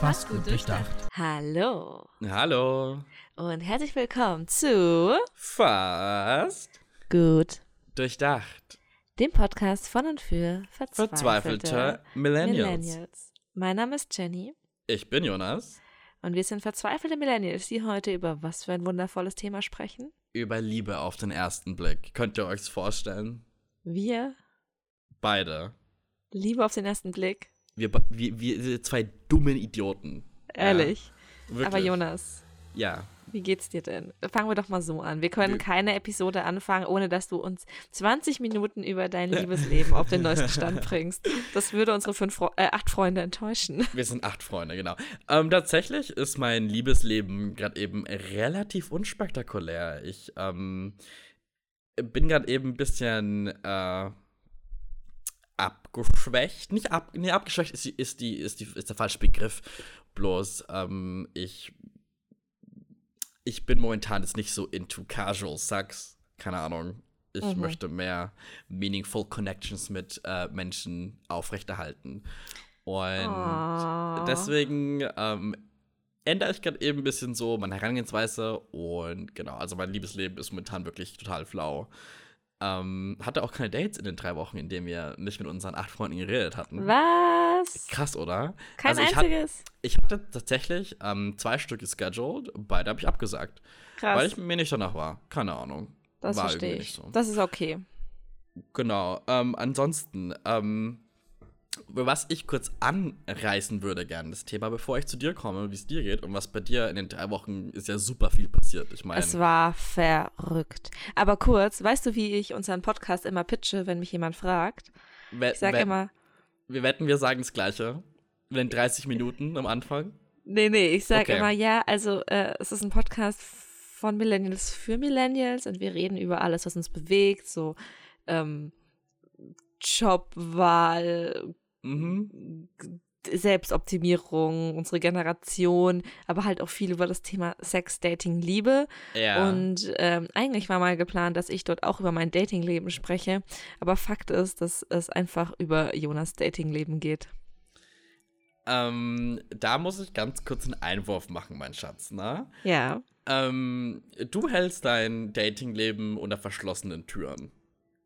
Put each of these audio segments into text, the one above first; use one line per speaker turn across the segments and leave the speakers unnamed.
Fast gut durchdacht.
Hallo
Hallo.
und herzlich willkommen zu
Fast
Gut,
durchdacht.
dem Podcast von und für verzweifelte,
Verzweifelte Millennials.
Millennials. Mein Name ist Jenny
Ich bin Jonas.
und wir sind verzweifelte Millennials, die heute über was für ein wundervolles Thema sprechen.
Über Liebe auf den ersten Blick. Könnt ihr euch's vorstellen?
Wir,
Beide.
Liebe auf den ersten Blick,
Wir, wir, wir sind zwei dummen Idioten.
ehrlich.
Wirklich.
Aber Jonas,
Ja.
wie geht's dir denn? Fangen wir doch mal so an. Wir können keine Episode anfangen, ohne dass du uns 20 Minuten über dein Liebesleben auf den neuesten Stand bringst. Das würde unsere fünf äh, acht Freunde enttäuschen.
Wir sind acht Freunde, genau. Ähm, tatsächlich ist mein Liebesleben gerade eben relativ unspektakulär. Ich ähm, bin gerade eben ein bisschen äh, abgeschwächt. Nicht ab, nee, abgeschwächt ist, die, ist, die, ist, die, ist der falsche Begriff. Bloß ähm, ich, ich bin momentan jetzt nicht so into casual Sex. Keine Ahnung. Ich
Mhm.
möchte mehr meaningful Connections mit äh, Menschen aufrechterhalten. Und
Oh.
deswegen ähm, ändere ich gerade eben ein bisschen so meine Herangehensweise und genau, also mein Liebesleben ist momentan wirklich total flau. Ähm, hatte auch keine Dates in den drei Wochen, in denen wir nicht mit unseren acht Freunden geredet hatten.
Was?
Krass, oder?
Kein
Also ich
einziges?
Ich hatte tatsächlich ähm, zwei Stück gescheduled, beide habe ich abgesagt,
Krass.
weil ich mir nicht danach war. Keine Ahnung.
das
war
verstehe ich.
nicht so.
Das ist okay.
Genau. Ähm, ansonsten, ähm, was ich kurz anreißen würde gerne, das Thema, bevor ich zu dir komme, wie es dir geht und was bei dir in den drei Wochen ist ja super viel passiert. Ich meine,
Es war verrückt. Aber kurz, weißt du, wie ich unseren Podcast immer pitche, wenn mich jemand fragt?
we-
Ich sage immer,
wir wetten, wir sagen das Gleiche. In den 30 Minuten am Anfang.
nee, nee, ich sage
Okay.
immer, ja, also äh, es ist ein Podcast von Millennials für Millennials und wir reden über alles, was uns bewegt, so ähm, Jobwahl,
Mhm.
Selbstoptimierung, unsere Generation, aber halt auch viel über das Thema Sex, Dating, Liebe.
Ja.
Und ähm, eigentlich war mal geplant, dass ich dort auch über mein Datingleben spreche. Aber Fakt ist, dass es einfach über Jonas Datingleben geht.
ähm, da muss ich ganz kurz einen Einwurf machen, mein Schatz, ne?
Ja.
Ähm, du hältst dein Datingleben unter verschlossenen Türen.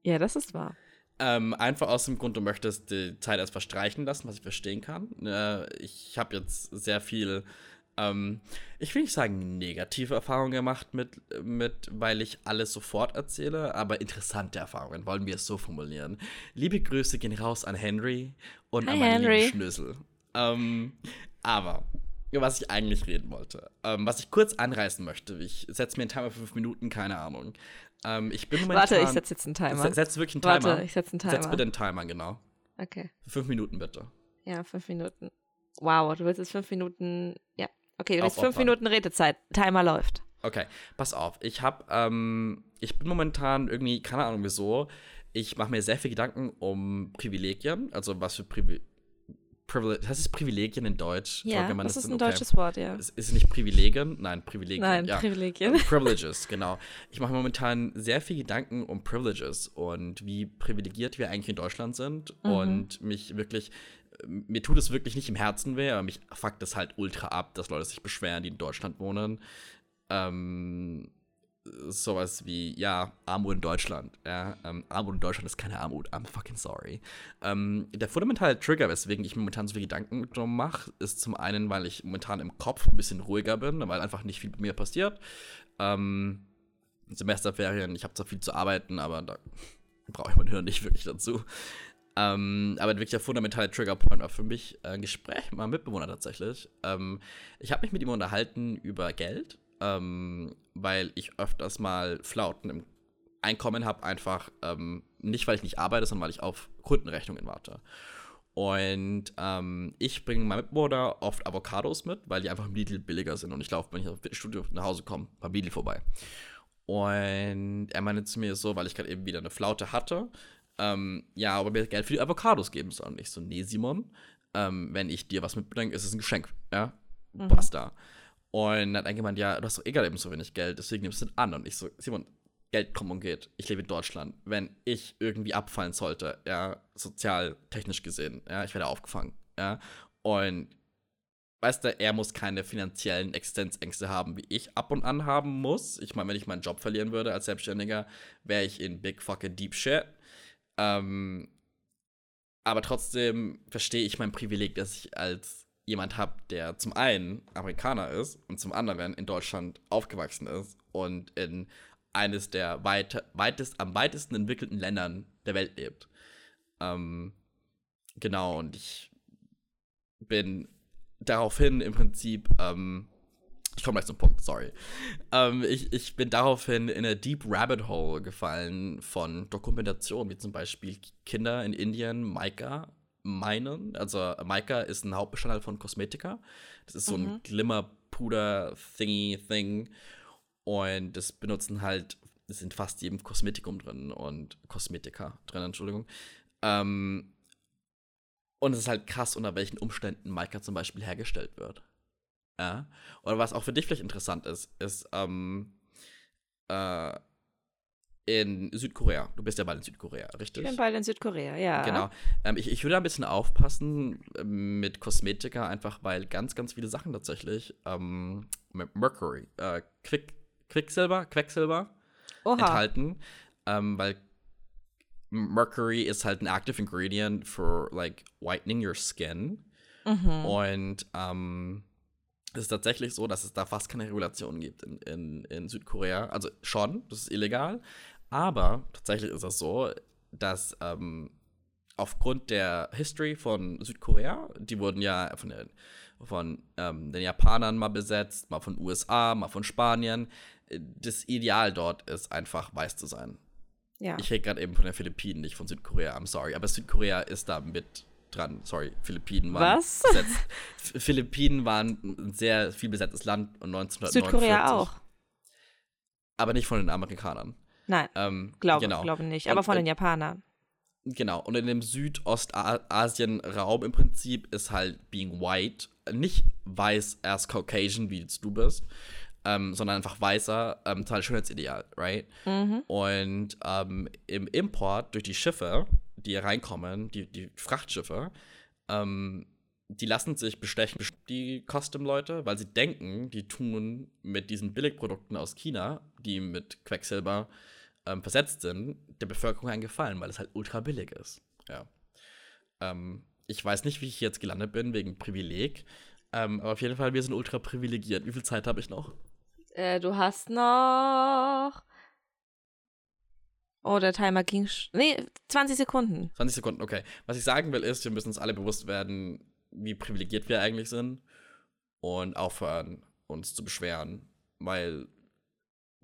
Ja, das ist wahr.
Ähm, einfach aus dem Grund, du möchtest die Zeit erst verstreichen lassen, was ich verstehen kann. Äh, ich habe jetzt sehr viel, ähm, ich will nicht sagen negative Erfahrungen gemacht mit, mit, weil ich alles sofort erzähle, aber interessante Erfahrungen, wollen wir es so formulieren. Liebe Grüße gehen raus an Henry und
Hi,
an meinen
Henry.
lieben Schnösel. Ähm, aber, über was ich eigentlich reden wollte, ähm, was ich kurz anreißen möchte, ich setze mir einen Timer für fünf Minuten, keine Ahnung. Ähm, ich bin momentan...
Warte, ich setze jetzt einen Timer.
Se- Setz wirklich einen Timer.
Warte, ich setze einen Timer.
Setz bitte einen Timer, genau.
Okay.
Für fünf Minuten bitte.
Ja, fünf Minuten. Wow, du willst jetzt fünf Minuten. Ja. Okay, du willst fünf. Minuten Redezeit. Timer läuft.
Okay, pass auf. Ich habe, ähm, ich bin momentan irgendwie, keine Ahnung wieso, ich mache mir sehr viel Gedanken um Privilegien, also was für Privi Privilegien, heißt es Privilegien in Deutsch?
Ja,
man
das ist
in-
ein
okay.
deutsches Wort, ja.
Es ist nicht Privilegien, nein, Privilegien.
Nein,
ja.
Privilegien.
Ähm, Privileges, genau. Ich mache momentan sehr viel Gedanken um Privileges und wie privilegiert wir eigentlich in Deutschland sind.
Mhm.
Und mich wirklich, äh, mir tut es wirklich nicht im Herzen weh, aber mich fuckt es halt ultra ab, dass Leute sich beschweren, die in Deutschland wohnen. Ähm, sowas wie, ja, Armut in Deutschland. Ja, ähm, Armut in Deutschland ist keine Armut. I'm fucking sorry. Ähm, der fundamentale Trigger, weswegen ich mir momentan so viel Gedanken drum mache, ist zum einen, weil ich momentan im Kopf ein bisschen ruhiger bin, weil einfach nicht viel mit mir passiert. Ähm, Semesterferien, ich habe zwar viel zu arbeiten, aber da brauche ich mein Hirn nicht wirklich dazu. Ähm, aber wirklich der fundamentale Triggerpoint war für mich äh, ein Gespräch mit meinem Mitbewohner tatsächlich. Ähm, ich habe mich mit ihm unterhalten über Geld, ähm, weil ich öfters mal Flauten im Einkommen habe, einfach ähm, nicht, weil ich nicht arbeite, sondern weil ich auf Kundenrechnungen warte. Und ähm, ich bringe meinem Mitbewohner oft Avocados mit, weil die einfach im Lidl billiger sind. Und ich laufe, wenn ich aus dem Studio nach Hause komme, beim Lidl vorbei. Und er meinte zu mir so, weil ich gerade eben wieder eine Flaute hatte, ähm, ja, aber mir Geld für die Avocados geben soll. Und ich so, nee, Simon, ähm, wenn ich dir was mitbringe, ist es ein Geschenk, ja? Basta. Und dann hat er gemeint, ja, du hast doch eh gerade eben so wenig Geld, deswegen nimmst du es an. Und ich so, Simon, Geld kommt und geht. Ich lebe in Deutschland. Wenn ich irgendwie abfallen sollte, ja, sozial, technisch gesehen, ja, ich werde aufgefangen, ja. Und weißt du, er muss keine finanziellen Existenzängste haben, wie ich ab und an haben muss. Ich meine, wenn ich meinen Job verlieren würde als Selbstständiger, wäre ich in big fucking deep shit. Ähm, aber trotzdem verstehe ich mein Privileg, dass ich als jemand habe, der zum einen Amerikaner ist und zum anderen in Deutschland aufgewachsen ist und in eines der weit, weitest, am weitesten entwickelten Ländern der Welt lebt. Ähm, genau, und ich bin daraufhin im Prinzip, ähm, ich komme gleich zum Punkt, sorry. Ähm, ich, ich bin daraufhin in eine Deep Rabbit Hole gefallen von Dokumentationen, wie zum Beispiel Kinder in Indien Maika meinen. Also Maika ist ein Hauptbestandteil von Kosmetika. Das ist so mhm. ein Glimmer-Puder-Thingy-Thing. Und das benutzen halt, es sind fast jedem Kosmetikum drin und Kosmetika drin, Entschuldigung. Ähm, und es ist halt krass, unter welchen Umständen Maika zum Beispiel hergestellt wird. Ja. Oder was auch für dich vielleicht interessant ist, ist ähm, äh, in Südkorea. Du bist ja bald in Südkorea, richtig?
Ich bin bald in Südkorea, ja.
Genau. Ähm, ich, ich würde ein bisschen aufpassen ähm, mit Kosmetika, einfach weil ganz, ganz viele Sachen tatsächlich ähm, mit Mercury, äh, Quick, Quicksilber, Quecksilber Oha. enthalten. Ähm, weil Mercury ist halt ein active ingredient for like whitening your skin. Mhm. Und ähm, es ist tatsächlich so, dass es da fast keine Regulation gibt in, in, in Südkorea. Also schon, das ist illegal. Aber tatsächlich ist es so, dass ähm, aufgrund der History von Südkorea, die wurden ja von den, von, ähm, den Japanern mal besetzt, mal von USA, mal von Spanien. Das Ideal dort ist einfach weiß zu sein. Ja. Ich rede gerade eben von den Philippinen, nicht von Südkorea, I'm sorry. Aber Südkorea ist da mit dran. Sorry, Philippinen waren
Was?
besetzt. Philippinen waren ein sehr viel besetztes Land und 1949.
Südkorea auch.
Aber nicht von den Amerikanern.
Nein, ähm, glaube genau. glaube nicht, aber und, von den Japanern.
Genau, und in dem Südostasien-Raum im Prinzip ist halt being white nicht weiß as Caucasian, wie jetzt du bist, ähm, sondern einfach weißer, ähm, total Schönheitsideal, right? Mhm. Und ähm, im Import durch die Schiffe, die hier reinkommen, die, die Frachtschiffe, ähm, die lassen sich bestechen, die Custom-Leute, weil sie denken, die tun mit diesen Billigprodukten aus China, die mit Quecksilber ähm, versetzt sind, der Bevölkerung einen Gefallen, weil es halt ultra billig ist. Ja. Ähm, ich weiß nicht, wie ich jetzt gelandet bin, wegen Privileg. Ähm, aber auf jeden Fall, wir sind ultra privilegiert. Wie viel Zeit habe ich noch?
Äh, du hast noch. Oh, der Timer ging. Nee, 20 Sekunden.
20 Sekunden, okay. Was ich sagen will, ist, wir müssen uns alle bewusst werden, wie privilegiert wir eigentlich sind. Und aufhören, uns zu beschweren. Weil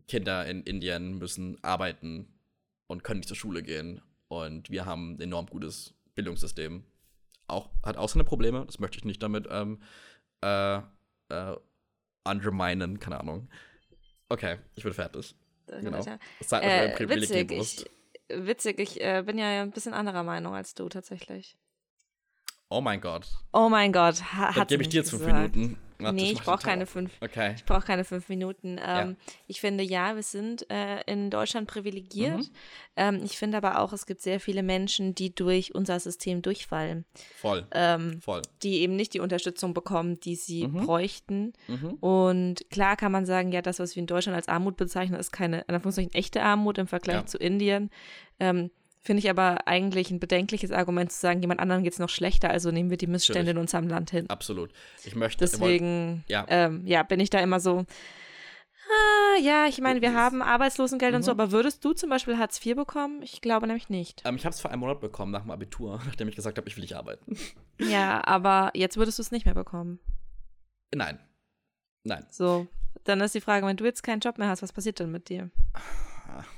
Kinder in Indien müssen arbeiten und können nicht zur Schule gehen. Und wir haben ein enorm gutes Bildungssystem. Auch, hat auch seine Probleme, das möchte ich nicht damit ähm, äh, äh, underminen, keine Ahnung. Okay, ich bin fertig. Genau.
Das zeigt äh, witzig, ich, witzig, ich äh, bin ja ein bisschen anderer Meinung als du tatsächlich.
Oh mein Gott.
Oh mein Gott. Ha,
Dann gebe ich dir jetzt fünf Minuten.
Warte, nee, ich, ich brauche keine fünf.
Okay.
Ich brauche keine fünf Minuten. Ähm, ja. Ich finde, ja, wir sind äh, in Deutschland privilegiert. Mhm. Ähm, ich finde aber auch, es gibt sehr viele Menschen, die durch unser System durchfallen.
Voll.
Ähm,
Voll.
Die eben nicht die Unterstützung bekommen, die sie mhm. bräuchten. Mhm. Und klar kann man sagen, ja, das, was wir in Deutschland als Armut bezeichnen, ist keine, in Anführungszeichen, echte Armut im Vergleich ja. zu Indien. Ähm, Finde ich aber eigentlich ein bedenkliches Argument zu sagen, jemand anderen geht es noch schlechter, also nehmen wir die Missstände Natürlich. in unserem Land hin.
Absolut. Ich möchte.
Deswegen,
ja.
Ähm, ja, bin ich da immer so. Ah, ja, ich meine, wir haben Arbeitslosengeld mhm. und so, mhm. aber würdest du zum Beispiel Hartz IV bekommen? Ich glaube nämlich nicht.
Ähm, ich habe es vor einem Monat bekommen, nach dem Abitur, nachdem ich gesagt habe, ich will nicht arbeiten.
Ja, aber jetzt würdest du es nicht mehr bekommen.
Nein. Nein.
So, dann ist die Frage, wenn du jetzt keinen Job mehr hast, was passiert dann mit dir?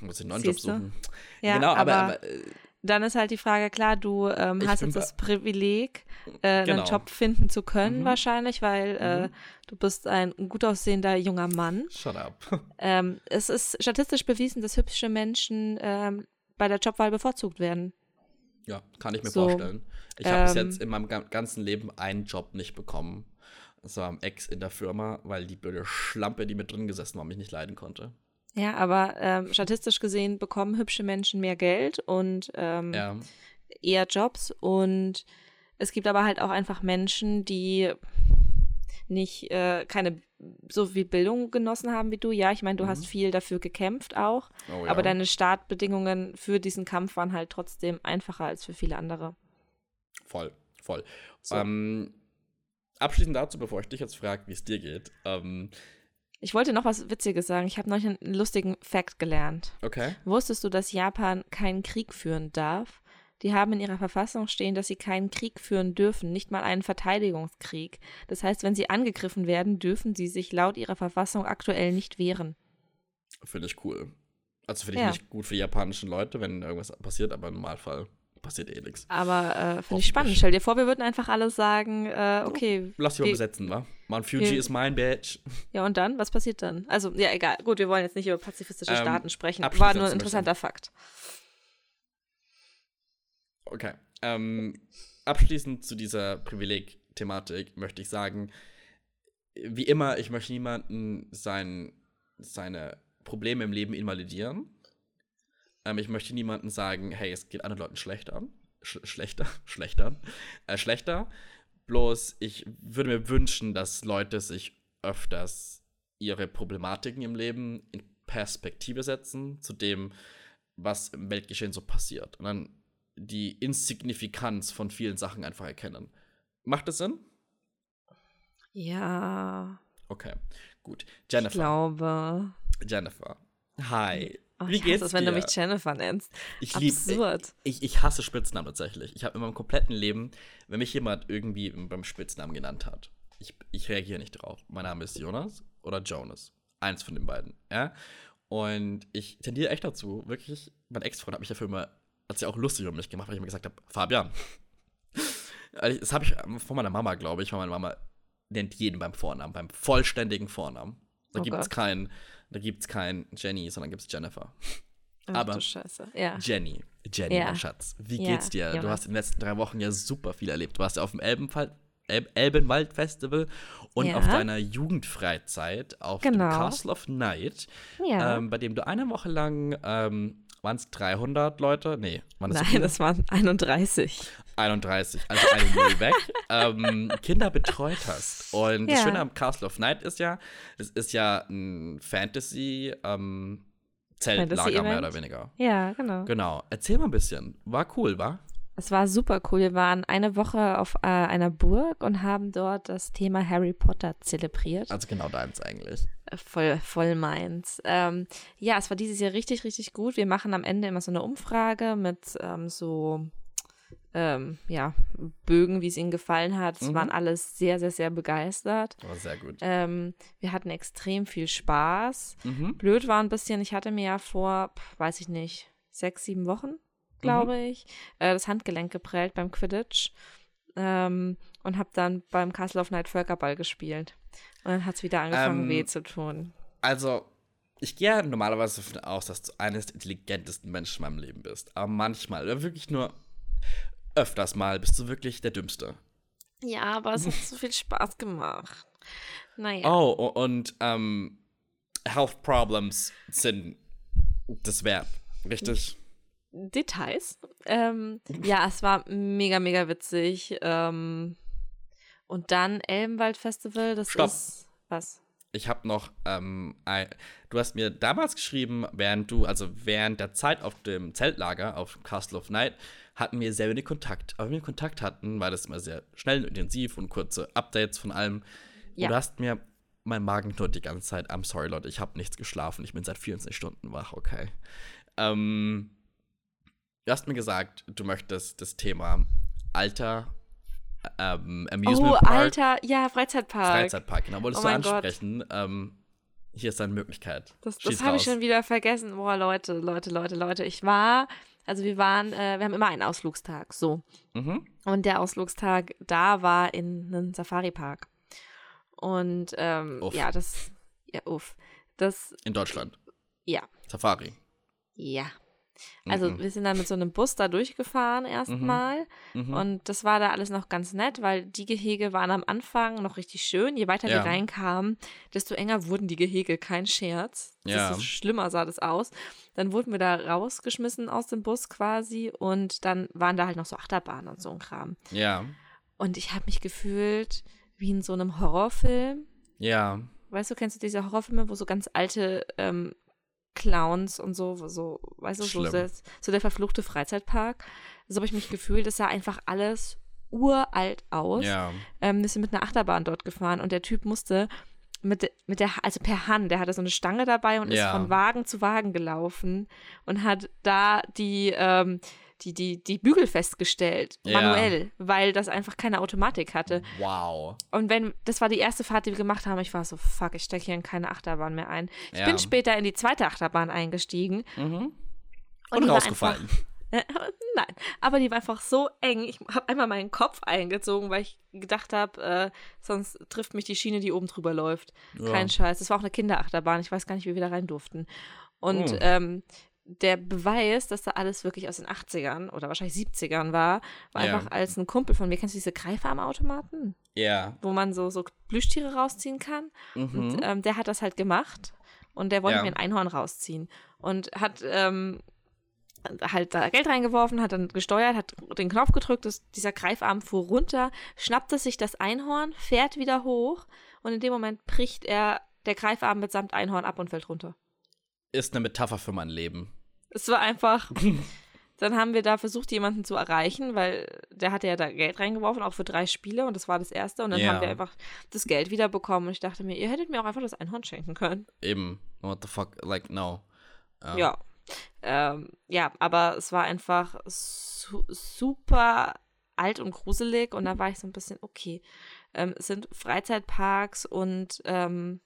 Muss ich einen neuen Job suchen.
Ja, genau, aber, aber, aber äh, dann ist halt die Frage, klar, du ähm, hast jetzt das Privileg, äh, genau. einen Job finden zu können mhm. wahrscheinlich, weil äh, mhm. äh, du bist ein gut aussehender junger Mann.
Shut up.
Ähm, es ist statistisch bewiesen, dass hübsche Menschen ähm, bei der Jobwahl bevorzugt werden.
Ja, kann ich mir so, vorstellen. Ich habe bis jetzt ähm, in meinem ganzen Leben einen Job nicht bekommen. Das war am Ex in der Firma, weil die blöde Schlampe, die mit drin gesessen war, mich nicht leiden konnte.
Ja, aber ähm, statistisch gesehen bekommen hübsche Menschen mehr Geld und ähm, ja. eher Jobs. Und es gibt aber halt auch einfach Menschen, die nicht äh, keine so viel Bildung genossen haben wie du. Ja, ich meine, du mhm. hast viel dafür gekämpft auch, oh, ja. aber deine Startbedingungen für diesen Kampf waren halt trotzdem einfacher als für viele andere.
Voll, voll. So. Ähm, abschließend dazu, bevor ich dich jetzt frage, wie es dir geht. Ähm,
ich wollte noch was Witziges sagen. Ich habe neulich einen lustigen Fact gelernt.
Okay.
Wusstest du, dass Japan keinen Krieg führen darf? Die haben in ihrer Verfassung stehen, dass sie keinen Krieg führen dürfen, nicht mal einen Verteidigungskrieg. Das heißt, wenn sie angegriffen werden, dürfen sie sich laut ihrer Verfassung aktuell nicht wehren.
Finde ich cool. Also finde ich ja. nicht gut für die japanischen Leute, wenn irgendwas passiert, aber im Normalfall passiert eh nichts.
Aber äh, finde ich spannend. Stell dir vor, wir würden einfach alle sagen, äh, okay.
Lass dich mal besetzen, wa? Mount Fuji ist mein Badge.
Ja, und dann? Was passiert dann? Also, ja, egal. Gut, wir wollen jetzt nicht über pazifistische ähm, Staaten sprechen. War nur ein interessanter Fakt.
Okay. Ähm, abschließend zu dieser Privileg-Thematik möchte ich sagen, wie immer, ich möchte niemanden sein, seine Probleme im Leben invalidieren. Ähm, ich möchte niemanden sagen, hey, es geht anderen Leuten schlechter. Sch schlechter, schlechter, äh, schlechter. Bloß, ich würde mir wünschen, dass Leute sich öfters ihre Problematiken im Leben in Perspektive setzen zu dem, was im Weltgeschehen so passiert. Und dann die Insignifikanz von vielen Sachen einfach erkennen. Macht das Sinn?
Ja.
Okay, gut. Jennifer. Ich
glaube.
Jennifer. Hi.
Oh, Wie geht's es, wenn du mich Jennifer nennst.
Ich Absurd. Ich, ich, hasse Spitznamen tatsächlich. Ich habe in meinem kompletten Leben, wenn mich jemand irgendwie beim Spitznamen genannt hat, ich, ich reagiere nicht drauf. Mein Name ist Jonas oder Jonas. Eins von den beiden. Ja? Und ich tendiere echt dazu, wirklich, mein Ex-Freund hat mich dafür immer hat sich auch lustig um mich gemacht, weil ich mir gesagt habe, Fabian. das habe ich von meiner Mama, glaube ich, weil meine Mama nennt jeden beim Vornamen, beim vollständigen Vornamen. Da oh gibt es da gibt's kein Jenny, sondern gibt es Jennifer.
Ach, Aber ja.
Jenny, Jenny, ja. mein Schatz, wie geht's dir? Ja, du hast in den letzten drei Wochen ja super viel erlebt. Du warst ja auf dem Elbenfall, Elbenwald Festival und ja. auf deiner Jugendfreizeit auf genau. dem Castle of Night, ja. ähm, bei dem du eine Woche lang ähm, waren es 300 Leute? Nee.
Waren das Nein, so das waren 31.
31, also eine Null weg. ähm, Kinder betreut hast. Und ja. das Schöne am Castle of Night ist ja, es ist ja ein Fantasy- ähm, Zeltlager mehr oder weniger.
Ja, genau.
Genau. Erzähl mal ein bisschen. War cool, war?
Es war super cool. Wir waren eine Woche auf äh, einer Burg und haben dort das Thema Harry Potter zelebriert.
Also genau deins eigentlich.
Äh, voll, voll meins. Ähm, ja, es war dieses Jahr richtig, richtig gut. Wir machen am Ende immer so eine Umfrage mit ähm, so ähm, ja, Bögen, wie es ihnen gefallen hat. Es mhm. waren alles sehr, sehr, sehr begeistert.
War sehr gut.
Ähm, wir hatten extrem viel Spaß. Mhm. Blöd war ein bisschen, ich hatte mir ja vor, weiß ich nicht, sechs, sieben Wochen glaube mhm. ich, äh, das Handgelenk geprellt beim Quidditch ähm, und habe dann beim Castle of Night Völkerball gespielt. Und dann hat es wieder angefangen, ähm, weh zu tun.
Also, ich gehe ja normalerweise davon aus, dass du eines der intelligentesten Menschen in meinem Leben bist. Aber manchmal, oder wirklich nur öfters mal, bist du wirklich der Dümmste.
Ja, aber es hat so viel Spaß gemacht. Naja.
Oh, und ähm, Health Problems sind das wert, richtig?
Details. Ähm, ja, es war mega, mega witzig. Ähm, und dann Elbenwald Festival, das Stopp. ist was?
Ich habe noch, ähm, ein, du hast mir damals geschrieben, während du, also während der Zeit auf dem Zeltlager auf Castle of Night, hatten wir sehr wenig Kontakt. Aber wenn wir Kontakt hatten, war das immer sehr schnell und intensiv und kurze Updates von allem. Ja. Und du hast mir mein Magen knurrt die ganze Zeit. I'm sorry, Leute, ich habe nichts geschlafen. Ich bin seit 24 Stunden wach, okay. Ähm, Du hast mir gesagt, du möchtest das Thema Alter, ähm, Amusement
oh,
Park.
Alter, ja, Freizeitpark.
Freizeitpark, genau. Wolltest oh du ansprechen? Ähm, hier ist deine Möglichkeit.
Das, das habe ich schon wieder vergessen. Boah, Leute, Leute, Leute, Leute. Ich war, also wir waren, äh, wir haben immer einen Ausflugstag, so. Mhm. Und der Ausflugstag da war in einem Safari-Park. Und ähm, ja, das, ja, uff. Das,
in Deutschland?
Ja.
Safari?
Ja. Also mhm. wir sind dann mit so einem Bus da durchgefahren erstmal mhm. mhm. und das war da alles noch ganz nett, weil die Gehege waren am Anfang noch richtig schön. Je weiter ja. wir reinkamen, desto enger wurden die Gehege, kein Scherz. Ja. Desto schlimmer sah das aus. Dann wurden wir da rausgeschmissen aus dem Bus quasi und dann waren da halt noch so Achterbahnen und so ein Kram.
Ja.
Und ich habe mich gefühlt wie in so einem Horrorfilm.
Ja.
Weißt du, kennst du diese Horrorfilme, wo so ganz alte ähm, Clowns und so, so, weißt du, so, so, der verfluchte Freizeitpark. So habe ich mich gefühlt, es sah einfach alles uralt aus.
Ja.
Ähm, wir sind mit einer Achterbahn dort gefahren und der Typ musste mit, mit der, also per Hand, der hatte so eine Stange dabei und ja. ist von Wagen zu Wagen gelaufen und hat da die, ähm, die, die, die Bügel festgestellt, ja. manuell, weil das einfach keine Automatik hatte.
Wow.
Und wenn, das war die erste Fahrt, die wir gemacht haben, ich war so, fuck, ich stecke hier in keine Achterbahn mehr ein. Ich ja. bin später in die zweite Achterbahn eingestiegen.
Mhm. Und, und rausgefallen.
nein, aber die war einfach so eng. Ich habe einmal meinen Kopf eingezogen, weil ich gedacht habe, äh, sonst trifft mich die Schiene, die oben drüber läuft. Ja. Kein Scheiß. Das war auch eine Kinderachterbahn. Ich weiß gar nicht, wie wir da rein durften. Und oh. ähm, der Beweis, dass da alles wirklich aus den 80ern oder wahrscheinlich 70ern war, war ja. einfach als ein Kumpel von mir. Kennst du diese Greifarmautomaten?
Ja.
Wo man so, so Plüschtiere rausziehen kann. Mhm. Und ähm, der hat das halt gemacht. Und der wollte ja. mir ein Einhorn rausziehen. Und hat ähm, halt da Geld reingeworfen, hat dann gesteuert, hat den Knopf gedrückt, das, dieser Greifarm fuhr runter, schnappte sich das Einhorn, fährt wieder hoch und in dem Moment bricht er der Greifarm mitsamt Einhorn ab und fällt runter.
Ist eine Metapher für mein Leben.
Es war einfach. dann haben wir da versucht, jemanden zu erreichen, weil der hatte ja da Geld reingeworfen, auch für drei Spiele und das war das erste. Und dann yeah. haben wir einfach das Geld wieder bekommen. Und ich dachte mir, ihr hättet mir auch einfach das Einhorn schenken können.
Eben. What the fuck? Like, no.
Um. Ja. Ähm, ja, aber es war einfach su super alt und gruselig und da war ich so ein bisschen, okay, ähm, es sind Freizeitparks und ähm,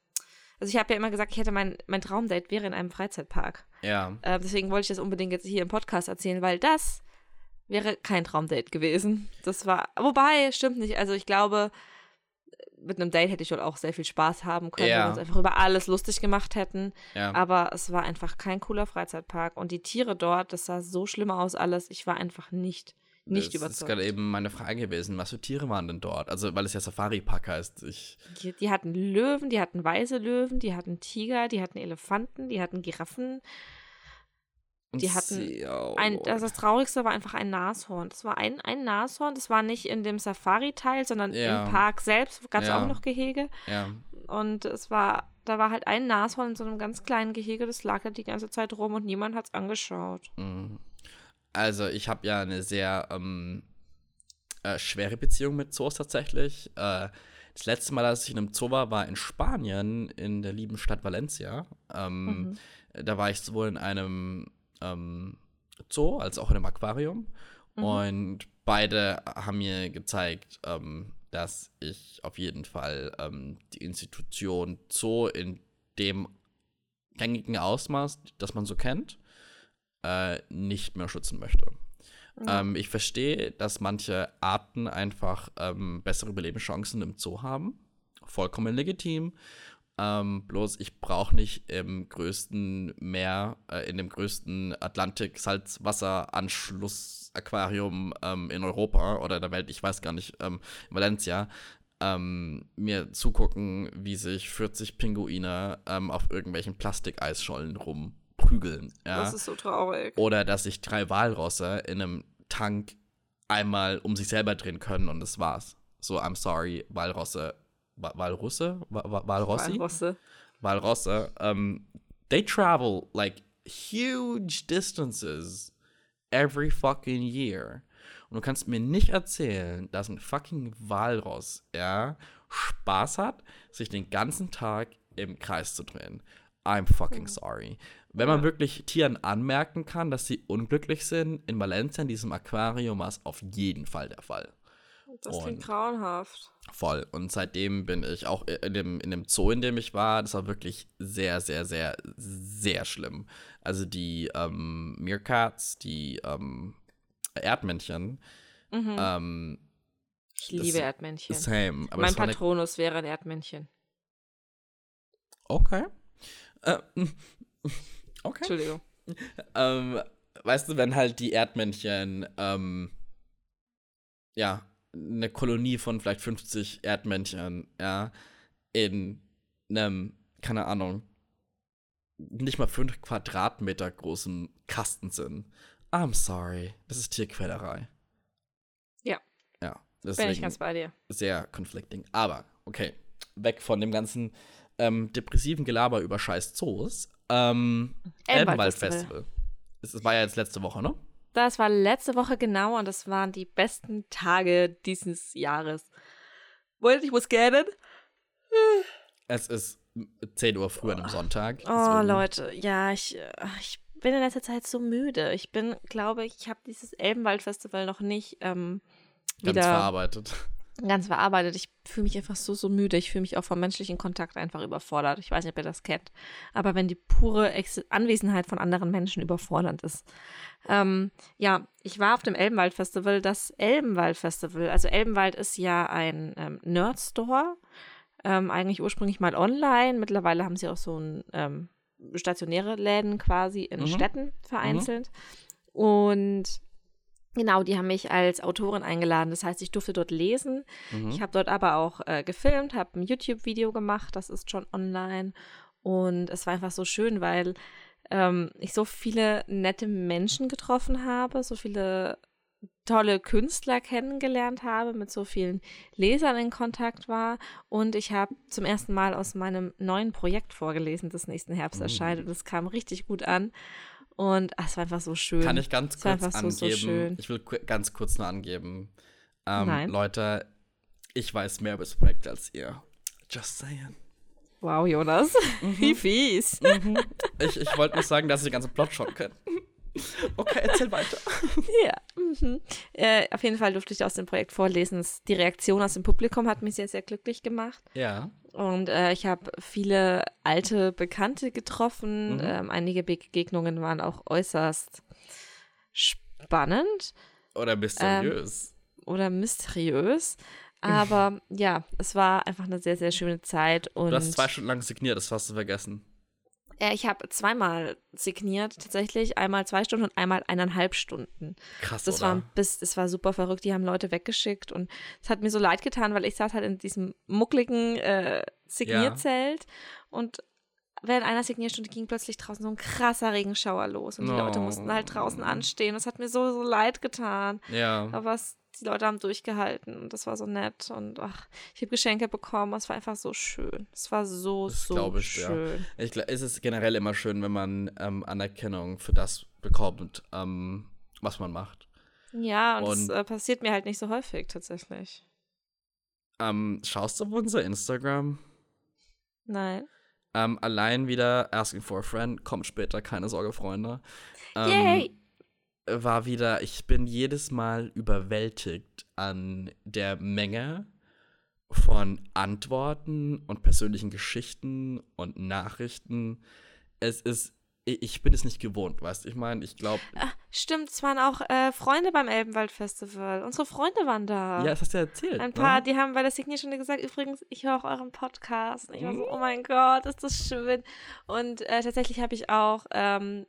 also ich habe ja immer gesagt, ich hätte mein, mein Traumdate wäre in einem Freizeitpark.
Ja.
Äh, deswegen wollte ich das unbedingt jetzt hier im Podcast erzählen, weil das wäre kein Traumdate gewesen. Das war, wobei, stimmt nicht. Also ich glaube, mit einem Date hätte ich wohl auch sehr viel Spaß haben können, ja. wenn wir uns einfach über alles lustig gemacht hätten.
Ja.
Aber es war einfach kein cooler Freizeitpark. Und die Tiere dort, das sah so schlimm aus alles. Ich war einfach nicht, nicht das überzeugt. Das ist
gerade eben meine Frage gewesen. Was für Tiere waren denn dort? Also, weil es ja Safari-Park heißt. Ich
die, die, hatten Löwen, die hatten weiße Löwen, die hatten Tiger, die hatten Elefanten, die hatten Giraffen. Die hatten ein, also das Traurigste war einfach ein Nashorn. Das war ein, ein Nashorn, das war nicht in dem Safari-Teil, sondern ja. im Park selbst gab es ja. auch noch Gehege.
Ja.
Und es war, da war halt ein Nashorn in so einem ganz kleinen Gehege, das lag halt die ganze Zeit rum und niemand hat es angeschaut.
Mhm. Also ich habe ja eine sehr ähm, äh, schwere Beziehung mit Zoos tatsächlich. Äh, das letzte Mal, als ich in einem Zoo war, war in Spanien, in der lieben Stadt Valencia. Ähm, mhm. Da war ich sowohl in einem ähm, Zoo als auch in einem Aquarium. Mhm. Und beide haben mir gezeigt, ähm, dass ich auf jeden Fall ähm, die Institution Zoo in dem gängigen Ausmaß, das man so kennt, äh, nicht mehr schützen möchte. Mhm. Ähm, ich verstehe, dass manche Arten einfach ähm, bessere Überlebenschancen im Zoo haben. Vollkommen legitim. Ähm, bloß ich brauche nicht im größten Meer, äh, in dem größten Atlantik-Salzwasseranschluss-Aquarium ähm, in Europa oder der Welt, ich weiß gar nicht, ähm, in Valencia, ähm, mir zugucken, wie sich 40 Pinguine ähm, auf irgendwelchen Plastikeisschollen rumprügeln. Ja?
Das ist so traurig.
Oder dass sich drei Walrosse in einem Tank einmal um sich selber drehen können und das war's. So, I'm sorry, Walrosse Walrusse? Walrossi?
Walrosse.
Walrosse. Um, they travel like huge distances every fucking year. Und du kannst mir nicht erzählen, dass ein fucking Walross, ja, Spaß hat, sich den ganzen Tag im Kreis zu drehen. I'm fucking hm. sorry. Wenn man wirklich Tieren anmerken kann, dass sie unglücklich sind, in Valencia in diesem Aquarium war es auf jeden Fall der Fall.
Das klingt grauenhaft.
Voll. Und seitdem bin ich auch in dem, in dem Zoo, in dem ich war, das war wirklich sehr, sehr, sehr, sehr schlimm. Also die ähm, Meerkats, die ähm, Erdmännchen. Mhm. Ähm,
ich liebe Erdmännchen.
Same.
mein Patronus wäre ein Erdmännchen.
Okay. Äh, okay.
Entschuldigung.
Ähm, weißt du, wenn halt die Erdmännchen, ähm, ja, eine Kolonie von vielleicht 50 Erdmännchen, ja, in einem, keine Ahnung, nicht mal 5 Quadratmeter großen Kasten sind. I'm sorry. Das ist Tierquälerei.
Ja.
Ja.
Bin ich ganz bei dir.
Sehr conflicting. Aber, okay, weg von dem ganzen ähm, depressiven Gelaber über scheiß Zoos. Ähm, Elbenwald-Festival. Es war ja jetzt letzte Woche, ne?
Das war letzte Woche genau und das waren die besten Tage dieses Jahres. Wollt ich muss gerne?
Es ist 10 Uhr früh an einem Sonntag.
Oh, Leute, ja, ich, ich bin in letzter Zeit so müde. Ich bin, glaube ich, ich habe dieses Elbenwald-Festival noch nicht ähm, wieder
ganz verarbeitet.
Ganz verarbeitet. Ich fühle mich einfach so, so müde. Ich fühle mich auch vom menschlichen Kontakt einfach überfordert. Ich weiß nicht, ob ihr das kennt. Aber wenn die pure Ex Anwesenheit von anderen Menschen überfordernd ist. Ähm, ja, ich war auf dem Elbenwald-Festival. Das Elbenwald-Festival, also Elbenwald ist ja ein ähm, Nerd-Store. Ähm, eigentlich ursprünglich mal online. Mittlerweile haben sie auch so ein ähm, stationäre Läden quasi in mhm. Städten vereinzelt. Mhm. Und Genau, die haben mich als Autorin eingeladen. Das heißt, ich durfte dort lesen. Mhm. Ich habe dort aber auch äh, gefilmt, habe ein YouTube-Video gemacht. Das ist schon online. Und es war einfach so schön, weil ähm, ich so viele nette Menschen getroffen habe, so viele tolle Künstler kennengelernt habe, mit so vielen Lesern in Kontakt war. Und ich habe zum ersten Mal aus meinem neuen Projekt vorgelesen, das nächsten Herbst mhm. erscheint. Und es kam richtig gut an. Und ach, es war einfach so schön.
Kann ich ganz kurz angeben? So, so ich will ganz kurz nur angeben. Ähm, Nein. Leute, ich weiß mehr über das Projekt als ihr. Just saying.
Wow, Jonas. Mhm. Wie fies.
Mhm. Ich, ich wollte nur sagen, dass ich den ganzen Plot schon kenne. Okay, erzähl weiter.
ja. Mhm. Äh, auf jeden Fall durfte ich aus dem Projekt vorlesen. Die Reaktion aus dem Publikum hat mich sehr, sehr glücklich gemacht.
Ja.
Und äh, ich habe viele alte Bekannte getroffen. Mhm. Ähm, einige Begegnungen waren auch äußerst spannend.
Oder mysteriös.
Ähm, oder mysteriös. Aber ja, es war einfach eine sehr, sehr schöne Zeit. Und
du hast zwei Stunden lang signiert, das hast du vergessen.
Äh, ich habe zweimal signiert, tatsächlich. Einmal zwei Stunden und einmal eineinhalb Stunden.
Krass,
das
oder?
War bis, das war super verrückt. Die haben Leute weggeschickt und es hat mir so leid getan, weil ich saß halt in diesem muckligen äh, Signierzelt ja. und während einer Signierstunde ging plötzlich draußen so ein krasser Regenschauer los und die oh. Leute mussten halt draußen anstehen. Das hat mir so, so leid getan.
Ja.
Aber es die Leute haben durchgehalten und das war so nett und ach, ich habe Geschenke bekommen, es war einfach so schön. Es war so, das so ich, schön.
Ja. Ich glaube, es ist generell immer schön, wenn man ähm, Anerkennung für das bekommt, ähm, was man macht.
Ja, und, und das äh, passiert mir halt nicht so häufig tatsächlich.
Ähm, schaust du auf unser Instagram?
Nein.
Ähm, allein wieder Asking for a Friend, kommt später, keine Sorge, Freunde. Ähm,
Yay!
War wieder, ich bin jedes Mal überwältigt an der Menge von Antworten und persönlichen Geschichten und Nachrichten. Es ist, ich bin es nicht gewohnt, weißt du? Ich meine, ich glaube.
Ah, stimmt, es waren auch äh, Freunde beim Elbenwald-Festival. Unsere Freunde waren da.
Ja, das hast du ja erzählt.
Ein paar, ne? die haben bei der Signierstunde gesagt, übrigens, ich höre auch euren Podcast. Und ich war so, oh mein Gott, ist das schön. Und äh, tatsächlich habe ich auch ähm,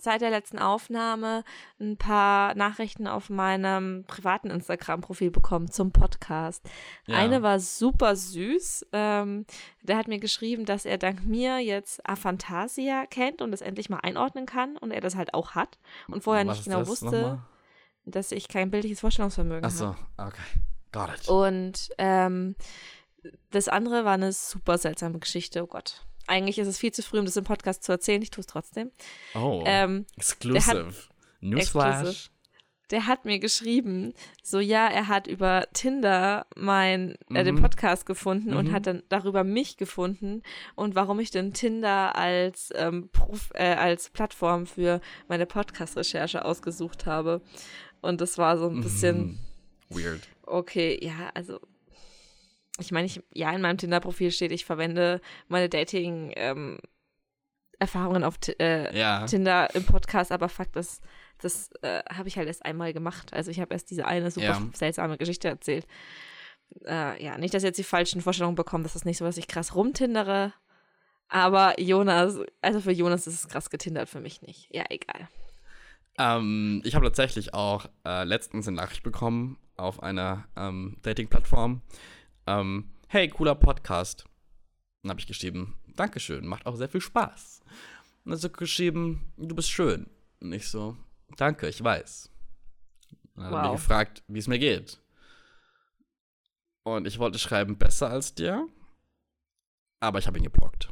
seit der letzten Aufnahme ein paar Nachrichten auf meinem privaten Instagram-Profil bekommen zum Podcast. Ja. Eine war super süß. Ähm, der hat mir geschrieben, dass er dank mir jetzt Aphantasia kennt und das endlich mal einordnen kann und er das halt auch hat und vorher Was nicht genau wusste, dass ich kein bildliches Vorstellungsvermögen habe.
Ach so, okay. Got it.
Und ähm, das andere war eine super seltsame Geschichte. Oh Gott. Eigentlich ist es viel zu früh, um das im Podcast zu erzählen. Ich tue es trotzdem.
Oh, ähm, exclusive. Newsflash.
Der hat mir geschrieben, so ja, er hat über Tinder mein, äh, den mhm. Podcast gefunden mhm. und hat dann darüber mich gefunden und warum ich denn Tinder als, ähm, Prof, äh, als Plattform für meine Podcast-Recherche ausgesucht habe. Und das war so ein bisschen
mhm. weird.
Okay, ja, also ich meine, ich, ja, in meinem Tinder-Profil steht, ich verwende meine Dating- ähm, Erfahrungen auf äh, ja. Tinder im Podcast, aber Fakt ist, das äh, habe ich halt erst einmal gemacht. Also ich habe erst diese eine super ja. seltsame Geschichte erzählt. Äh, ja, nicht, dass ihr jetzt die falschen Vorstellungen bekommt, das ist nicht so, dass ich krass rumtindere. Aber Jonas, also für Jonas ist es krass getindert, für mich nicht. Ja, egal.
Ähm, ich habe tatsächlich auch äh, letztens eine Nachricht bekommen auf einer ähm, Dating-Plattform ähm, hey, cooler Podcast. Dann habe ich geschrieben, Dankeschön, macht auch sehr viel Spaß. Und dann hat er geschrieben, du bist schön. Und ich so, danke, ich weiß. Und dann wow. hat er mich gefragt, wie es mir geht. Und ich wollte schreiben, besser als dir. Aber ich habe ihn geblockt.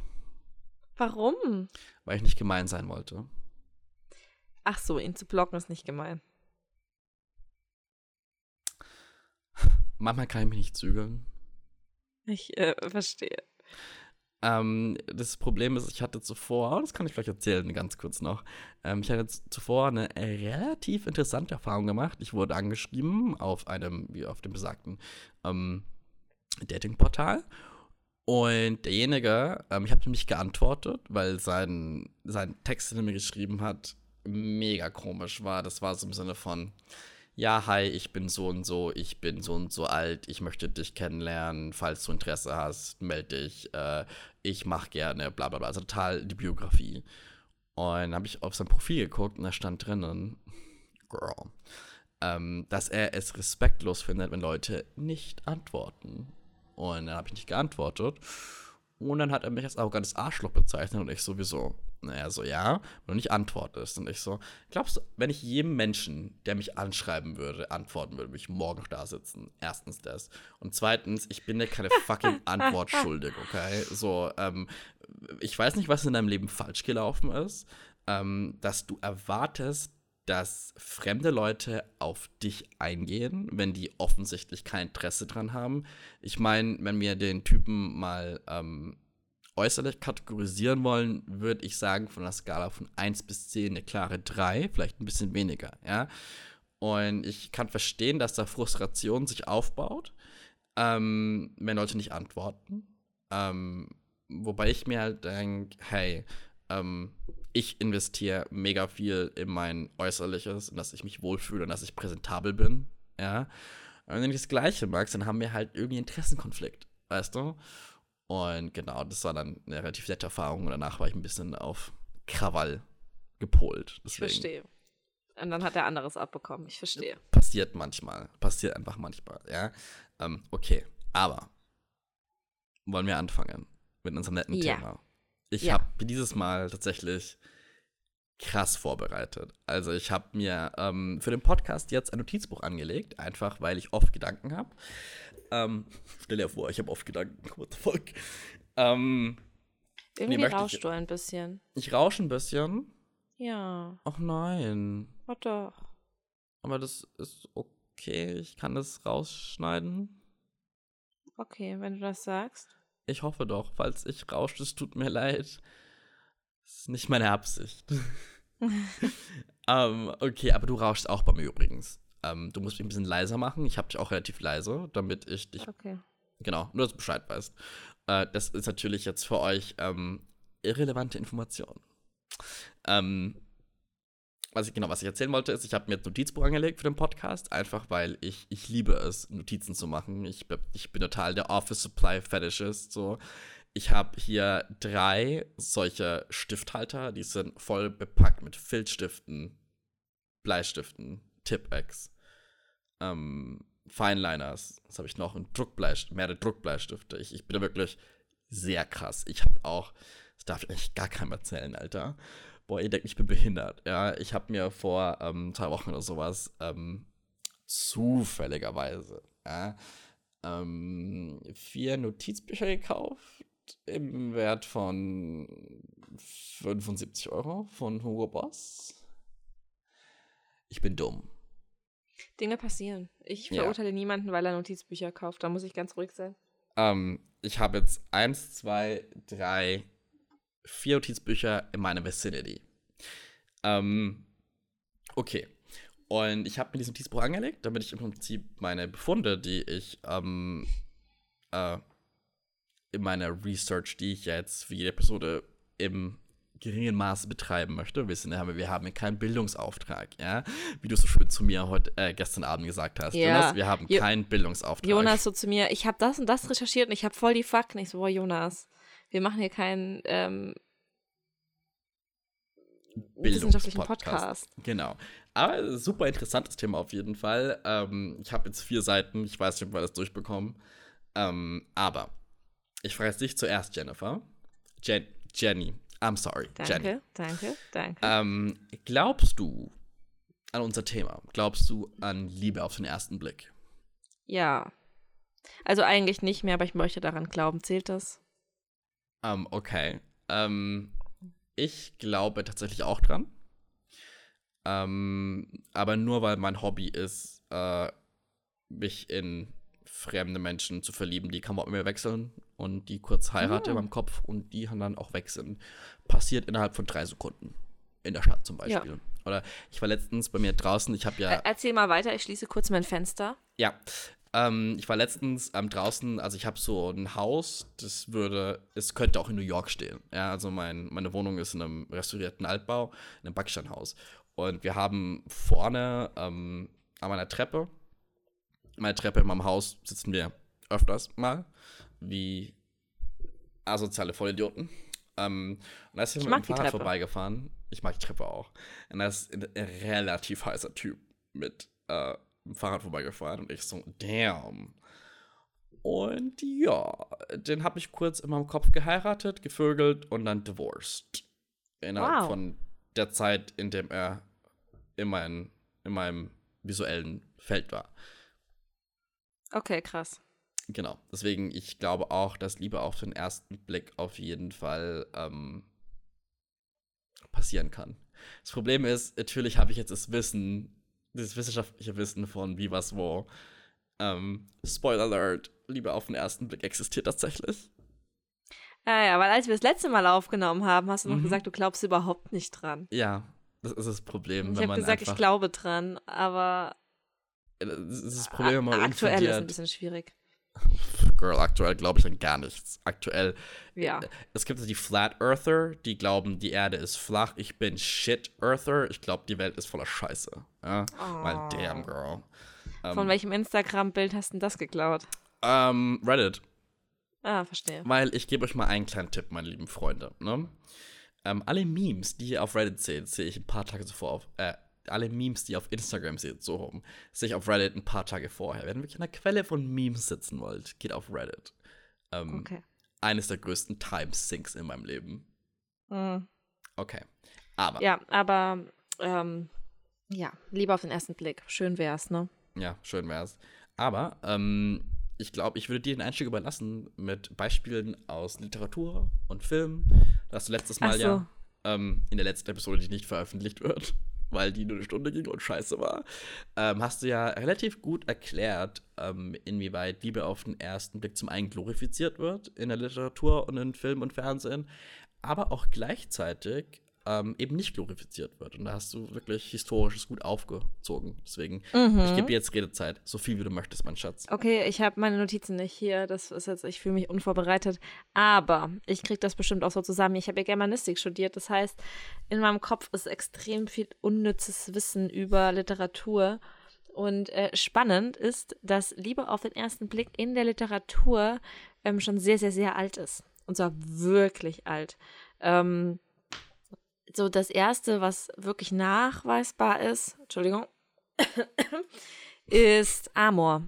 Warum?
Weil ich nicht gemein sein wollte.
Ach so, ihn zu blocken ist nicht gemein.
Manchmal kann ich mich nicht zügeln.
Ich äh, verstehe.
Ähm, das Problem ist, ich hatte zuvor, das kann ich vielleicht erzählen, ganz kurz noch. Ähm, ich hatte zuvor eine relativ interessante Erfahrung gemacht. Ich wurde angeschrieben auf einem, wie auf dem besagten ähm, Datingportal. Und derjenige, ähm, ich habe ihm nicht geantwortet, weil sein, sein Text, den er mir geschrieben hat, mega komisch war. Das war so im Sinne von, ja, hi, ich bin so und so, ich bin so und so alt, ich möchte dich kennenlernen, falls du Interesse hast, melde dich, äh, ich mach gerne, bla bla bla, also total die Biografie. Und dann habe ich auf sein Profil geguckt und da stand drinnen, girl, ähm, dass er es respektlos findet, wenn Leute nicht antworten. Und dann habe ich nicht geantwortet. Und dann hat er mich als arrogantes Arschloch bezeichnet und ich sowieso. Naja, so, ja, wenn du nicht antwortest. Und ich so, glaubst du, wenn ich jedem Menschen, der mich anschreiben würde, antworten würde, würde ich morgen noch da sitzen? Erstens das. Und zweitens, ich bin dir keine fucking Antwort schuldig, okay? So, ähm, ich weiß nicht, was in deinem Leben falsch gelaufen ist, ähm, dass du erwartest, dass fremde Leute auf dich eingehen, wenn die offensichtlich kein Interesse dran haben. Ich meine, wenn wir den Typen mal ähm, äußerlich kategorisieren wollen, würde ich sagen, von einer Skala von 1 bis 10 eine klare 3, vielleicht ein bisschen weniger, ja. Und ich kann verstehen, dass da Frustration sich aufbaut, ähm, wenn Leute nicht antworten. Ähm, wobei ich mir halt denke, hey, ähm, ich investiere mega viel in mein Äußerliches, in dass ich mich wohlfühle und dass ich präsentabel bin, ja. Und wenn ich das Gleiche mag, dann haben wir halt irgendwie Interessenkonflikt, weißt du? Und genau, das war dann eine relativ nette Erfahrung. Und danach war ich ein bisschen auf Krawall gepolt.
Deswegen. Ich verstehe. Und dann hat er anderes abbekommen. Ich verstehe.
Passiert manchmal. Passiert einfach manchmal, ja. Ähm, okay, aber wollen wir anfangen mit unserem netten ja. Thema? Ich ja. habe dieses Mal tatsächlich krass vorbereitet. Also ich habe mir ähm, für den Podcast jetzt ein Notizbuch angelegt, einfach weil ich oft Gedanken habe. Ähm, stell dir vor, ich habe oft Gedanken. What the fuck? Ähm,
Irgendwie nee, rauschst ich, du ein bisschen.
Ich rausche ein bisschen?
Ja.
Ach nein.
Oh doch.
Aber das ist okay. Ich kann das rausschneiden.
Okay, wenn du das sagst.
Ich hoffe doch. Falls ich rausche, es tut mir leid. Das ist nicht meine Absicht. um, ähm, okay, aber du rauschst auch bei mir übrigens. Ähm, du musst mich ein bisschen leiser machen. Ich habe dich auch relativ leise, damit ich dich.
Okay.
Genau, nur dass du Bescheid weißt. Äh, das ist natürlich jetzt für euch ähm, irrelevante Information. Ähm, was ich, genau, was ich erzählen wollte, ist, ich habe mir ein Notizbuch angelegt für den Podcast, einfach weil ich, ich liebe es, Notizen zu machen. Ich, ich bin total der Office Supply Fetishist. So. Ich habe hier drei solche Stifthalter, die sind voll bepackt mit Filzstiften, Bleistiften, Tipp-X, ähm, Fineliners, was habe ich noch? Und Druckbleist mehrere Druckbleistifte. Ich, ich bin da wirklich sehr krass. Ich habe auch, das darf ich eigentlich gar keinem erzählen, Alter. Boah, ihr denkt, ich bin behindert. Ja, ich habe mir vor ähm, zwei Wochen oder sowas ähm, zufälligerweise ja, ähm, vier Notizbücher gekauft im Wert von 75 Euro von Hugo Boss. Ich bin dumm.
Dinge passieren. Ich verurteile ja. niemanden, weil er Notizbücher kauft. Da muss ich ganz ruhig sein.
Ähm, ich habe jetzt eins, zwei, drei, vier Notizbücher in meiner Vicinity. Ähm, okay. Und ich habe mir dieses Notizbuch angelegt, damit ich im Prinzip meine Befunde, die ich ähm, äh, in meiner Research, die ich jetzt für jede Episode im geringen Maße betreiben möchte. Wir, sind, wir haben keinen Bildungsauftrag, ja. Wie du so schön zu mir heute, äh, gestern Abend gesagt hast. Ja. Jonas, wir haben jo keinen Bildungsauftrag.
Jonas so zu mir, ich habe das und das recherchiert und ich habe voll die Fakten. Ich so, boah, Jonas, wir machen hier keinen ähm, wissenschaftlichen Podcast.
Genau. Aber super interessantes Thema auf jeden Fall. Ähm, ich habe jetzt vier Seiten, ich weiß nicht, ob wir das durchbekommen. Ähm, aber ich frage dich zuerst, Jennifer. Jen Jenny, I'm sorry.
Danke, Jenny. danke, danke.
Ähm, glaubst du an unser Thema? Glaubst du an Liebe auf den ersten Blick?
Ja. Also eigentlich nicht mehr, aber ich möchte daran glauben. Zählt das?
Um, ähm, okay. Um, ich glaube tatsächlich auch dran. Um, aber nur weil mein Hobby ist, uh, mich in fremde Menschen zu verlieben, die kann man immer wechseln und die kurz heirate oh. in meinem Kopf und die dann auch wechseln. Passiert innerhalb von drei Sekunden. In der Stadt zum Beispiel. Ja. Oder ich war letztens bei mir draußen, ich habe ja.
Erzähl mal weiter, ich schließe kurz mein Fenster.
Ja. Ähm, ich war letztens ähm, draußen, also ich habe so ein Haus, das würde, es könnte auch in New York stehen. Ja, also mein, meine Wohnung ist in einem restaurierten Altbau, in einem Backsteinhaus. Und wir haben vorne ähm, an meiner Treppe, meine Treppe in meinem Haus sitzen wir öfters mal, wie asoziale Vollidioten. Ähm, und da ist ich mit dem Fahrrad vorbeigefahren. Ich mag die Treppe auch. Und da ist ein relativ heißer Typ mit äh, dem Fahrrad vorbeigefahren. Und ich so, damn. Und ja, den habe ich kurz in meinem Kopf geheiratet, gevögelt und dann divorced. Innerhalb wow. von der Zeit, in dem er in, mein, in meinem visuellen Feld war.
Okay, krass.
Genau. Deswegen, ich glaube auch, dass Liebe auf den ersten Blick auf jeden Fall ähm, passieren kann. Das Problem ist, natürlich habe ich jetzt das Wissen, das wissenschaftliche Wissen von wie, was, wo. Ähm, Spoiler Alert, Liebe auf den ersten Blick existiert tatsächlich.
Ja, ja, weil als wir das letzte Mal aufgenommen haben, hast du noch mhm. gesagt, du glaubst überhaupt nicht dran.
Ja, das ist das Problem.
Ich habe gesagt, ich glaube dran, aber.
Das ist das Problem, wenn man
Aktuell ist ein bisschen schwierig.
Girl, aktuell glaube ich an gar nichts. Aktuell.
Ja.
Es gibt die Flat Earther, die glauben, die Erde ist flach. Ich bin Shit Earther. Ich glaube, die Welt ist voller Scheiße. Ja? Oh. Weil, damn, girl.
Von um, ähm, welchem Instagram-Bild hast du das geklaut?
Ähm, Reddit.
Ah, verstehe.
Weil ich gebe euch mal einen kleinen Tipp, meine lieben Freunde. Ne? Um, alle Memes, die ihr auf Reddit seht, sehe ich ein paar Tage zuvor auf. Äh, alle Memes, die ihr auf Instagram seht, so rum, sehe ich auf Reddit ein paar Tage vorher. Wenn ihr wirklich an der Quelle von Memes sitzen wollt, geht auf Reddit. Ähm, okay. Eines der größten Time-Sinks in meinem Leben. Mhm. Okay. Aber.
Ja, aber ähm, ja, lieber auf den ersten Blick. Schön wär's, ne?
Ja, schön wär's. Aber ähm, ich glaube, ich würde dir den Einstieg überlassen mit Beispielen aus Literatur und Film. Das letztes Mal so. ja ähm, in der letzten Episode, die nicht veröffentlicht wird, weil die nur eine Stunde ging und scheiße war, ähm, hast du ja relativ gut erklärt, ähm, inwieweit Liebe auf den ersten Blick zum einen glorifiziert wird in der Literatur und in Film und Fernsehen, aber auch gleichzeitig ähm, eben nicht glorifiziert wird. Und da hast du wirklich historisches gut aufgezogen. Deswegen, mhm. ich gebe dir jetzt Redezeit, so viel wie du möchtest, mein Schatz.
Okay, ich habe meine Notizen nicht hier. Das ist jetzt, ich fühle mich unvorbereitet. Aber ich kriege das bestimmt auch so zusammen. Ich habe ja Germanistik studiert. Das heißt, in meinem Kopf ist extrem viel unnützes Wissen über Literatur. Und äh, spannend ist, dass Liebe auf den ersten Blick in der Literatur ähm, schon sehr, sehr, sehr alt ist. Und zwar wirklich alt. Ähm, so das Erste, was wirklich nachweisbar ist, Entschuldigung, ist Amor.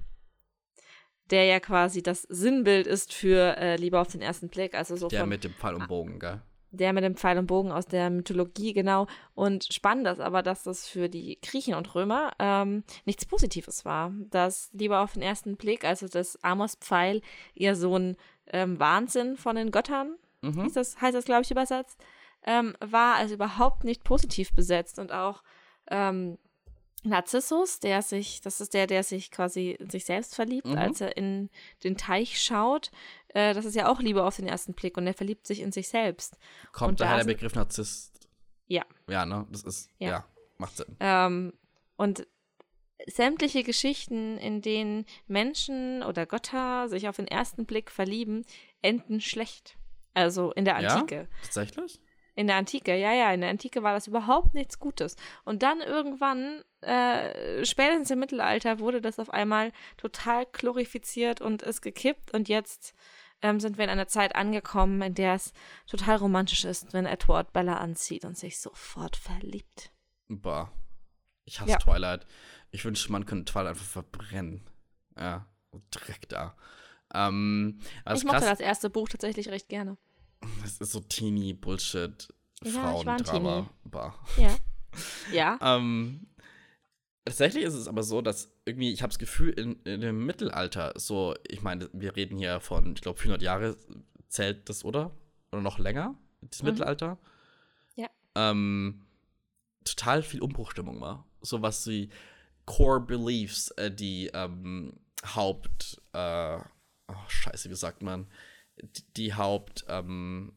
Der ja quasi das Sinnbild ist für äh, Liebe auf den ersten Blick. Also so
der
von,
mit dem Pfeil und Bogen, gell?
Der mit dem Pfeil und Bogen aus der Mythologie, genau. Und spannend ist aber, dass das für die Griechen und Römer ähm, nichts Positives war. Dass Liebe auf den ersten Blick, also das Amors Pfeil, eher so ein ähm, Wahnsinn von den Göttern, mhm. das, heißt das, glaube ich, übersetzt, ähm, war also überhaupt nicht positiv besetzt und auch ähm, Narzissus, der sich, das ist der, der sich quasi in sich selbst verliebt, mhm. als er in den Teich schaut. Äh, das ist ja auch Liebe auf den ersten Blick und er verliebt sich in sich selbst.
Kommt daher der Begriff Narzisst?
Ja.
Ja, ne? Das ist, ja, ja macht Sinn.
Ähm, und sämtliche Geschichten, in denen Menschen oder Götter sich auf den ersten Blick verlieben, enden schlecht. Also in der Antike. Ja,
tatsächlich?
In der Antike, ja, ja, in der Antike war das überhaupt nichts Gutes. Und dann irgendwann, äh, spätestens im Mittelalter, wurde das auf einmal total glorifiziert und ist gekippt. Und jetzt ähm, sind wir in einer Zeit angekommen, in der es total romantisch ist, wenn Edward Bella anzieht und sich sofort verliebt.
Boah. Ich hasse ja. Twilight. Ich wünschte, man könnte Twilight einfach verbrennen. Ja, Dreck da. Ähm,
ich mochte das erste Buch tatsächlich recht gerne.
Das ist so teeny Bullshit. Ja, Frauendrama.
Ja. Ja.
ähm, Tatsächlich ist es aber so, dass irgendwie, ich habe das Gefühl, in, in, dem Mittelalter, so, ich meine, wir reden hier von, ich glaube, 400 Jahre zählt das, oder? Oder noch länger, das mhm. Mittelalter.
Ja.
Ähm, total viel Umbruchstimmung war. So was wie Core Beliefs, äh, die ähm, Haupt, äh, oh, scheiße, wie sagt man, die, Haupt, ähm,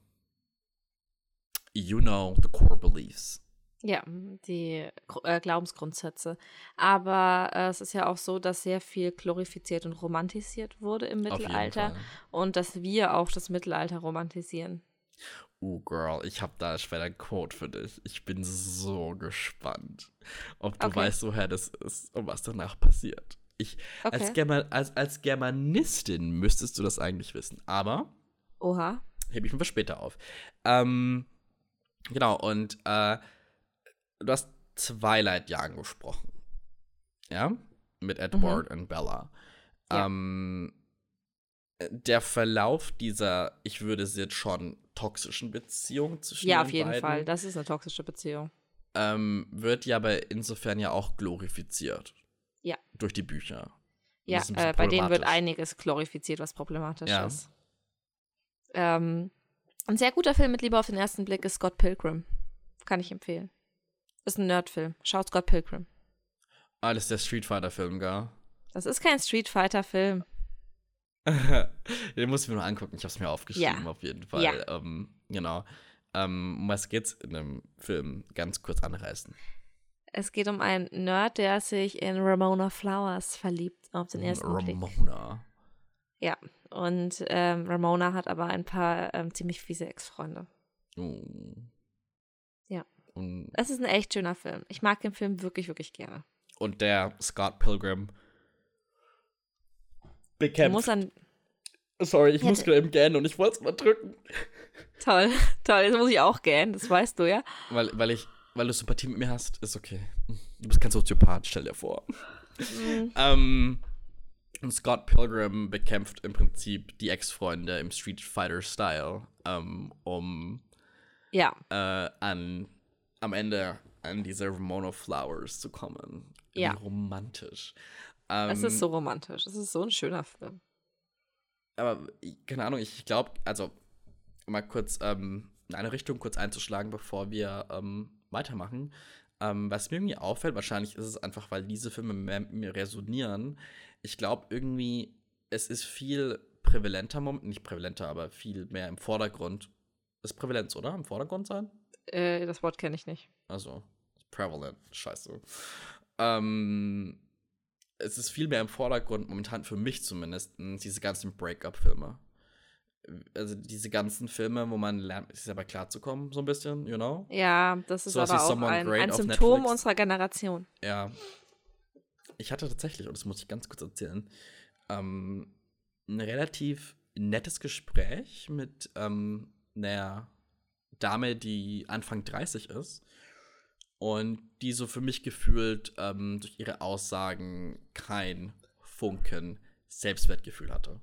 you know, the core beliefs.
Ja, die äh, Glaubensgrundsätze. Aber äh, es ist ja auch so, dass sehr viel glorifiziert und romantisiert wurde im Mittelalter und dass wir auch das Mittelalter romantisieren.
Uh, Girl, ich habe da später ein Quote für dich. Ich bin so gespannt, ob du okay. weißt, woher das ist und was danach passiert. Ich, okay. als, German, als, als Germanistin müsstest du das eigentlich wissen, aber.
Oha.
Hebe ich mir für später auf. Ähm, genau, und äh, du hast Twilight ja angesprochen. Ja? Mit Edward mhm. und Bella. Ja. Ähm, der Verlauf dieser, ich würde es jetzt schon toxischen Beziehung zwischen
Ja, auf jeden beiden, Fall. Das ist eine toxische Beziehung.
Ähm, wird ja aber insofern ja auch glorifiziert.
Ja.
Durch die Bücher.
Ja, äh, bei denen wird einiges glorifiziert, was problematisch ja. ist. Ähm, ein sehr guter Film mit Liebe auf den ersten Blick ist Scott Pilgrim. Kann ich empfehlen. Ist ein Nerdfilm. Schaut Scott Pilgrim.
Ah, das ist der Street Fighter-Film, gar.
Das ist kein Street Fighter-Film.
Den muss ich mir nur angucken. Ich habe es mir aufgeschrieben, ja. auf jeden Fall. Ja. Ähm, genau. Ähm, um was geht's in dem Film? Ganz kurz anreißen.
Es geht um einen Nerd, der sich in Ramona Flowers verliebt, auf den ersten
Ramona.
Blick.
Ramona.
Ja, und ähm, Ramona hat aber ein paar ähm, ziemlich fiese Ex-Freunde.
Oh.
Ja. Und es ist ein echt schöner Film. Ich mag den Film wirklich, wirklich gerne.
Und der Scott Pilgrim bekämpft.
muss an
Sorry, ich muss gerade eben gähnen und ich wollte es mal drücken.
Toll, toll. Jetzt muss ich auch gähnen, das weißt du ja.
Weil, weil ich weil du Sympathie mit mir hast, ist okay. Du bist kein Soziopath, stell dir vor. Mhm. ähm, und Scott Pilgrim bekämpft im Prinzip die Ex-Freunde im Street Fighter-Style, ähm, um
ja.
äh, an, am Ende an diese Ramona Flowers zu kommen.
Ja.
Wie romantisch.
Ähm, es ist so romantisch. Es ist so ein schöner Film.
Aber, keine Ahnung, ich glaube, also, mal kurz ähm, in eine Richtung kurz einzuschlagen, bevor wir ähm, weitermachen. Ähm, was mir irgendwie auffällt, wahrscheinlich ist es einfach, weil diese Filme mehr mit mir resonieren. Ich glaube irgendwie, es ist viel prävalenter, nicht prävalenter, aber viel mehr im Vordergrund. Ist Prävalenz, oder? Im Vordergrund sein?
Äh, das Wort kenne ich nicht.
Also, prevalent, scheiße. Ähm, es ist viel mehr im Vordergrund, momentan für mich zumindest, diese ganzen Breakup-Filme also diese ganzen Filme, wo man lernt, sich selber klarzukommen, so ein bisschen, you know?
Ja, das ist so aber auch ein, ein Symptom unserer Generation.
Ja. Ich hatte tatsächlich, und das muss ich ganz kurz erzählen, ähm, ein relativ nettes Gespräch mit ähm, einer Dame, die Anfang 30 ist und die so für mich gefühlt ähm, durch ihre Aussagen kein Funken Selbstwertgefühl hatte.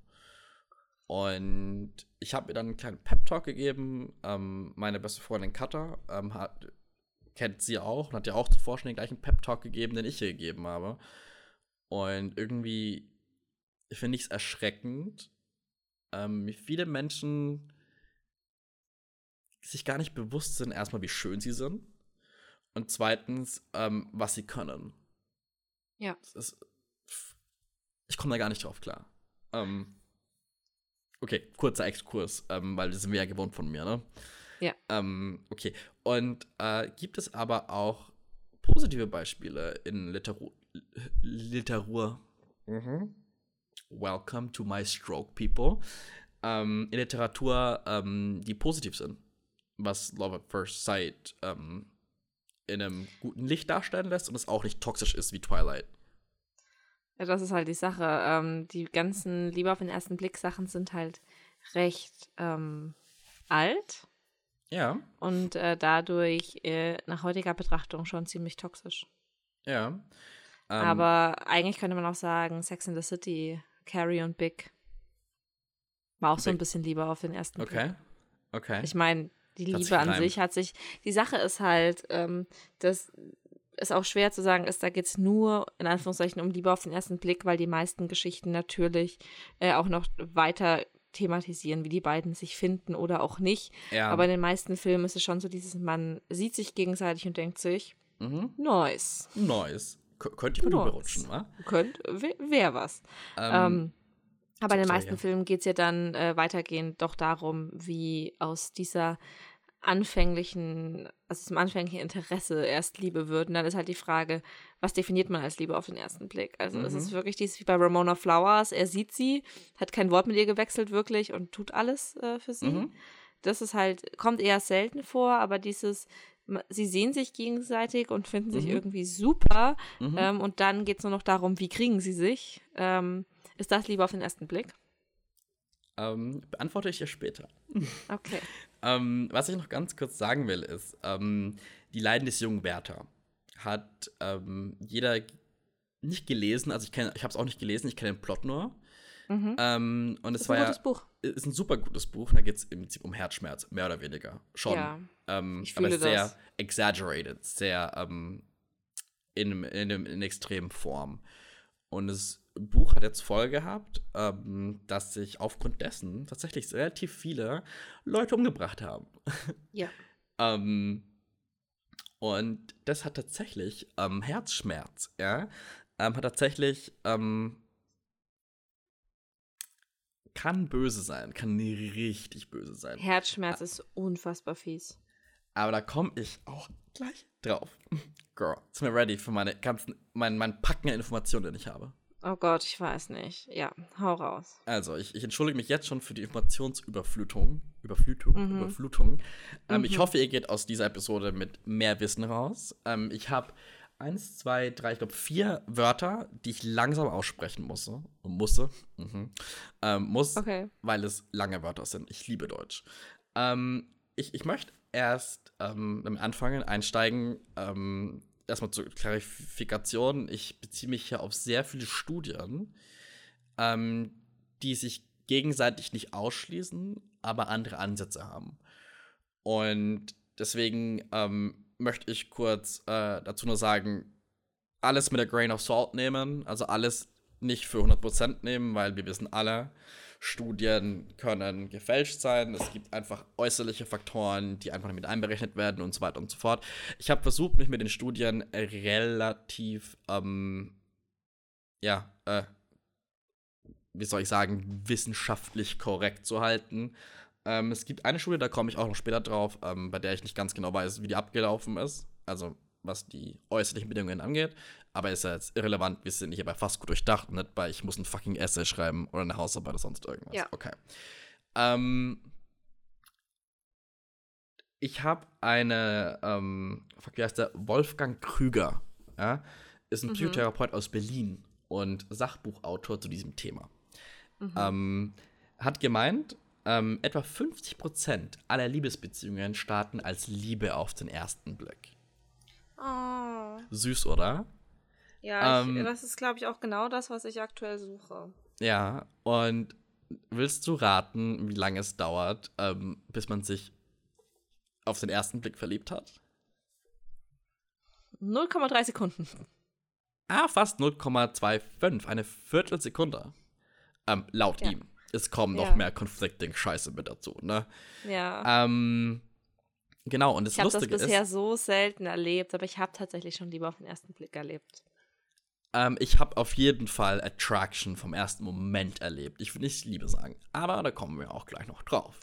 Und ich habe ihr dann einen kleinen Pep-Talk gegeben. Ähm, meine beste Freundin Katha ähm, hat, kennt sie auch und hat ja auch zuvor schon den gleichen Pep-Talk gegeben, den ich ihr gegeben habe. Und irgendwie finde ich es erschreckend, ähm, wie viele Menschen sich gar nicht bewusst sind, erstmal, wie schön sie sind. Und zweitens, ähm, was sie können.
Ja.
Ist, ich komme da gar nicht drauf klar. Ähm, Okay, kurzer Exkurs, ähm, weil das sind wir ja gewohnt von mir, ne?
Ja.
Ähm, okay. Und äh, gibt es aber auch positive Beispiele in Literatur? Literatur. Mhm. Welcome to my stroke, people. Ähm, in Literatur, ähm, die positiv sind. Was Love at First Sight ähm, in einem guten Licht darstellen lässt und es auch nicht toxisch ist wie Twilight.
Ja, das ist halt die Sache. Ähm, die ganzen Liebe auf den ersten Blick Sachen sind halt recht ähm, alt.
Ja.
Und äh, dadurch äh, nach heutiger Betrachtung schon ziemlich toxisch.
Ja.
Ähm, Aber eigentlich könnte man auch sagen, Sex in the City, Carrie und Big war auch Big. so ein bisschen Liebe auf den ersten
okay. Blick. Okay.
Ich meine, die Liebe an sich hat sich. Die Sache ist halt, ähm, dass ist auch schwer zu sagen, ist, da geht es nur in Anführungszeichen um Liebe auf den ersten Blick, weil die meisten Geschichten natürlich äh, auch noch weiter thematisieren, wie die beiden sich finden oder auch nicht. Ja. Aber in den meisten Filmen ist es schon so dieses, man sieht sich gegenseitig und denkt sich, mhm. nice.
Nice. könnte ich mal überrutschen, wa?
Könnte, wäre was. Ähm, ähm, aber in den meisten ja. Filmen geht es ja dann äh, weitergehend doch darum, wie aus dieser anfänglichen, aus diesem anfänglichen Interesse erst Liebe wird. Und dann ist halt die Frage, was definiert man als Liebe auf den ersten Blick? Also mhm. es ist wirklich dieses wie bei Ramona Flowers, er sieht sie, hat kein Wort mit ihr gewechselt wirklich und tut alles äh, für sie. Mhm. Das ist halt, kommt eher selten vor, aber dieses, sie sehen sich gegenseitig und finden sich mhm. irgendwie super. Mhm. Ähm, und dann geht es nur noch darum, wie kriegen sie sich. Ähm, ist das Liebe auf den ersten Blick?
Ähm, beantworte ich dir später.
Okay.
ähm, was ich noch ganz kurz sagen will, ist, ähm, die Leiden des jungen Werther hat ähm, jeder nicht gelesen, also ich, ich habe es auch nicht gelesen, ich kenne den Plot nur. Mhm. Ähm, und es ist war ein gutes ja, Buch. ist ein super gutes Buch. Da geht es im Prinzip um Herzschmerz, mehr oder weniger. Schon. Ja, ähm, ich aber sehr das. exaggerated, sehr in, in, in, in extremen Form. Und das Buch hat jetzt voll gehabt, ähm, dass sich aufgrund dessen tatsächlich relativ viele Leute umgebracht haben.
Ja.
ähm, und das hat tatsächlich ähm, Herzschmerz, ja. Ähm, hat tatsächlich, ähm, kann böse sein, kann richtig böse sein.
Herzschmerz ah. ist unfassbar fies.
Aber da komme ich auch gleich drauf. Girl, jetzt mir ready für meine ganzen, mein, mein Packen an Informationen, den ich habe.
Oh Gott, ich weiß nicht. Ja, hau raus.
Also, ich, ich entschuldige mich jetzt schon für die Informationsüberflutung. Überflutung, mhm. Überflutung. Ähm, mhm. Ich hoffe, ihr geht aus dieser Episode mit mehr Wissen raus. Ähm, ich habe eins, zwei, drei, ich glaube vier Wörter, die ich langsam aussprechen musste. Musste. Mhm. Ähm, muss, okay. weil es lange Wörter sind. Ich liebe Deutsch. Ähm, ich, ich möchte erst ähm, anfangen, einsteigen, ähm, erstmal zur Klarifikation, ich beziehe mich hier auf sehr viele Studien, ähm, die sich gegenseitig nicht ausschließen, aber andere Ansätze haben. Und deswegen ähm, möchte ich kurz äh, dazu nur sagen, alles mit a grain of salt nehmen, also alles nicht für 100% nehmen, weil wir wissen alle, Studien können gefälscht sein. Es gibt einfach äußerliche Faktoren, die einfach mit einberechnet werden und so weiter und so fort. Ich habe versucht, mich mit den Studien relativ, ähm, ja, äh, wie soll ich sagen, wissenschaftlich korrekt zu halten. Ähm, es gibt eine Studie, da komme ich auch noch später drauf, ähm, bei der ich nicht ganz genau weiß, wie die abgelaufen ist. Also was die äußerlichen Bedingungen angeht. Aber ist ja jetzt irrelevant, wir sind hier bei fast gut durchdacht, nicht bei ich muss ein fucking Essay schreiben oder eine Hausarbeit oder sonst irgendwas. Ja. Okay. Ähm, ich habe eine, ähm, wie heißt der, Wolfgang Krüger, ja, ist ein mhm. Psychotherapeut aus Berlin und Sachbuchautor zu diesem Thema. Mhm. Ähm, hat gemeint, ähm, etwa 50% aller Liebesbeziehungen starten als Liebe auf den ersten Blick.
Oh.
Süß, oder?
Ja, ähm, ich, das ist, glaube ich, auch genau das, was ich aktuell suche.
Ja, und willst du raten, wie lange es dauert, ähm, bis man sich auf den ersten Blick verliebt hat?
0,3 Sekunden.
Ah, fast 0,25, eine Viertelsekunde. Ähm, laut ja. ihm. Es kommen noch ja. mehr Conflicting-Scheiße mit dazu, ne?
Ja.
Ähm, genau, und das
ich Lustige ist. Ich habe das bisher so selten erlebt, aber ich habe tatsächlich schon lieber auf den ersten Blick erlebt.
Ähm, ich habe auf jeden Fall Attraction vom ersten Moment erlebt. Ich will nicht Liebe sagen, aber da kommen wir auch gleich noch drauf.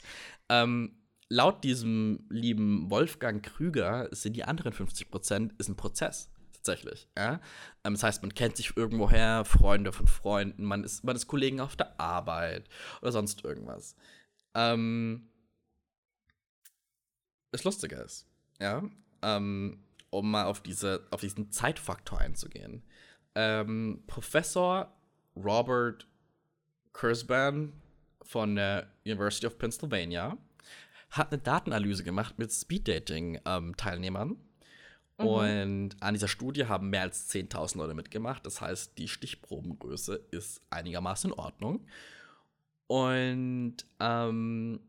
Ähm, laut diesem lieben Wolfgang Krüger sind die anderen 50 Prozent ein Prozess tatsächlich. Ja? Ähm, das heißt, man kennt sich irgendwoher, Freunde von Freunden, man ist, man ist Kollegen auf der Arbeit oder sonst irgendwas. Ähm, das Lustige ist, ja, ähm, um mal auf, diese, auf diesen Zeitfaktor einzugehen ähm, Professor Robert Kurzban von der University of Pennsylvania hat eine Datenanalyse gemacht mit Speeddating-Teilnehmern. Ähm, mhm. Und an dieser Studie haben mehr als 10.000 Leute mitgemacht. Das heißt, die Stichprobengröße ist einigermaßen in Ordnung. Und ähm,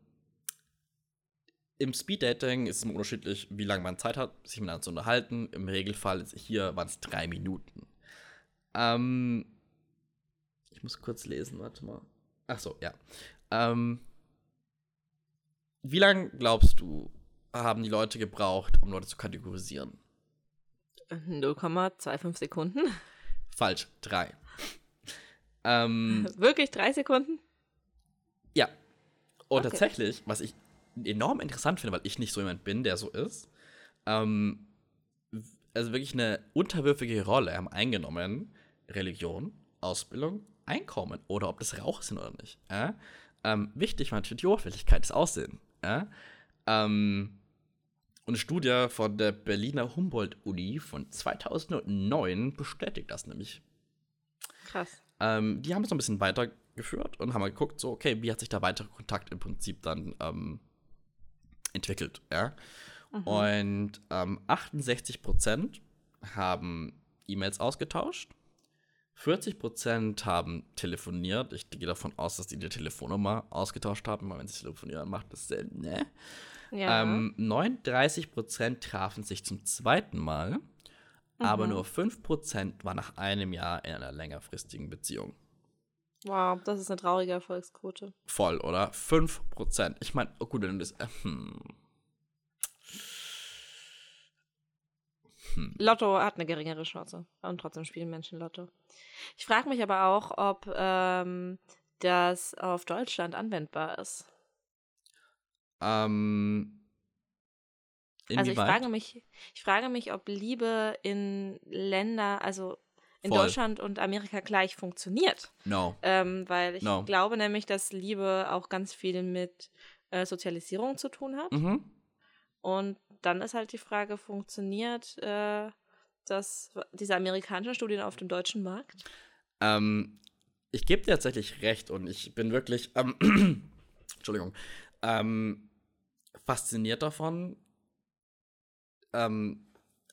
Im Speeddating ist es unterschiedlich, wie lange man Zeit hat, sich miteinander zu unterhalten. Im Regelfall ist hier waren es drei Minuten. Ähm, ich muss kurz lesen, warte mal. Ach so, ja. Ähm, wie lange glaubst du, haben die Leute gebraucht, um Leute zu kategorisieren?
0,25 Sekunden.
Falsch, drei. ähm,
Wirklich drei Sekunden?
Ja. Und okay. tatsächlich, was ich enorm interessant finde, weil ich nicht so jemand bin, der so ist, ähm, also wirklich eine unterwürfige Rolle haben eingenommen, Religion, Ausbildung, Einkommen oder ob das Rauch sind oder nicht. Äh? Ähm, wichtig war natürlich die Oberflächlichkeit, das Aussehen. Äh? Ähm, und eine Studie von der Berliner Humboldt-Uni von 2009 bestätigt das nämlich.
Krass.
Ähm, die haben es noch ein bisschen weitergeführt und haben mal geguckt, so, okay, wie hat sich der weitere Kontakt im Prinzip dann ähm, entwickelt, ja. Mhm. Und ähm, 68% haben E-Mails ausgetauscht, 40% haben telefoniert. Ich gehe davon aus, dass die die Telefonnummer ausgetauscht haben, weil wenn sie telefonieren, macht das selten, ne? Ja. Ähm, 39% trafen sich zum zweiten Mal, mhm. aber nur 5% waren nach einem Jahr in einer längerfristigen Beziehung.
Wow, das ist eine traurige Erfolgsquote.
Voll, oder? 5% Ich meine, oh gut, wenn du das. Äh, hm.
Hm. Lotto hat eine geringere Chance und trotzdem spielen Menschen Lotto. Ich frage mich aber auch, ob ähm, das auf Deutschland anwendbar ist.
Ähm,
also ich frage mich, ich frage mich, ob Liebe in Länder, also in Voll. Deutschland und Amerika gleich funktioniert.
No.
Ähm, weil ich no. glaube nämlich, dass Liebe auch ganz viel mit äh, Sozialisierung zu tun hat. Mhm. Und dann ist halt die Frage, funktioniert äh, das, diese amerikanischen Studien auf dem deutschen Markt?
Ähm, ich gebe dir tatsächlich recht und ich bin wirklich, ähm, Entschuldigung, ähm, fasziniert davon. Ähm,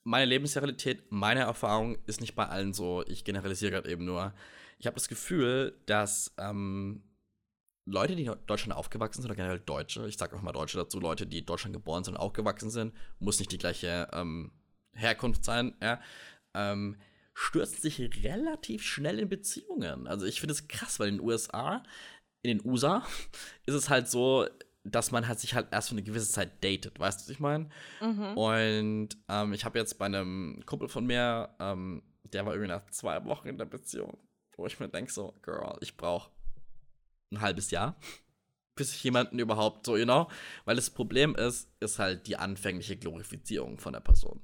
meine Lebensrealität, meine Erfahrung ist nicht bei allen so. Ich generalisiere gerade eben nur. Ich habe das Gefühl, dass ähm, Leute, die in Deutschland aufgewachsen sind, oder generell Deutsche, ich sage auch mal Deutsche dazu, Leute, die in Deutschland geboren sind und aufgewachsen sind, muss nicht die gleiche ähm, Herkunft sein, ja, ähm, stürzen sich relativ schnell in Beziehungen. Also ich finde es krass, weil in den USA, in den USA, ist es halt so, dass man halt sich halt erst für eine gewisse Zeit datet, weißt du, was ich meine? Mhm. Und ähm, ich habe jetzt bei einem Kumpel von mir, ähm, der war irgendwie nach zwei Wochen in der Beziehung, wo ich mir denke so, Girl, ich brauche ein halbes Jahr, bis ich jemanden überhaupt so, you know? Weil das Problem ist, ist halt die anfängliche Glorifizierung von der Person.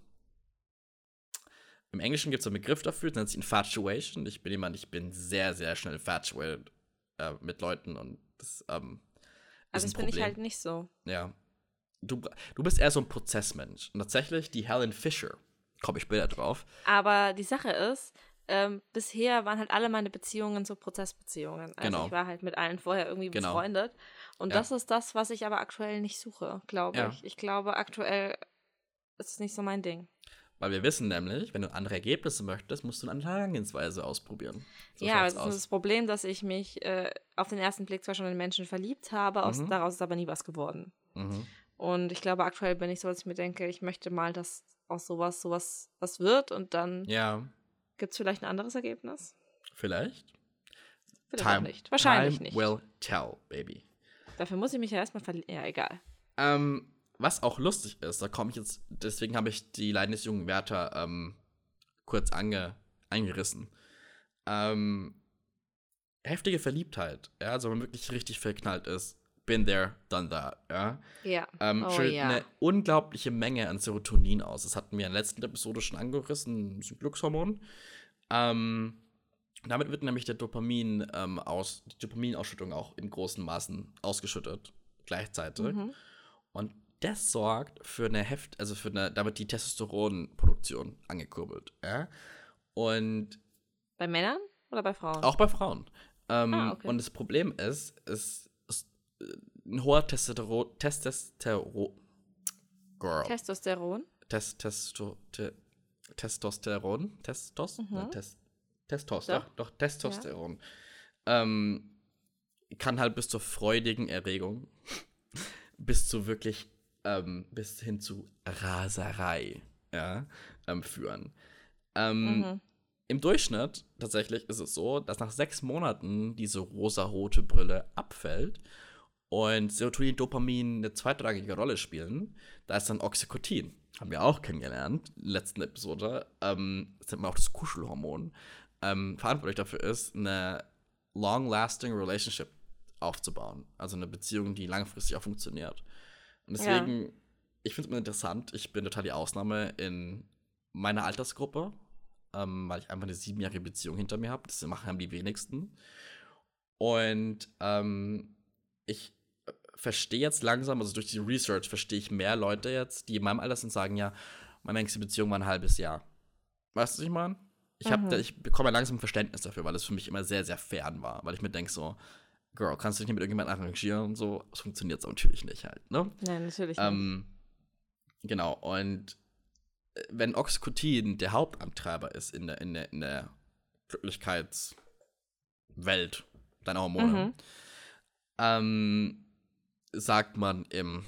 Im Englischen gibt es einen Begriff dafür, das nennt sich Infatuation. Ich bin jemand, ich bin sehr, sehr schnell infatuated äh, mit Leuten und das, ähm,
also das bin ich halt nicht so.
Ja. Du, du bist eher so ein Prozessmensch. Und tatsächlich, die Helen Fisher, komme ich später drauf.
Aber die Sache ist, ähm, bisher waren halt alle meine Beziehungen so Prozessbeziehungen. Also genau. ich war halt mit allen vorher irgendwie genau. befreundet. Und ja. das ist das, was ich aber aktuell nicht suche, glaube ja. ich. Ich glaube, aktuell ist es nicht so mein Ding.
Weil wir wissen nämlich, wenn du andere Ergebnisse möchtest, musst du eine andere Herangehensweise ausprobieren.
So ja, das ist das Problem, dass ich mich äh, auf den ersten Blick zwar schon in Menschen verliebt habe, aus, mhm. daraus ist aber nie was geworden. Mhm. Und ich glaube, aktuell bin ich so, dass ich mir denke, ich möchte mal, dass aus sowas sowas was wird und dann
ja.
Gibt es vielleicht ein anderes Ergebnis?
Vielleicht.
Vielleicht time, nicht. Wahrscheinlich time nicht.
will tell, baby.
Dafür muss ich mich ja erstmal verlieren. Ja, egal.
Ähm, was auch lustig ist, da komme ich jetzt, deswegen habe ich die Leiden des jungen Werther ähm, kurz ange, eingerissen. Ähm, heftige Verliebtheit, ja, also wenn man wirklich richtig verknallt ist, been there, done that, ja.
Ja.
Ähm, oh, ja. eine unglaubliche Menge an Serotonin aus. Das hatten wir in der letzten Episode schon angerissen, das ist ein Glückshormon. Ähm, damit wird nämlich der Dopamin ähm, aus, die Dopaminausschüttung auch in großen Maßen ausgeschüttet, gleichzeitig. Mhm. Und das sorgt für eine Heft, also für eine, damit die Testosteronproduktion angekurbelt. Ja? Und
bei Männern oder bei Frauen?
Auch bei Frauen. Ähm, ah, okay. Und das Problem ist, es ein hoher Testosteron. Testosteron.
Girl. Testosteron?
Test, testo, te, Testosteron. Testos? Mhm. Nein, Test, Testos, doch, doch, Testosteron. Ja. Ähm, kann halt bis zur freudigen Erregung, bis zu wirklich ähm, bis hin zu Raserei ja, ähm, führen. Ähm, mhm. Im Durchschnitt tatsächlich ist es so, dass nach sechs Monaten diese rosa-rote Brille abfällt und Serotonin, Dopamin eine zweitrangige Rolle spielen. Da ist dann Oxycotin, haben wir auch kennengelernt, in der letzten Episode. Ähm, das nennt man auch das Kuschelhormon. Ähm, verantwortlich dafür ist, eine long-lasting Relationship aufzubauen. Also eine Beziehung, die langfristig auch funktioniert. Und deswegen, ja. ich finde es immer interessant. Ich bin total die Ausnahme in meiner Altersgruppe, ähm, weil ich einfach eine siebenjährige Beziehung hinter mir habe. Das machen haben die wenigsten. Und ähm, ich verstehe jetzt langsam, also durch die Research verstehe ich mehr Leute jetzt, die in meinem Alter sind, sagen ja, meine längste Beziehung war ein halbes Jahr. Weißt du, was ich meine? Ich, hab, mhm. ich bekomme langsam Verständnis dafür, weil es für mich immer sehr, sehr fern war. Weil ich mir denke so, Girl, kannst du dich nicht mit irgendjemandem arrangieren und so? Das funktioniert so natürlich nicht halt, ne?
Nein, natürlich
ähm, nicht. Genau, und äh, wenn Oxycotin der Hauptantreiber ist in der, in der, in der Glücklichkeitswelt deiner Hormone, mhm. ähm, sagt man im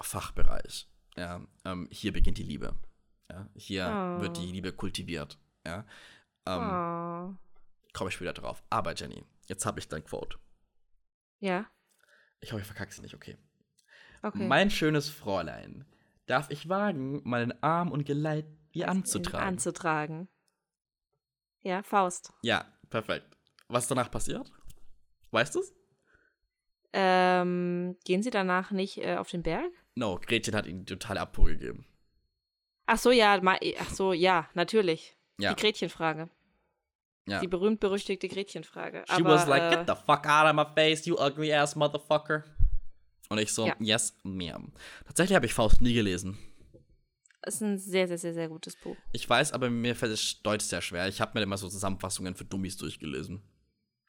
Fachbereich, ja, ähm, hier beginnt die Liebe. Ja, hier oh. wird die Liebe kultiviert. Ja, ähm, oh. komme ich später drauf. Aber Jenny, jetzt habe ich dein Quote.
Ja.
Ich hoffe, ich verkacke es nicht, okay. okay. Mein schönes Fräulein, darf ich wagen, meinen Arm und Geleit ihr anzutragen?
Anzutragen. Ja, Faust.
Ja, perfekt. Was danach passiert? Weißt du es?
Ähm, gehen sie danach nicht äh, auf den Berg?
No, Gretchen hat ihnen total Abpo gegeben.
Ach so, ja, ach so, ja, natürlich. Ja. Die Gretchenfrage. Ja. Die berühmt-berüchtigte Gretchenfrage.
She Aber, was like, äh, get the fuck out of my face, you ugly ass motherfucker. Und ich so, ja. yes, ma'am. Tatsächlich habe ich Faust nie gelesen.
Das ist ein sehr, sehr, sehr, sehr gutes Buch.
Ich weiß, aber mir fällt es Deutsch sehr schwer. Ich habe mir immer so Zusammenfassungen für Dummies durchgelesen.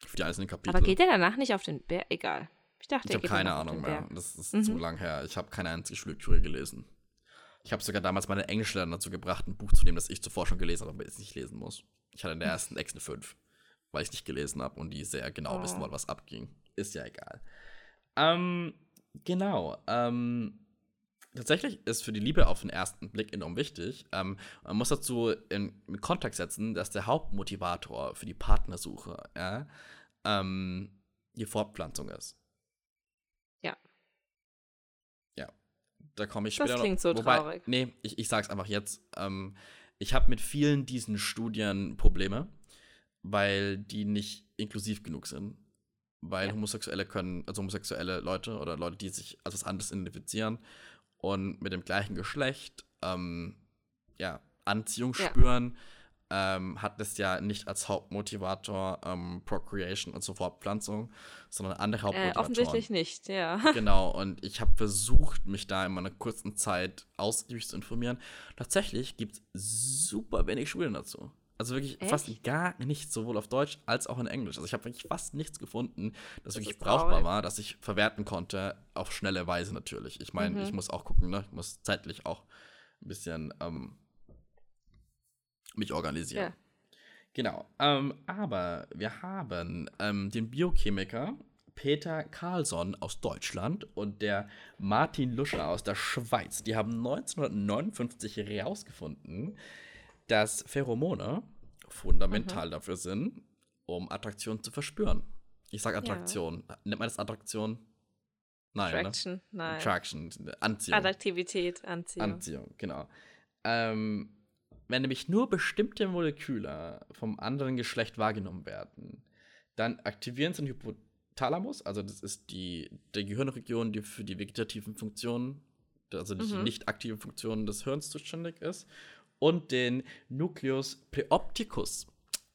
Für die einzelnen Kapitel.
Aber geht der danach nicht auf den Berg? Egal.
Ich dachte, ich habe keine Ahnung mehr. Das ist mhm. zu lang her. Ich habe keine einzige Schullektüre gelesen. Ich habe sogar damals meine Englischlehrerin dazu gebracht, ein Buch zu nehmen, das ich zuvor schon gelesen habe, aber jetzt nicht lesen muss. Ich hatte in der ersten Ex eine 5, weil ich nicht gelesen habe und die sehr genau oh. wissen wollen, was abging. Ist ja egal. Ähm, genau. Ähm, tatsächlich ist für die Liebe auf den ersten Blick enorm wichtig. Ähm, man muss dazu in, in Kontext setzen, dass der Hauptmotivator für die Partnersuche ja, ähm, die Fortpflanzung ist. Da komme ich später
das klingt noch. so Wobei, traurig.
Nee, ich, ich sag's einfach jetzt. Ähm, ich habe mit vielen diesen Studien Probleme, weil die nicht inklusiv genug sind. Weil ja. Homosexuelle können, also homosexuelle Leute oder Leute, die sich als was anderes identifizieren und mit dem gleichen Geschlecht, ähm, ja, Anziehung ja. spüren, ähm, hat es ja nicht als Hauptmotivator ähm, Procreation und so Fortpflanzung, sondern andere Hauptmotivatoren. Äh,
offensichtlich nicht, ja.
Genau, und ich habe versucht, mich da in meiner kurzen Zeit ausgiebig zu informieren. Tatsächlich gibt es super wenig Schulen dazu. Also wirklich Echt? fast gar nichts, sowohl auf Deutsch als auch in Englisch. Also ich habe wirklich fast nichts gefunden, das, das wirklich brauchbar war, das ich verwerten konnte, auf schnelle Weise natürlich. Ich meine, mhm. ich muss auch gucken, ne? Ich muss zeitlich auch ein bisschen ähm, mich organisieren. Ja. Genau. Ähm, aber wir haben ähm, den Biochemiker Peter Carlsson aus Deutschland und der Martin Luscher aus der Schweiz. Die haben 1959 herausgefunden, dass Pheromone fundamental mhm. dafür sind, um Attraktion zu verspüren. Ich sage Attraktion. Ja. Nennt man das Attraktion?
Nein. Attraction, ne? nein.
Attraction, Anziehung.
Attraktivität, Anziehung.
Anziehung, genau. Ähm, wenn nämlich nur bestimmte Moleküle vom anderen Geschlecht wahrgenommen werden, dann aktivieren sie den Hypothalamus, also das ist die, die Gehirnregion, die für die vegetativen Funktionen, also die mhm. nicht aktive Funktionen des Hirns zuständig ist, und den Nucleus preopticus.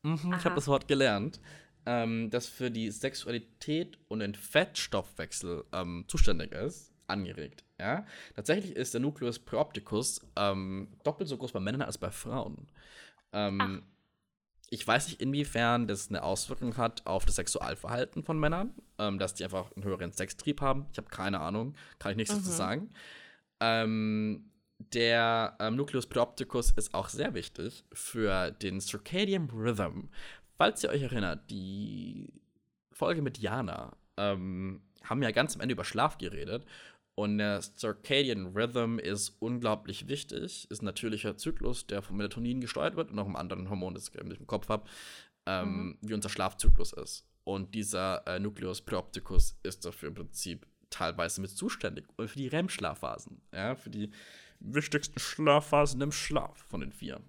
Mhm, ich habe das Wort gelernt. Ähm, das für die Sexualität und den Fettstoffwechsel ähm, zuständig ist angeregt. Ja? Tatsächlich ist der Nucleus preopticus ähm, doppelt so groß bei Männern als bei Frauen. Ähm, ich weiß nicht, inwiefern das eine Auswirkung hat auf das Sexualverhalten von Männern, ähm, dass die einfach einen höheren Sextrieb haben. Ich habe keine Ahnung, kann ich nichts mhm. dazu sagen. Ähm, der ähm, Nucleus preopticus ist auch sehr wichtig für den Circadian Rhythm. Falls ihr euch erinnert, die Folge mit Jana ähm, haben ja ganz am Ende über Schlaf geredet Und der Circadian Rhythm ist unglaublich wichtig, ist ein natürlicher Zyklus, der vom Melatonin gesteuert wird und noch einem anderen Hormon, das ich im Kopf habe, ähm, mhm. wie unser Schlafzyklus ist. Und dieser äh, Nucleus preopticus ist dafür im Prinzip teilweise mit zuständig. Und für die REM-Schlafphasen, ja, für die wichtigsten Schlafphasen im Schlaf von den vier.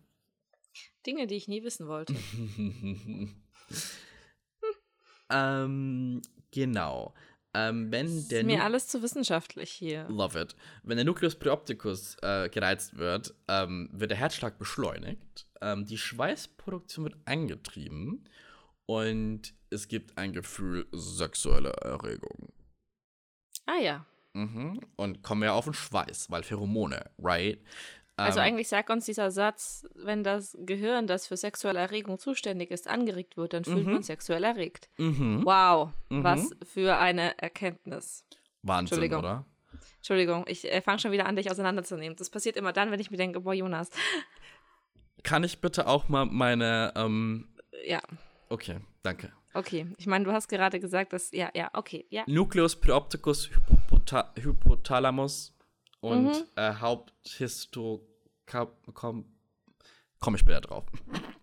Dinge, die ich nie wissen wollte.
ähm, genau. Ähm, wenn
das
der
ist mir alles zu wissenschaftlich hier.
Love it. Wenn der Nucleus preopticus äh, gereizt wird, ähm, wird der Herzschlag beschleunigt, ähm, die Schweißproduktion wird angetrieben und es gibt ein Gefühl sexueller Erregung.
Ah ja.
Mhm. Und kommen wir auf den Schweiß, weil Pheromone, right?
Also ähm, eigentlich sagt uns dieser Satz, wenn das Gehirn, das für sexuelle Erregung zuständig ist, angeregt wird, dann fühlt mhm. man sexuell erregt. Mhm. Wow, mhm. was für eine Erkenntnis.
Wahnsinn, Entschuldigung. oder?
Entschuldigung, ich äh, fange schon wieder an, dich auseinanderzunehmen. Das passiert immer dann, wenn ich mir denke, boah, Jonas.
Kann ich bitte auch mal meine, ähm
Ja.
Okay, danke.
Okay, ich meine, du hast gerade gesagt, dass, ja, ja, okay, ja.
Nucleus preopticus Hypothalamus und mhm. äh, komme komm ich später drauf.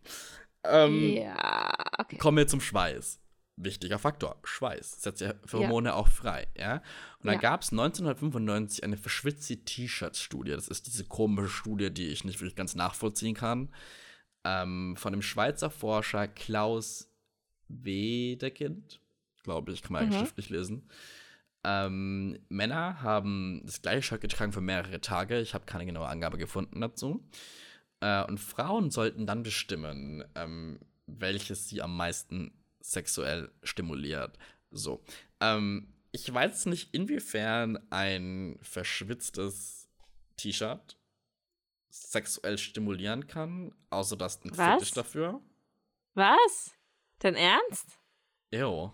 ähm, ja, okay.
Kommen wir zum Schweiß. Wichtiger Faktor, Schweiß. Setzt ja Pheromone ja. auch frei, ja. Und ja. da gab es 1995 eine verschwitzte T-Shirt-Studie. Das ist diese komische Studie, die ich nicht wirklich ganz nachvollziehen kann. Ähm, von dem Schweizer Forscher Klaus Wedekind, glaube ich, kann man mhm. eigentlich schriftlich lesen. Ähm, Männer haben das gleiche Shirt getragen für mehrere Tage. Ich habe keine genaue Angabe gefunden dazu. Äh, und Frauen sollten dann bestimmen, ähm, welches sie am meisten sexuell stimuliert. So. Ähm, ich weiß nicht, inwiefern ein verschwitztes T-Shirt sexuell stimulieren kann, außer dass ein Was? Fetisch dafür.
Was? Dein Ernst?
Ew.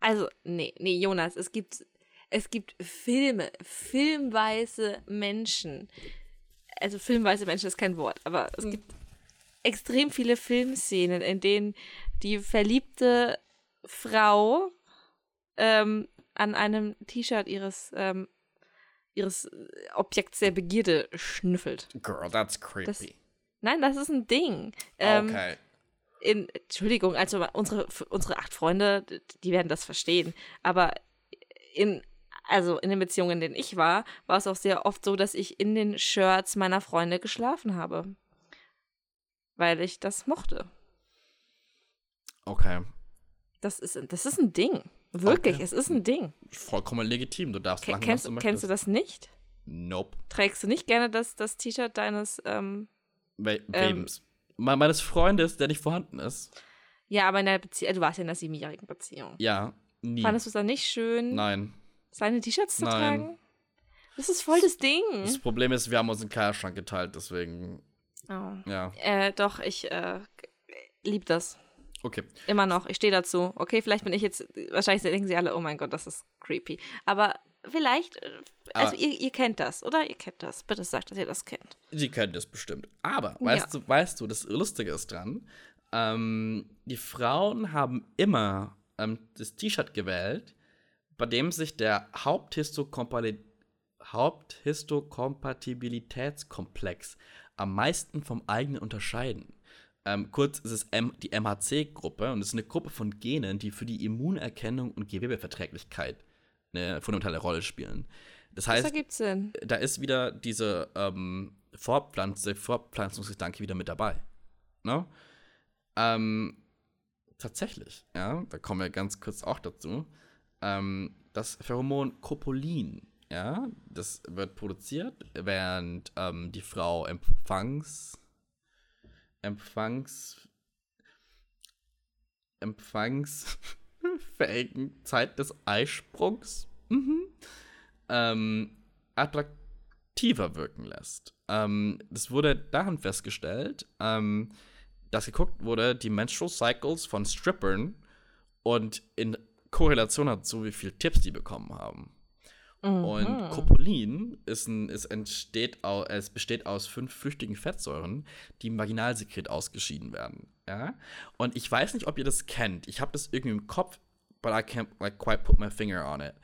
Also, nee, nee, Jonas, es gibt, es gibt Filme, filmweise Menschen. Also, filmweise Menschen ist kein Wort, aber es hm. gibt extrem viele Filmszenen, in denen die verliebte Frau ähm, an einem T-Shirt ihres, ähm, ihres Objekts der Begierde schnüffelt.
Girl, that's creepy.
Das, nein, das ist ein Ding. Ähm, okay in, Entschuldigung, also unsere, unsere acht Freunde, die werden das verstehen. Aber in, also in den Beziehungen, in denen ich war, war es auch sehr oft so, dass ich in den Shirts meiner Freunde geschlafen habe. Weil ich das mochte.
Okay.
Das ist, das ist ein Ding. Wirklich, okay. es ist ein Ding.
Vollkommen legitim. Du darfst machen,
kennst, was du Kennst du das nicht?
Nope.
Trägst du nicht gerne das, das T-Shirt deines ähm,
We ähm, meines Freundes, der nicht vorhanden ist.
Ja, aber in der Beziehung, du warst ja in einer siebenjährigen Beziehung.
Ja, nie.
Fandest du es dann nicht schön?
Nein.
Seine T-Shirts zu Nein. tragen? Das ist voll das Ding.
Das Problem ist, wir haben uns einen Kleiderschrank geteilt, deswegen.
Oh.
Ja.
Äh, doch, ich äh, lieb das.
Okay.
Immer noch, ich stehe dazu. Okay, vielleicht bin ich jetzt, wahrscheinlich denken sie alle, oh mein Gott, das ist creepy. Aber vielleicht, äh, also ah. ihr, ihr, kennt das, oder? Ihr kennt das. Bitte sagt, dass ihr das kennt.
Sie kennen das bestimmt. Aber, weißt ja. du, weißt du, das Lustige ist dran, ähm, die Frauen haben immer ähm, das T-Shirt gewählt, bei dem sich der Haupthistokompatibilitätskomplex am meisten vom eigenen unterscheiden. Ähm, kurz ist es M die MHC-Gruppe und es ist eine Gruppe von Genen, die für die Immunerkennung und Gewebeverträglichkeit eine fundamentale Rolle spielen. Das heißt,
Was ergibt Sinn?
da ist wieder diese ähm, Fortpflanze, Fortpflanzungsgedanke wieder mit dabei. Ne? Ähm, tatsächlich, ja, da kommen wir ganz kurz auch dazu. Ähm, das Pheromon Copolin, ja, das wird produziert, während ähm, die Frau Empfangs Empfangs empfangsfähigen Zeit des Eisprungs mhm. ähm, attraktiver wirken lässt. Ähm, das wurde daran festgestellt, ähm, dass geguckt wurde, die Menstrual Cycles von Strippern und in Korrelation dazu, wie viele Tipps die bekommen haben. Mhm. Und Copulin ist ein, ist entsteht aus, es besteht aus fünf flüchtigen Fettsäuren, die im Vaginalsekret ausgeschieden werden. Ja? Und ich weiß nicht, ob ihr das kennt. Ich habe das irgendwie im Kopf, but I can't like quite put my finger on it.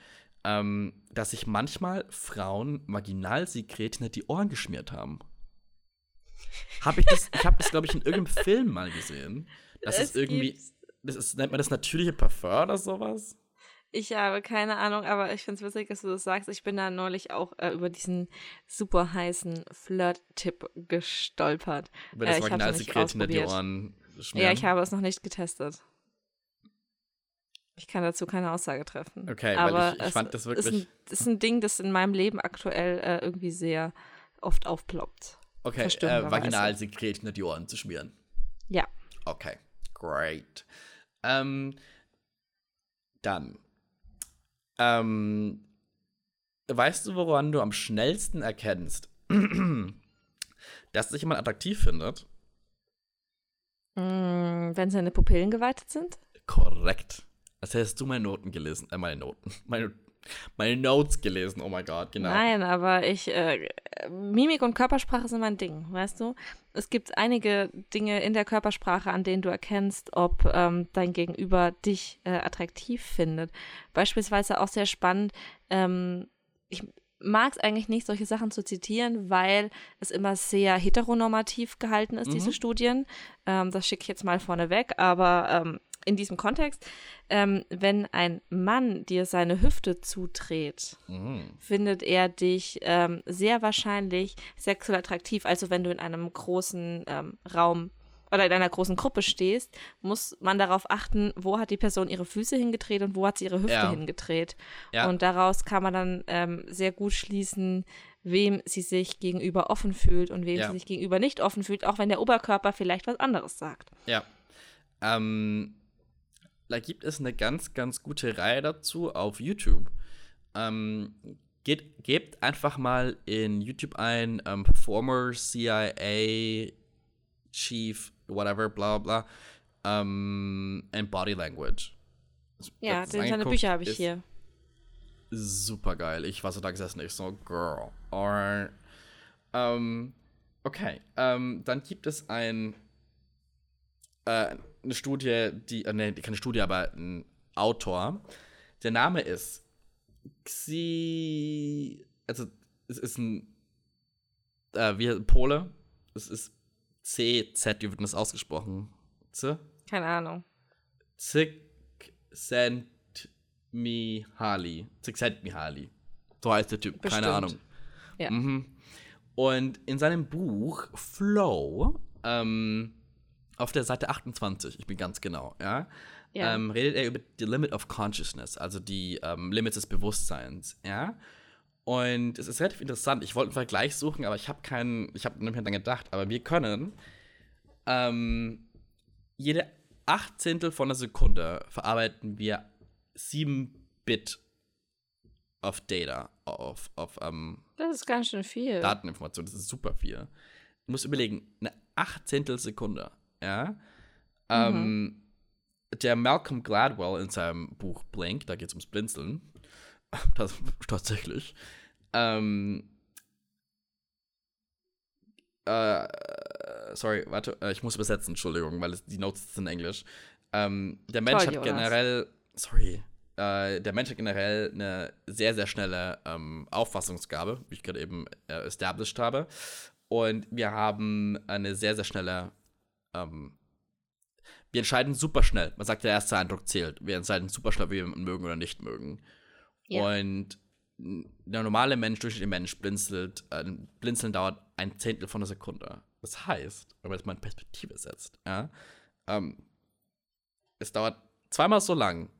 Ähm, dass sich manchmal Frauen Vaginalsekret hinter die Ohren geschmiert haben. Hab ich das, ich habe das, glaube ich, in irgendeinem Film mal gesehen. Das es ist irgendwie, das ist, nennt man das natürliche Parfum oder sowas?
Ich habe keine Ahnung, aber ich finde es witzig, dass du das sagst. Ich bin da neulich auch äh, über diesen super heißen Flirt-Tipp gestolpert.
Über das äh, Vaginalsekret hinter die Ohren schmieren?
Ja, ich habe es noch nicht getestet. Ich kann dazu keine Aussage treffen.
Okay, aber weil ich, ich fand das wirklich.
Ist ein, ist ein Ding, das in meinem Leben aktuell äh, irgendwie sehr oft aufploppt.
Okay, äh, Vaginalsekret hinter die Ohren zu schmieren.
Ja.
Okay, great. Ähm, dann ähm, weißt du, woran du am schnellsten erkennst, dass sich jemand attraktiv findet?
Mm, wenn seine Pupillen geweitet sind?
Korrekt. Als hättest du meine Noten gelesen. Äh, meine Noten. Meine, meine Notes gelesen. Oh mein Gott, genau.
Nein, aber ich. Äh, Mimik und Körpersprache sind mein Ding, weißt du? Es gibt einige Dinge in der Körpersprache, an denen du erkennst, ob ähm, dein Gegenüber dich äh, attraktiv findet. Beispielsweise auch sehr spannend. Ähm, ich mag es eigentlich nicht, solche Sachen zu zitieren, weil es immer sehr heteronormativ gehalten ist, mhm. diese Studien. Ähm, das schicke ich jetzt mal vorneweg, aber ähm, in diesem Kontext, ähm, wenn ein Mann dir seine Hüfte zudreht, mhm. findet er dich ähm, sehr wahrscheinlich sexuell attraktiv. Also wenn du in einem großen ähm, Raum oder in einer großen Gruppe stehst, muss man darauf achten, wo hat die Person ihre Füße hingedreht und wo hat sie ihre Hüfte ja. hingedreht. Ja. Und daraus kann man dann ähm, sehr gut schließen, wem sie sich gegenüber offen fühlt und wem ja. sie sich gegenüber nicht offen fühlt, auch wenn der Oberkörper vielleicht was anderes sagt.
Ja. Ähm, da gibt es eine ganz, ganz gute Reihe dazu auf YouTube. Ähm, geht, gebt einfach mal in YouTube ein ähm, Former CIA Chief, whatever, bla bla, ähm, and Body Language.
Ja, seine Bücher habe ich hier.
Super geil. Ich war so da gesessen, ich so, girl, alright. Ähm, okay, ähm, dann gibt es ein äh, eine Studie, die, äh, nee, keine Studie, aber ein Autor. Der Name ist Xi, also es ist ein, äh, wie Pole. Es ist C-Z, wie wird das ausgesprochen? Z?
Keine Ahnung.
Csikszentmihalyi. Csikszentmihalyi. So heißt der Typ, Bestimmt. keine Ahnung. Ja. Mhm. Und in seinem Buch Flow ähm, auf der Seite 28, ich bin ganz genau, ja, ja. Ähm, redet er über die Limit of Consciousness, also die ähm, Limits des Bewusstseins, ja. Und es ist relativ interessant. Ich wollte einen Vergleich suchen, aber ich habe keinen, ich habe nicht mehr daran gedacht. Aber wir können ähm, jede Achtzehntel von einer Sekunde verarbeiten wir sieben Bit of Data, auf, auf ähm,
Das ist ganz schön viel.
Dateninformation, das ist super viel. Du musst überlegen, eine Achtzehntel Sekunde ja. Ähm, mhm. der Malcolm Gladwell in seinem Buch Blink, da geht es ums Blinzeln, das, tatsächlich, ähm, äh, sorry, warte, äh, ich muss übersetzen, Entschuldigung, weil es, die Notes sind in Englisch. Ähm, der Mensch Toll, hat generell, sorry, äh, der Mensch hat generell eine sehr, sehr schnelle ähm, Auffassungsgabe, wie ich gerade eben äh, established habe. Und wir haben eine sehr, sehr schnelle ähm, wir entscheiden super schnell. Man sagt, der erste Eindruck zählt. Wir entscheiden super schnell, ob wir jemanden mögen oder nicht mögen. Ja. Und der normale Mensch, durchschnittliche Mensch, blinzelt. Äh, Blinzeln dauert ein Zehntel von einer Sekunde. Das heißt, wenn man das mal in Perspektive setzt, ja, ähm, es dauert zweimal so lang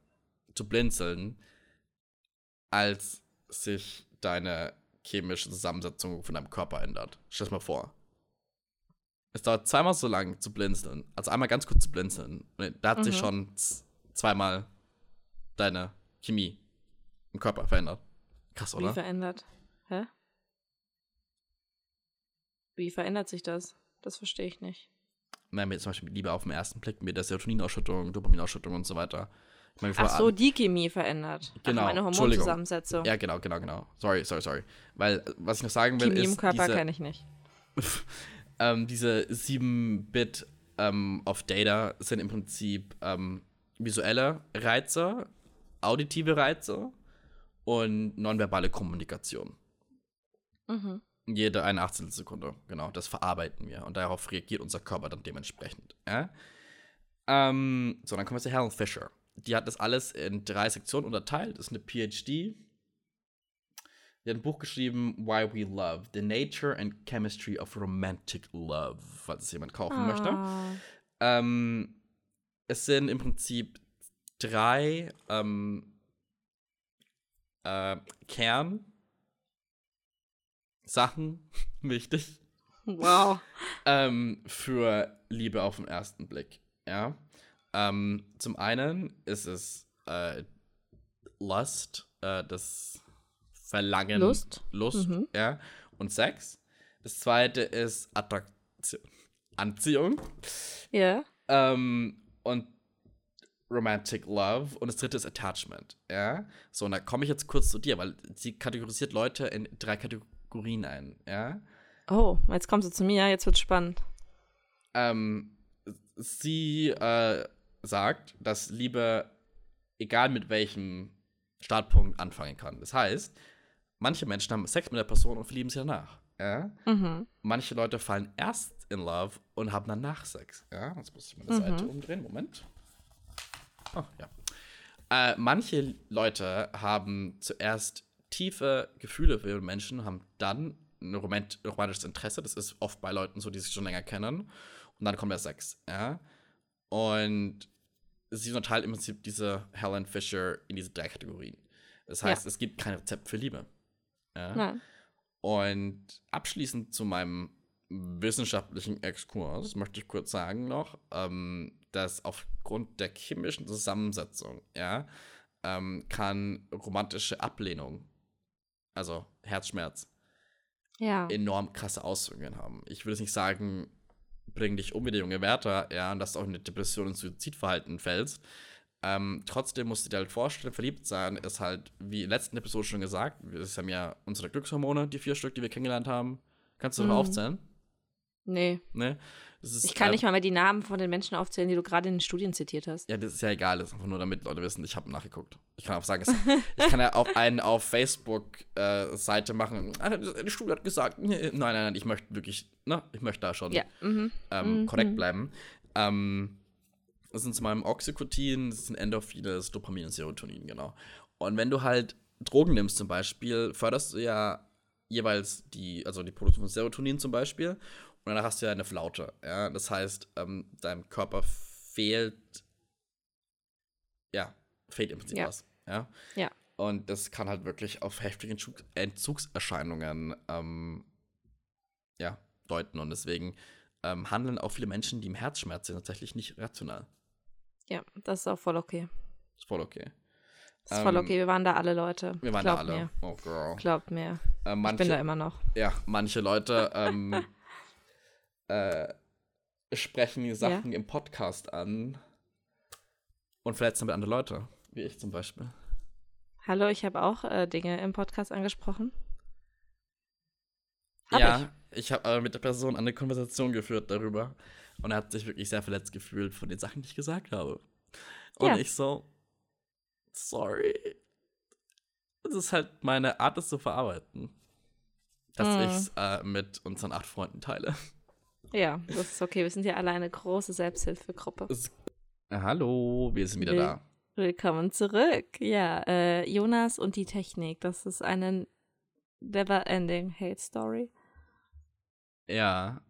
zu blinzeln, als sich deine chemische Zusammensetzung von deinem Körper ändert. Stell dir das mal vor. Es dauert zweimal so lang zu blinzeln. Also einmal ganz kurz zu blinzeln. Da hat mhm. sich schon zweimal deine Chemie im Körper verändert. Krass, oder?
Wie verändert? Hä? Wie verändert sich das? Das verstehe ich nicht.
Nein, mir zum Beispiel lieber auf den ersten Blick mit der Serotoninausschüttung, Dopaminausschüttung und so weiter.
Ich mein, Ach so, die Chemie verändert.
Genau. Also
meine Hormonzusammensetzung.
Ja, genau, genau, genau. Sorry, sorry, sorry. Weil, was ich noch sagen will,
Chemie
ist.
Chemie im Körper kenne ich nicht.
ähm, diese 7-Bit ähm, of Data sind im Prinzip ähm, visuelle Reize, auditive Reize und nonverbale Kommunikation. Mhm. Jede eine Achtzehntelsekunde, genau. Das verarbeiten wir und darauf reagiert unser Körper dann dementsprechend. Ja? Ähm, so, dann kommen wir zu Helen Fisher. Die hat das alles in drei Sektionen unterteilt. Das ist eine PhD. Die hat ein Buch geschrieben, Why We Love, The Nature and Chemistry of Romantic Love, falls es jemand kaufen oh. möchte. Ähm, es sind im Prinzip drei ähm, äh, Kern Sachen wichtig.
Wow.
ähm, für Liebe auf den ersten Blick. Ja. Ähm, zum einen ist es äh, Lust, äh, das Verlangen,
Lust,
Lust mhm. ja, und Sex. Das zweite ist Attraktion, Anziehung.
Ja.
Ähm, und Romantic Love und das dritte ist Attachment. Ja. So, und da komme ich jetzt kurz zu dir, weil sie kategorisiert Leute in drei Kategorien ein. Ja.
Oh, jetzt kommst du zu mir, jetzt wird's spannend.
Ähm, sie äh, sagt, dass Liebe, egal mit welchem Startpunkt, anfangen kann. Das heißt, manche Menschen haben Sex mit der Person und verlieben sie danach. Ja? Mhm. Manche Leute fallen erst in Love und haben danach Sex. Ja? Jetzt muss ich meine mhm. Seite umdrehen. Moment. Oh, ja. Äh, manche Leute haben zuerst tiefe Gefühle für Menschen, haben dann ein romantisches Interesse. Das ist oft bei Leuten so, die sich schon länger kennen. Und dann kommt der Sex. Ja? Und sie unterteilt im Prinzip diese Helen Fisher in diese drei Kategorien. Das heißt, ja. es gibt kein Rezept für Liebe. Ja? Nein. Und abschließend zu meinem wissenschaftlichen Exkurs möchte ich kurz sagen noch, ähm, dass aufgrund der chemischen Zusammensetzung, ja, ähm, kann romantische Ablehnung, also Herzschmerz,
ja.
enorm krasse Auswirkungen haben. Ich würde nicht sagen, bring dich um wie der junge Wärter, ja, und dass du auch in eine Depression und Suizidverhalten fällst. Ähm, trotzdem musst du dir halt vorstellen, verliebt sein ist halt, wie in der letzten Episode schon gesagt, wir haben ja unsere Glückshormone, die vier Stück, die wir kennengelernt haben. Kannst du mhm. noch aufzählen?
Nee.
Nee.
Ist, ich kann äh, nicht mal mehr die Namen von den Menschen aufzählen, die du gerade in den Studien zitiert hast.
Ja, das ist ja egal. Das ist einfach nur, damit Leute wissen, ich habe nachgeguckt. Ich kann auch sagen, es, ich kann ja auch einen auf Facebook-Seite äh, machen. Ah, die Studie hat gesagt, nein, nein, nein, ich möchte wirklich, ne, ich möchte da schon
ja. mhm.
Ähm, mhm. korrekt bleiben. Ähm, das sind zum einen Oxycotin, das sind Endorphine, das ist Dopamin und Serotonin, genau. Und wenn du halt Drogen nimmst zum Beispiel, förderst du ja jeweils die, also die Produktion von Serotonin zum Beispiel und danach hast du ja eine Flaute. Ja? Das heißt, ähm, deinem Körper fehlt, ja, fehlt im Prinzip
ja.
was. Ja?
ja.
Und das kann halt wirklich auf heftige Entzugserscheinungen ähm, ja, deuten. Und deswegen ähm, handeln auch viele Menschen, die im Herzschmerz sind, tatsächlich nicht rational.
Ja, das ist auch voll okay.
Ist voll okay.
Das ist voll okay, wir waren da alle Leute.
Wir waren
Glaubt
da alle.
Mir.
Oh, girl.
Glaubt mir.
Äh, manche,
ich bin da immer noch.
Ja, manche Leute ähm, äh, sprechen Sachen ja? im Podcast an und verletzen damit andere Leute, wie ich zum Beispiel.
Hallo, ich habe auch äh, Dinge im Podcast angesprochen.
Hab ja, ich, ich habe mit der Person eine Konversation geführt darüber und er hat sich wirklich sehr verletzt gefühlt von den Sachen, die ich gesagt habe. Und ja. ich so, sorry. Das ist halt meine Art, es zu verarbeiten. Dass mm. ich es äh, mit unseren acht Freunden teile.
Ja, das ist okay. Wir sind ja alle eine große Selbsthilfegruppe.
Hallo, wir sind wieder Will da.
Willkommen zurück. Ja, äh, Jonas und die Technik. Das ist eine never-ending Hate Story.
Ja.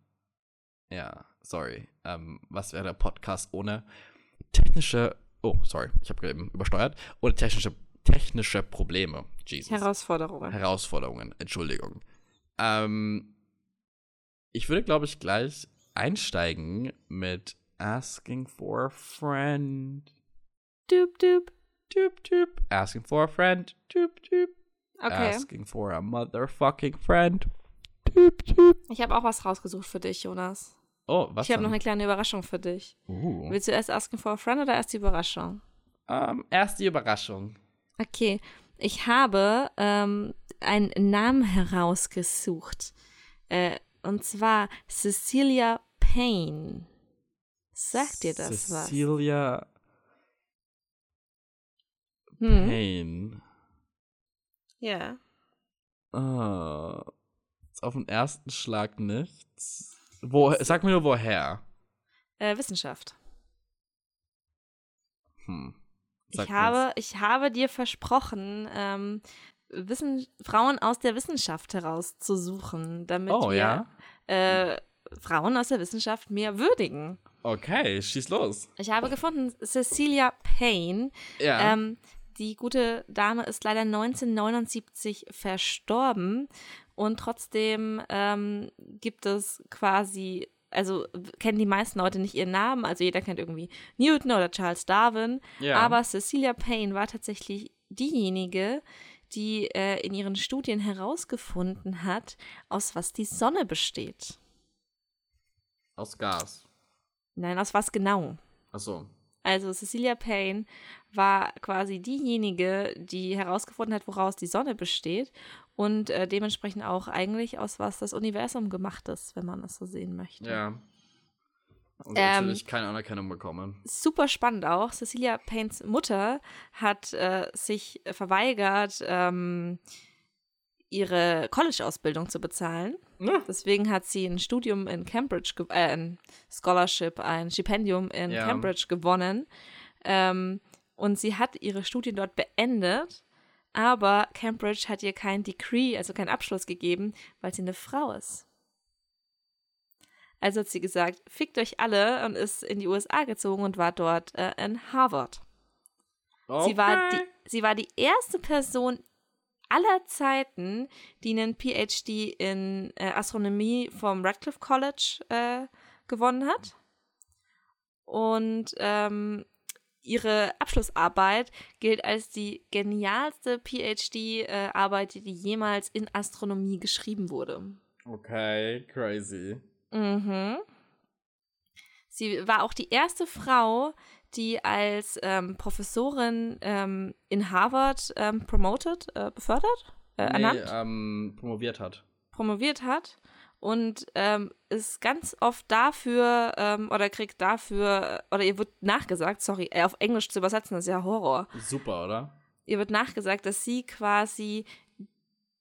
Ja, sorry. Ähm, was wäre der Podcast ohne technische. Oh, sorry, ich habe eben übersteuert. Ohne technische, technische Probleme. Jesus.
Herausforderungen.
Herausforderungen, Entschuldigung. Ähm, ich würde, glaube ich, gleich einsteigen mit Asking for a Friend.
Doop, doop.
Doop, doop. Asking for a Friend. Doop, doop.
Okay.
Asking for a motherfucking friend.
Doop, doop. Ich habe auch was rausgesucht für dich, Jonas.
Oh, was?
Ich habe noch eine kleine Überraschung für dich.
Uh.
Willst du erst Asking for a Friend oder erst die Überraschung?
Ähm, erst die Überraschung.
Okay. Ich habe ähm, einen Namen herausgesucht. Äh, und zwar Cecilia Payne. Sagt dir das
Cecilia was? Cecilia hm. Payne.
Ja.
Uh, auf den ersten Schlag nichts. Wo, sag mir nur woher.
Äh, Wissenschaft.
Hm.
ich habe, ich habe dir versprochen, ähm, Wissen, Frauen aus der Wissenschaft herauszusuchen, damit
oh,
wir
ja?
äh, Frauen aus der Wissenschaft mehr würdigen.
Okay, schieß los.
Ich habe gefunden, Cecilia Payne.
Ja.
Ähm, die gute Dame ist leider 1979 verstorben und trotzdem ähm, gibt es quasi, also kennen die meisten Leute nicht ihren Namen, also jeder kennt irgendwie Newton oder Charles Darwin,
ja.
aber Cecilia Payne war tatsächlich diejenige, die äh, in ihren Studien herausgefunden hat, aus was die Sonne besteht.
Aus Gas.
Nein, aus was genau?
Ach so.
Also Cecilia Payne war quasi diejenige, die herausgefunden hat, woraus die Sonne besteht und äh, dementsprechend auch eigentlich aus was das Universum gemacht ist, wenn man es so sehen möchte.
Ja. Und
Ähm,
natürlich keine Anerkennung bekommen.
Super spannend auch. Cecilia Paynes Mutter hat äh, sich verweigert, ähm, ihre College-Ausbildung zu bezahlen.
Ja.
Deswegen hat sie ein Studium in Cambridge, ge- äh, ein Scholarship, ein Stipendium in
Ja.
Cambridge gewonnen. Ähm, und sie hat ihre Studien dort beendet, aber Cambridge hat ihr kein Degree, also keinen Abschluss gegeben, weil sie eine Frau ist. Also hat sie gesagt, fickt euch alle und ist in die USA gezogen und war dort äh, in Harvard. Sie, war die, sie war die erste Person aller Zeiten, die einen PhD in äh, Astronomie vom Radcliffe College äh, gewonnen hat. Und ähm, ihre Abschlussarbeit gilt als die genialste PhD-Arbeit, die jemals in Astronomie geschrieben wurde.
Okay, crazy.
Mhm. Sie war auch die erste Frau, die als ähm, Professorin ähm, in Harvard ähm, promoted, äh, befördert, äh,
nee,
ernannt,
ähm, promoviert hat.
promoviert hat und ähm, ist ganz oft dafür ähm, oder kriegt dafür, oder ihr wird nachgesagt, sorry, äh, auf Englisch zu übersetzen, das ist ja Horror.
Super, oder?
Ihr wird nachgesagt, dass sie quasi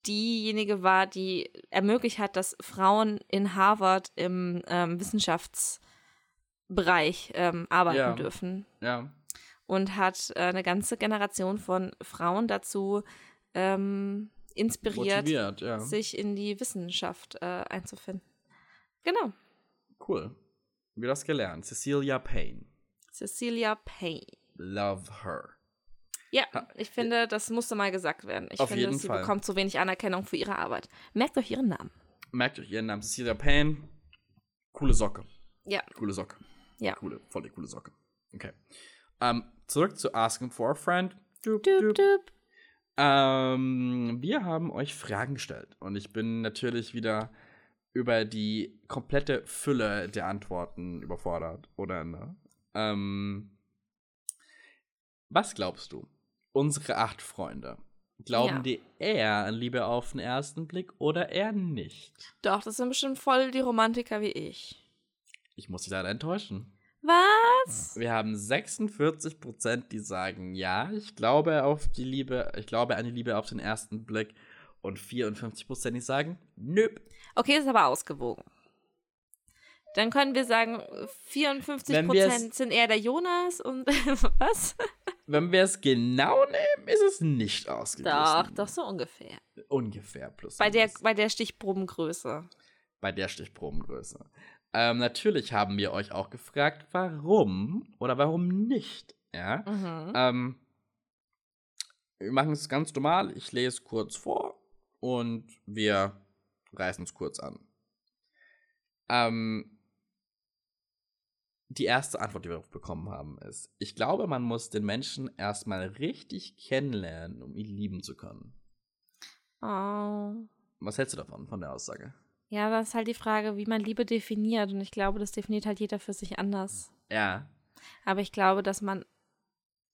diejenige war, die ermöglicht hat, dass Frauen in Harvard im ähm, Wissenschaftsbereich ähm, arbeiten
Ja.
dürfen
Ja.
und hat äh, eine ganze Generation von Frauen dazu ähm, inspiriert,
ja.
sich in die Wissenschaft äh, einzufinden. Genau,
Cool. Wie das gelernt. Cecilia Payne.
Cecilia Payne.
Love her.
Ja, ich finde, das musste mal gesagt werden. Ich
Auf
finde,
jeden
sie
Fall.
bekommt zu wenig Anerkennung für ihre Arbeit. Merkt euch ihren Namen.
Merkt euch ihren Namen. Cecilia Payne. Coole Socke.
Ja.
Coole Socke.
Ja.
Coole, voll die coole Socke. Okay. Ähm, zurück zu Asking for a Friend. Dup,
Düp, düp.
Ähm, wir haben euch Fragen gestellt und ich bin natürlich wieder über die komplette Fülle der Antworten überfordert, oder ne? Ähm, was glaubst du? Unsere acht Freunde. Glauben
Ja.
die eher an Liebe auf den ersten Blick oder eher nicht?
Doch, das sind bestimmt voll die Romantiker wie ich.
Ich muss dich leider enttäuschen.
Was?
Wir haben 46%, die sagen ja, ich glaube auf die Liebe, ich glaube an die Liebe auf den ersten Blick und 54%, die sagen nö.
Okay, ist aber ausgewogen. Dann können wir sagen, 54%
Wenn wir es-
sind eher der Jonas und was?
Wenn wir es genau nehmen, ist es nicht ausgeglichen.
Doch, doch so ungefähr.
Ungefähr plus.
Bei der,
minus.
bei der Stichprobengröße.
bei der Stichprobengröße. Ähm, natürlich haben wir euch auch gefragt, warum oder warum nicht. Ja.
Mhm.
Ähm, wir machen es ganz normal. Ich lese kurz vor und wir reißen es kurz an. Ähm, die erste Antwort, die wir bekommen haben, ist: Ich glaube, man muss den Menschen erstmal richtig kennenlernen, um ihn lieben zu können.
Oh.
Was hältst du davon, von der Aussage?
Ja, das ist halt die Frage, wie man Liebe definiert. Und ich glaube, das definiert halt jeder für sich anders.
Ja.
Aber ich glaube, dass man,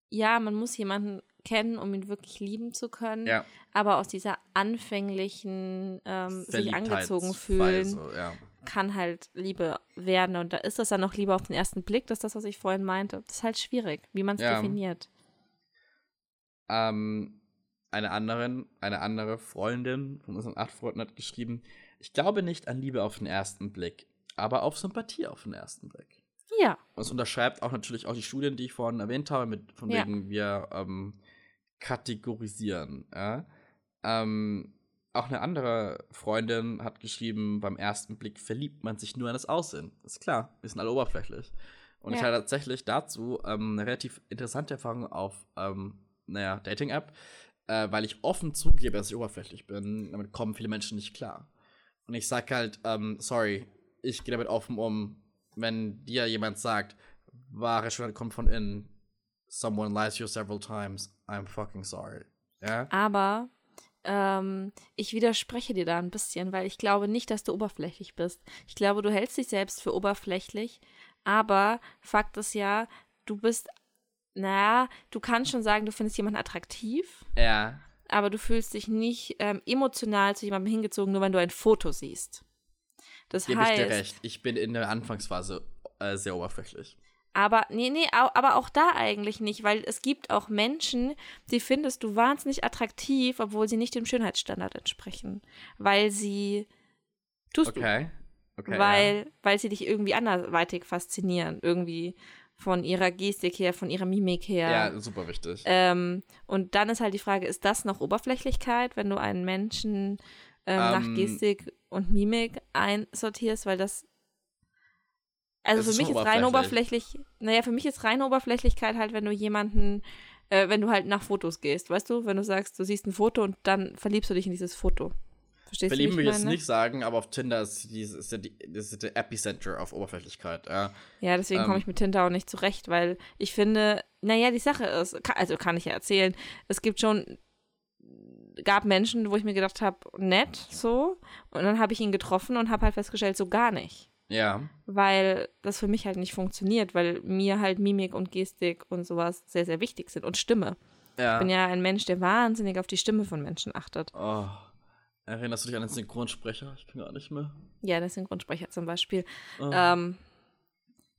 ja, man muss jemanden kennen, um ihn wirklich lieben zu können.
Ja.
Aber aus dieser anfänglichen ähm, sich angezogen fühlen,
Verliebtheitsphase, Ja.
kann halt Liebe werden. Und da ist das dann noch Liebe auf den ersten Blick. Das ist das, was ich vorhin meinte. Das ist halt schwierig, wie man es
Ja.
definiert.
Ähm, eine, anderen, eine andere Freundin von unseren acht Freunden hat geschrieben, ich glaube nicht an Liebe auf den ersten Blick, aber auf Sympathie auf den ersten Blick.
Ja.
Und es unterschreibt auch natürlich auch die Studien, die ich vorhin erwähnt habe, mit, von ja. wegen wir ähm, kategorisieren. Ja? Ähm, auch eine andere Freundin hat geschrieben, beim ersten Blick verliebt man sich nur an das Aussehen. Ist klar, wir sind alle oberflächlich. Und ja. ich hatte tatsächlich dazu ähm, eine relativ interessante Erfahrung auf, ähm, naja, Dating-App, äh, weil ich offen zugebe, dass ich oberflächlich bin. Damit kommen viele Menschen nicht klar. Und ich sag halt, ähm, sorry, ich gehe damit offen um, wenn dir jemand sagt, wahre Schönheit kommt von innen, someone lies you several times, I'm fucking sorry. Ja?
Aber ähm, ich widerspreche dir da ein bisschen, weil ich glaube nicht, dass du oberflächlich bist. Ich glaube, du hältst dich selbst für oberflächlich, aber Fakt ist ja, du bist, naja, du kannst schon sagen, du findest jemanden attraktiv.
Ja.
Aber du fühlst dich nicht ähm, emotional zu jemandem hingezogen, nur wenn du ein Foto siehst. Das Gebe heißt. Ich dir recht.
Ich bin in der Anfangsphase äh, sehr oberflächlich.
Aber, nee, nee, aber auch da eigentlich nicht, weil es gibt auch Menschen, die findest du wahnsinnig attraktiv, obwohl sie nicht dem Schönheitsstandard entsprechen. Weil sie. Tust
okay. du. Okay,
weil, ja. weil sie dich irgendwie anderweitig faszinieren. Irgendwie von ihrer Gestik her, von ihrer Mimik her.
Ja, super wichtig.
Ähm, und dann ist halt die Frage, ist das noch Oberflächlichkeit, wenn du einen Menschen ähm, nach ähm, Gestik und Mimik einsortierst, weil das also für mich ist rein oberflächlich, naja, für mich ist reine Oberflächlichkeit halt, wenn du jemanden, äh, wenn du halt nach Fotos gehst, weißt du, wenn du sagst, du siehst ein Foto und dann verliebst du dich in dieses Foto.
Verstehst Verlieben will ich jetzt nicht sagen, aber auf Tinder ist, die, ist, die, ist der Epicenter auf Oberflächlichkeit. Ja,
ja deswegen ähm, komme ich mit Tinder auch nicht zurecht, weil ich finde, naja, die Sache ist, also kann ich ja erzählen, es gibt schon, gab Menschen, wo ich mir gedacht habe, nett, so, und dann habe ich ihn getroffen und habe halt festgestellt, so gar nicht.
Ja.
Weil das für mich halt nicht funktioniert, weil mir halt Mimik und Gestik und sowas sehr, sehr wichtig sind und Stimme. Ja. Ich bin ja ein Mensch, der wahnsinnig auf die Stimme von Menschen achtet.
Oh. Erinnerst du dich an den Synchronsprecher? Ich bin gar nicht mehr.
Ja, der Synchronsprecher zum Beispiel. Oh. Ähm,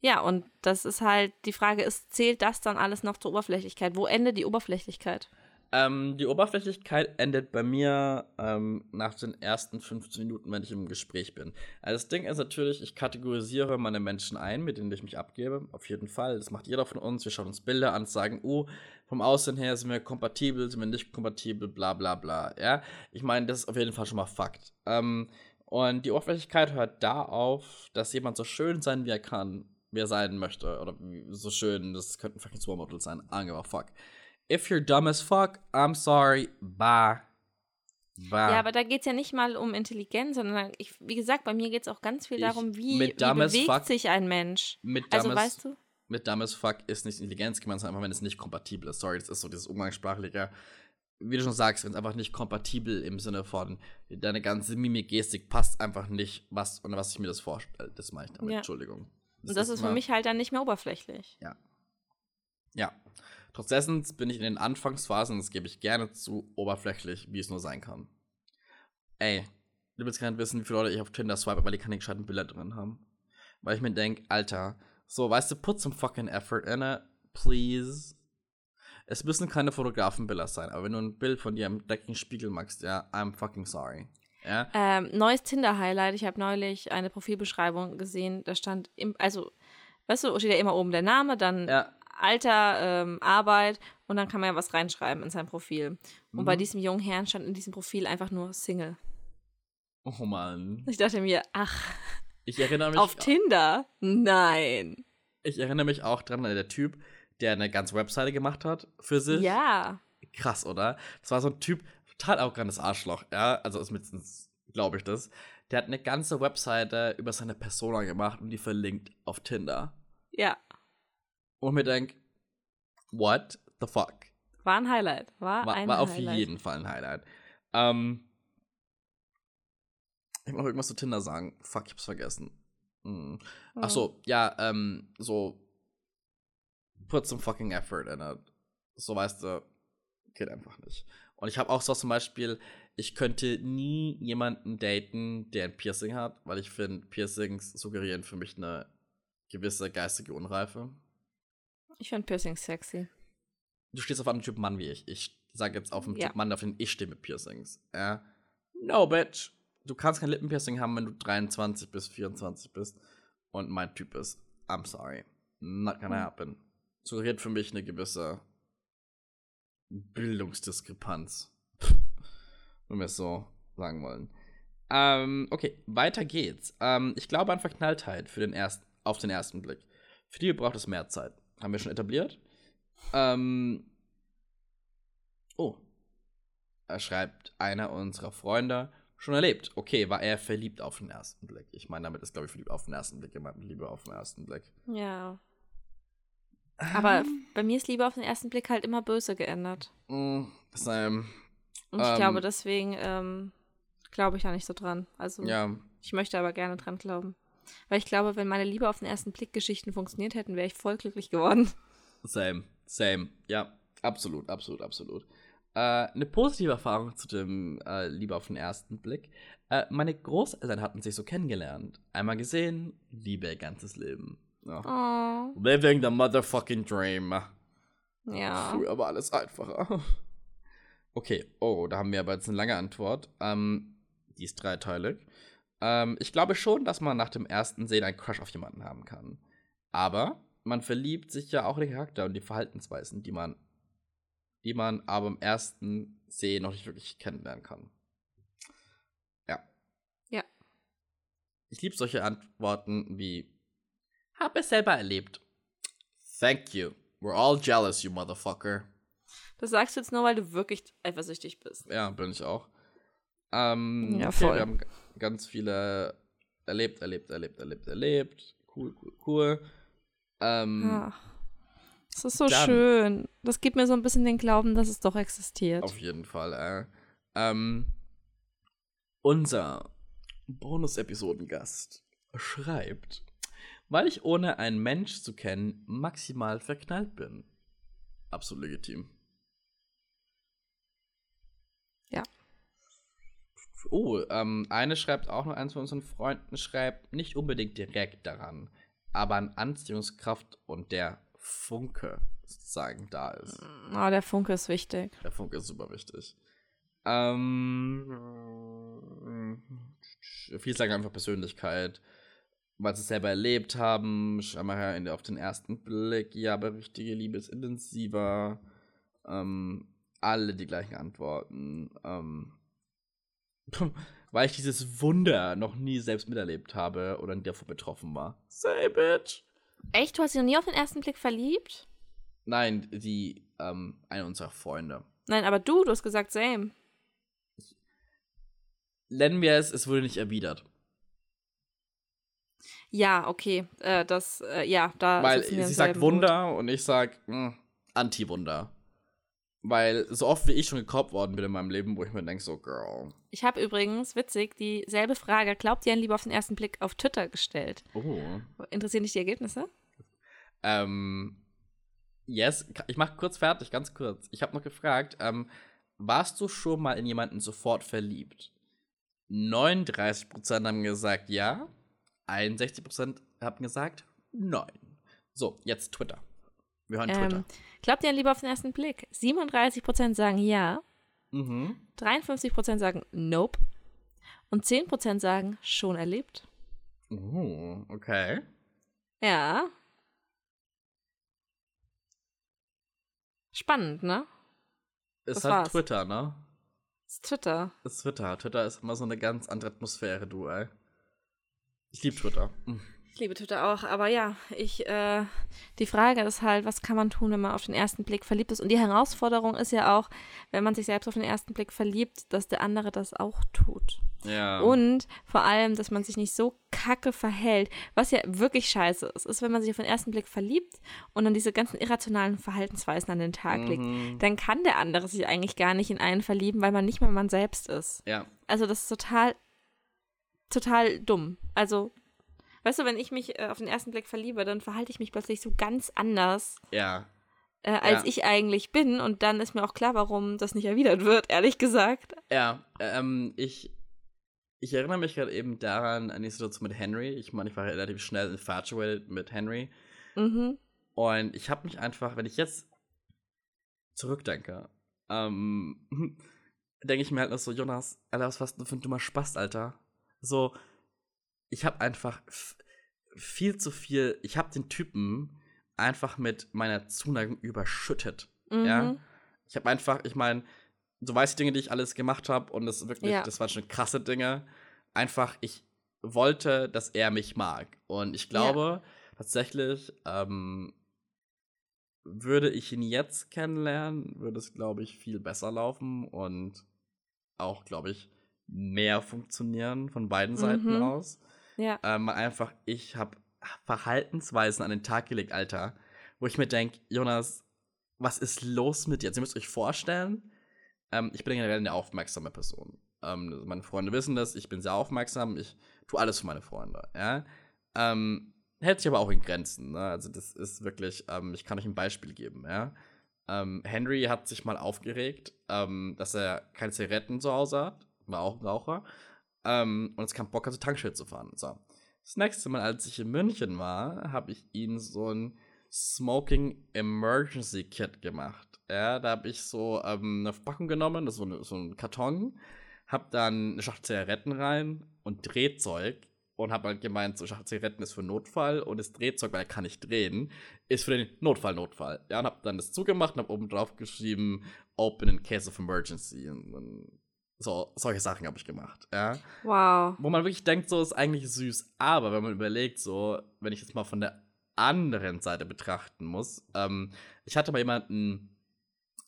ja, und das ist halt, die Frage ist, zählt das dann alles noch zur Oberflächlichkeit? Wo endet die Oberflächlichkeit?
Ähm, die Oberflächlichkeit endet bei mir ähm, nach den ersten 15 Minuten, wenn ich im Gespräch bin. Also das Ding ist natürlich, ich kategorisiere meine Menschen ein, mit denen ich mich abgebe. Auf jeden Fall. Das macht jeder von uns. Wir schauen uns Bilder an, sagen, oh, vom Aussehen her sind wir kompatibel, sind wir nicht kompatibel, bla bla bla. Ja, ich meine, das ist auf jeden Fall schon mal Fakt. Ähm, und die Oberflächlichkeit hört da auf, dass jemand so schön sein, wie er kann, wie er sein möchte. Oder so schön, das könnten fucking Supermodels sein. Angeber, fuck if you're dumb as fuck, I'm sorry, bye.
Bye. Ja, aber da geht es ja nicht mal um Intelligenz, sondern ich, wie gesagt, bei mir geht es auch ganz viel darum, wie, wie bewegt fuck, sich ein Mensch.
Mit also, weißt du? Mit dumb as fuck ist nicht Intelligenz gemeint, sondern einfach, wenn es nicht kompatibel ist. Sorry, das ist so dieses umgangssprachliche. Wie du schon sagst, wenn es einfach nicht kompatibel im Sinne von deine ganze Mimik-Gestik passt einfach nicht, was und was ich mir das vorstelle. Das meine ich damit. Ja. Entschuldigung.
Das und das ist, ist für mich halt dann nicht mehr oberflächlich.
Ja. Ja. Trotz dessen bin ich in den Anfangsphasen, das gebe ich gerne zu, oberflächlich, wie es nur sein kann. Ey, du willst gar nicht wissen, wie viele Leute ich auf Tinder swipe, weil die keine gescheiten Bilder drin haben. Weil ich mir denke, Alter, so, weißt du, put some fucking effort in it, please. Es müssen keine Fotografenbilder sein, aber wenn du ein Bild von dir im dreckigen Spiegel machst, ja, I'm fucking sorry. Ja?
Ähm, neues Tinder-Highlight. Ich habe neulich eine Profilbeschreibung gesehen, da stand, im, also, weißt du, steht ja immer oben der Name, dann
ja.
Alter, ähm, Arbeit und dann kann man ja was reinschreiben in sein Profil. Und mhm. bei diesem jungen Herrn stand in diesem Profil einfach nur Single.
Oh Mann.
Ich dachte mir, ach.
Ich erinnere mich.
Auf Tinder? Nein.
Ich erinnere mich auch dran, der Typ, der eine ganze Webseite gemacht hat für sich.
Ja.
Krass, oder? Das war so ein Typ, total arrogantes Arschloch, ja. Also zumindest glaube ich das. Der hat eine ganze Webseite über seine Persona gemacht und die verlinkt auf Tinder.
Ja
und mir denke, what the fuck?
War ein Highlight. War,
war
ein
war auf jeden Fall ein Highlight. Ähm, ich muss irgendwas zu Tinder sagen. Fuck, ich hab's vergessen. Hm. Ach so, ja, ähm, so put some fucking effort in it. So weißt du, geht einfach nicht. Und ich habe auch so zum Beispiel, ich könnte nie jemanden daten, der ein Piercing hat, weil ich finde, Piercings suggerieren für mich eine gewisse geistige Unreife.
Ich finde Piercing sexy.
Du stehst auf einen Typ Mann wie ich. Ich sage jetzt auf den ja. Mann, auf den ich stehe mit Piercings. Äh, no, bitch. Du kannst kein Lippenpiercing haben, wenn du 23 bis 24 bist und mein Typ ist. I'm sorry. Not gonna hm. happen. Suggeriert für mich eine gewisse Bildungsdiskrepanz. Wenn wir es so sagen wollen. Ähm, okay, weiter geht's. Ähm, ich glaube an Verknalltheit für den ersten, auf den ersten Blick. Für die braucht es mehr Zeit. Haben wir schon etabliert. Ähm, oh. Er schreibt einer unserer Freunde schon erlebt. Okay, war er verliebt auf den ersten Blick? Ich meine, damit ist, glaube ich, verliebt auf den ersten Blick gemeint. Liebe auf den ersten Blick.
Ja. Aber ähm. bei mir ist Liebe auf den ersten Blick halt immer böse geändert.
Mm, ähm,
Und ich ähm, glaube, deswegen ähm, glaube ich da nicht so dran. Also, ja. ich möchte aber gerne dran glauben. Weil ich glaube, wenn meine Liebe auf den ersten Blick Geschichten funktioniert hätten, wäre ich voll glücklich geworden.
Same, same. Ja, absolut, absolut, absolut. Äh, eine positive Erfahrung zu dem äh, Liebe auf den ersten Blick. Äh, meine Großeltern hatten sich so kennengelernt. Einmal gesehen, Liebe ihr ganzes Leben. Ja. Oh. Living the motherfucking dream.
Ja.
Früher war alles einfacher. Okay, oh, da haben wir aber jetzt eine lange Antwort. Ähm, die ist dreiteilig. Ähm, ich glaube schon, dass man nach dem ersten Sehen einen Crush auf jemanden haben kann. Aber man verliebt sich ja auch in den Charakter und die Verhaltensweisen, die man die man aber im ersten Sehen noch nicht wirklich kennenlernen kann. Ja.
Ja.
Ich liebe solche Antworten wie Hab es selber erlebt. Thank you. We're all jealous, you motherfucker.
Das sagst du jetzt nur, weil du wirklich eifersüchtig bist.
Ja, bin ich auch. Ähm,
ja, voll. Okay,
ganz viele erlebt, erlebt, erlebt, erlebt, erlebt. Cool, cool, cool. Ähm,
Ach. Das ist so Dann, schön. Das gibt mir so ein bisschen den Glauben, dass es doch existiert.
Auf jeden Fall. Äh. Ähm, unser Bonus-Episodengast schreibt, weil ich ohne einen Mensch zu kennen maximal verknallt bin. Absolut legitim.
Ja.
Oh, ähm, eine schreibt auch noch, eins von unseren Freunden schreibt nicht unbedingt direkt daran, aber an Anziehungskraft und der Funke sozusagen da ist.
Oh, der Funke ist wichtig.
Der Funke ist super wichtig. Ähm, viele sagen einfach Persönlichkeit, weil sie es selber erlebt haben. Scheinbar auf den ersten Blick, ja, aber richtige Liebe ist intensiver. Ähm, alle die gleichen Antworten. Ähm, weil ich dieses Wunder noch nie selbst miterlebt habe oder davor betroffen war. Say, bitch.
Echt? Du hast dich noch nie auf den ersten Blick verliebt?
Nein, die, ähm, eine unserer Freunde.
Nein, aber du, du hast gesagt same.
Nennen wir es, es wurde nicht erwidert.
Ja, okay. Äh, das, äh, ja, da.
Weil sie sagt Wunder und ich sag hm, Anti-Wunder. Weil so oft wie ich schon gekoppt worden bin in meinem Leben, wo ich mir denke, so, Girl.
Ich habe übrigens, witzig, dieselbe Frage, glaubt ihr an Liebe auf den ersten Blick, auf Twitter gestellt.
Oh.
Interessieren dich die Ergebnisse?
Ähm, yes. Ich mache kurz fertig, ganz kurz. Ich habe noch gefragt, ähm, warst du schon mal in jemanden sofort verliebt? 39% haben gesagt ja, 61% haben gesagt nein. So, jetzt Twitter. Wir hören Twitter.
Glaubt ihr an Liebe auf den ersten Blick? 37% sagen ja.
Mhm.
53% sagen nope. Und 10% sagen schon erlebt.
Oh, okay.
Ja. Spannend, ne?
Ist das halt war's. Twitter, ne?
Ist Twitter.
Ist Twitter. Twitter ist immer so eine ganz andere Atmosphäre, du, ey. Ich liebe Twitter.
Ich liebe Twitter auch, aber ja, ich, äh, die Frage ist halt, was kann man tun, wenn man auf den ersten Blick verliebt ist? Und die Herausforderung ist ja auch, wenn man sich selbst auf den ersten Blick verliebt, dass der andere das auch tut.
Ja.
Und vor allem, dass man sich nicht so kacke verhält, was ja wirklich scheiße ist, ist, wenn man sich auf den ersten Blick verliebt und dann diese ganzen irrationalen Verhaltensweisen an den Tag legt, mhm. dann kann der andere sich eigentlich gar nicht in einen verlieben, weil man nicht mehr man selbst ist.
Ja.
Also das ist total, total dumm. Also Weißt du, wenn ich mich äh, auf den ersten Blick verliebe, dann verhalte ich mich plötzlich so ganz anders.
Ja.
Äh, als ja. ich eigentlich bin. Und dann ist mir auch klar, warum das nicht erwidert wird, ehrlich gesagt.
Ja, ähm, ich, ich erinnere mich gerade eben daran, an die Situation mit Henry. Ich meine, ich war relativ schnell infatuated mit Henry.
Mhm.
Und ich habe mich einfach, wenn ich jetzt zurückdenke, ähm, denke ich mir halt noch so, Jonas, Alter, was warst du für ein dummer Spaß, Alter? So, ich habe einfach viel zu viel, ich habe den Typen einfach mit meiner Zuneigung überschüttet. Mhm. Ja. Ich habe einfach, ich meine, du weißt die Dinge, die ich alles gemacht habe und das wirklich, ja. das waren schon krasse Dinge. Einfach, ich wollte, dass er mich mag. Und ich glaube ja. tatsächlich, ähm, würde ich ihn jetzt kennenlernen, würde es, glaube ich, viel besser laufen und auch, glaube ich, mehr funktionieren von beiden Seiten mhm. aus. Ja. Ähm, einfach, ich habe Verhaltensweisen an den Tag gelegt, Alter, wo ich mir denke, Jonas, was ist los mit dir? Also, ihr müsst euch vorstellen, ähm, ich bin generell eine aufmerksame Person. Ähm, meine Freunde wissen das, ich bin sehr aufmerksam, ich tue alles für meine Freunde, ja. Ähm, hält sich aber auch in Grenzen, ne? Also, das ist wirklich, ähm, ich kann euch ein Beispiel geben, ja. Ähm, Henry hat sich mal aufgeregt, ähm, dass er keine Zigaretten zu Hause hat, war auch ein Raucher, und es kam Bock, zur Tankstelle zu fahren. So. Das nächste Mal, als ich in München war, habe ich ihn so ein Smoking Emergency Kit gemacht. Ja, da habe ich so ähm, eine Verpackung genommen, das ist so, eine, so ein Karton, habe dann eine Schachtel Zigaretten rein und Drehzeug und habe halt gemeint, so Schachtel Zigaretten ist für Notfall und das Drehzeug, weil er kann nicht drehen, ist für den Notfall Notfall. Ja, und habe dann das zugemacht und habe oben drauf geschrieben, Open in case of emergency. Und dann so, solche Sachen habe ich gemacht, ja.
Wow.
Wo man wirklich denkt, so ist eigentlich süß. Aber wenn man überlegt, so, wenn ich jetzt mal von der anderen Seite betrachten muss, ähm, ich hatte mal jemanden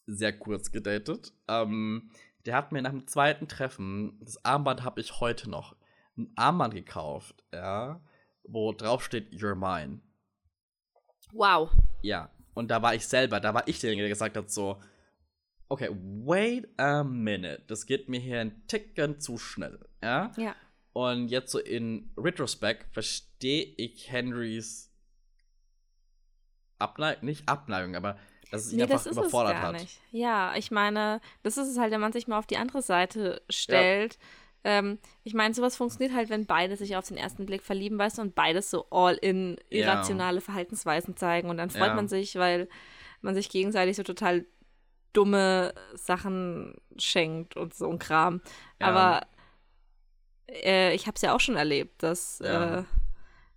sehr kurz gedatet. Ähm, der hat mir nach dem zweiten Treffen, das Armband habe ich heute noch, ein Armband gekauft, ja, wo drauf steht, You're mine.
Wow.
Ja, und da war ich selber, da war ich derjenige, der gesagt hat, so, okay, wait a minute, das geht mir hier ein Ticken zu schnell, ja?
Ja.
Und jetzt so in Retrospect verstehe ich Henrys Abneigung, nicht Abneigung, aber dass es ihn nee, einfach überfordert hat. Nicht.
Ja, ich meine, das ist es halt, wenn man sich mal auf die andere Seite stellt. Ja. Ähm, ich meine, sowas funktioniert halt, wenn beide sich auf den ersten Blick verlieben, weißt du, und beides so all in irrationale ja. Verhaltensweisen zeigen. Und dann freut ja. man sich, weil man sich gegenseitig so total dumme Sachen schenkt und so ein Kram. Ja. Aber äh, ich habe es ja auch schon erlebt, dass ja. äh,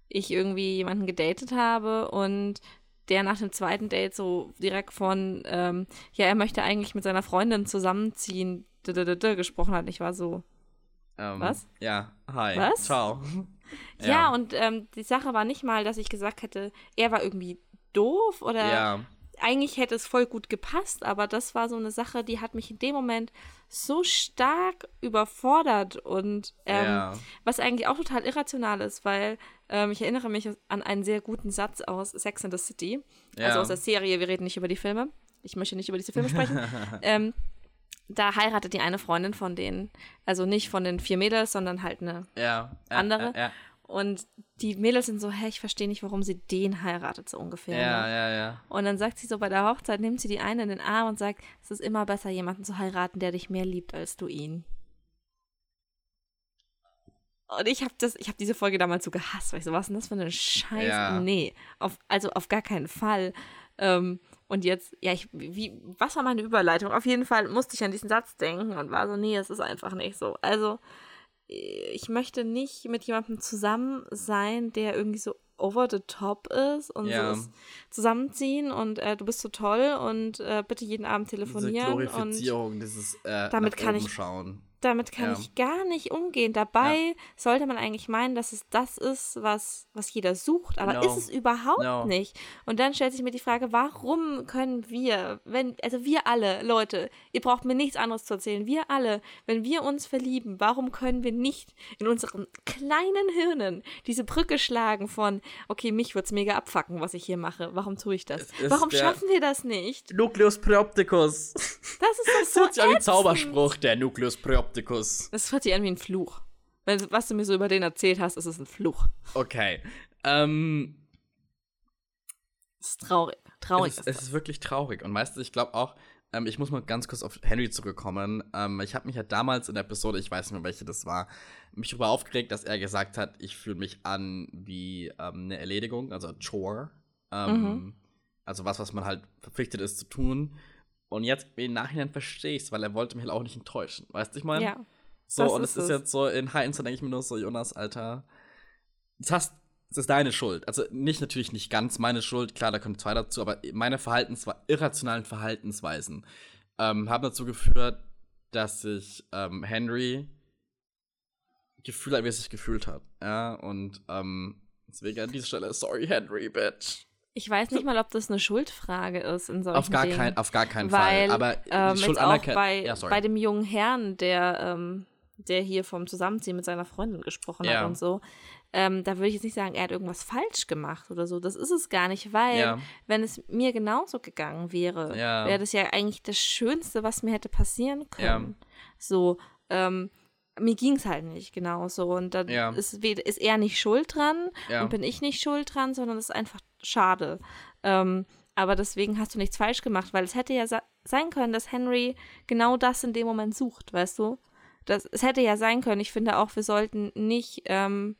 ich irgendwie jemanden gedatet habe und der nach dem zweiten Date so direkt von, ähm, ja, er möchte eigentlich mit seiner Freundin zusammenziehen, gesprochen hat. Ich war so,
ähm,
was?
Ja, hi.
Was?
Ciao.
ja, ja, und ähm, die Sache war nicht mal, dass ich gesagt hätte, er war irgendwie doof oder ja eigentlich hätte es voll gut gepasst, aber das war so eine Sache, die hat mich in dem Moment so stark überfordert und ähm, ja. was eigentlich auch total irrational ist, weil ähm, ich erinnere mich an einen sehr guten Satz aus Sex and the City, also ja. also aus der Serie, wir reden nicht über die Filme, ich möchte nicht über diese Filme sprechen. ähm, da heiratet die eine Freundin von denen, also nicht von den vier Mädels, sondern halt eine
ja,
andere. Und die Mädels sind so, hä, ich verstehe nicht, warum sie den heiratet, so ungefähr.
Ja, ne? ja, ja.
Und dann sagt sie so bei der Hochzeit, nimmt sie die eine in den Arm und sagt, es ist immer besser, jemanden zu heiraten, der dich mehr liebt als du ihn. Und ich habe das, ich habe diese Folge damals so gehasst, weil ich so, was ist denn das für eine Scheiße? Ja. Nee, auf, also auf gar keinen Fall. Ähm, und jetzt, ja, ich, wie, was war meine Überleitung? Auf jeden Fall musste ich an diesen Satz denken und war so, nee, es ist einfach nicht so. Also, ich möchte nicht mit jemandem zusammen sein, der irgendwie so over the top ist und ja. so zusammenziehen und äh, du bist so toll und äh, bitte jeden Abend telefonieren Diese
Glorifizierung, und dieses äh,
damit kann ich
schauen
damit kann ja. ich gar nicht umgehen. Dabei ja. sollte man eigentlich meinen, dass es das ist, was, was jeder sucht, aber no. ist es überhaupt no. nicht. Und dann stellt sich mir die Frage, warum können wir, wenn, also wir alle, Leute, ihr braucht mir nichts anderes zu erzählen, wir alle, wenn wir uns verlieben, warum können wir nicht in unseren kleinen Hirnen diese Brücke schlagen von, okay, mich wird es mega abfacken, was ich hier mache, warum tue ich das? Warum schaffen wir das nicht?
Nucleus Preopticus.
Das ist doch so Das
ist ja ein Zauberspruch, der Nucleus Preopticus. Optikus.
Das hört sich an wie ein Fluch. Was du mir so über den erzählt hast, ist es ein Fluch.
Okay. Ähm.
Es ist traurig. Traurig
es ist, ist es ist wirklich traurig. Und meistens, ich glaube auch, ähm, ich muss mal ganz kurz auf Henry zurückkommen. Ähm, ich habe mich ja damals in der Episode, ich weiß nicht mehr, welche das war, mich darüber aufgeregt, dass er gesagt hat, ich fühle mich an wie ähm, eine Erledigung, also Chore. Ähm, mhm. Also was, was man halt verpflichtet ist zu tun. Und jetzt im Nachhinein verstehe ich es, weil er wollte mich halt auch nicht enttäuschen. Weißt du, ich meine?
Ja.
So, und es ist, jetzt so, in Heinz, denke ich mir nur so, Jonas, Alter, das hast das ist deine Schuld. Also nicht natürlich nicht ganz meine Schuld, klar, da kommen zwei dazu, aber meine Verhaltens irrationalen Verhaltensweisen ähm, haben dazu geführt, dass sich ähm, Henry gefühlt hat, wie er sich gefühlt hat. Ja, und ähm, deswegen an dieser Stelle, sorry, Henry, bitch.
Ich weiß nicht mal, ob das eine Schuldfrage ist in solchen
auf gar
Dingen.
Kein, auf gar keinen
Weil,
Fall. Aber
ähm, Schuld auch bei, ja, bei dem jungen Herrn, der, ähm, der hier vom Zusammenziehen mit seiner Freundin gesprochen ja. hat und so, ähm, da würde ich jetzt nicht sagen, er hat irgendwas falsch gemacht oder so. Das ist es gar nicht, weil ja. wenn es mir genauso gegangen wäre, wäre das ja eigentlich das Schönste, was mir hätte passieren können. So, ähm, mir ging es halt nicht genauso. Und dann ist, ist er nicht schuld dran und bin ich nicht schuld dran, sondern es ist einfach schade. Ähm, aber deswegen hast du nichts falsch gemacht, weil es hätte ja sein können, dass Henry genau das in dem Moment sucht, weißt du? Das, es hätte ja sein können. Ich finde auch, wir sollten nicht ähm,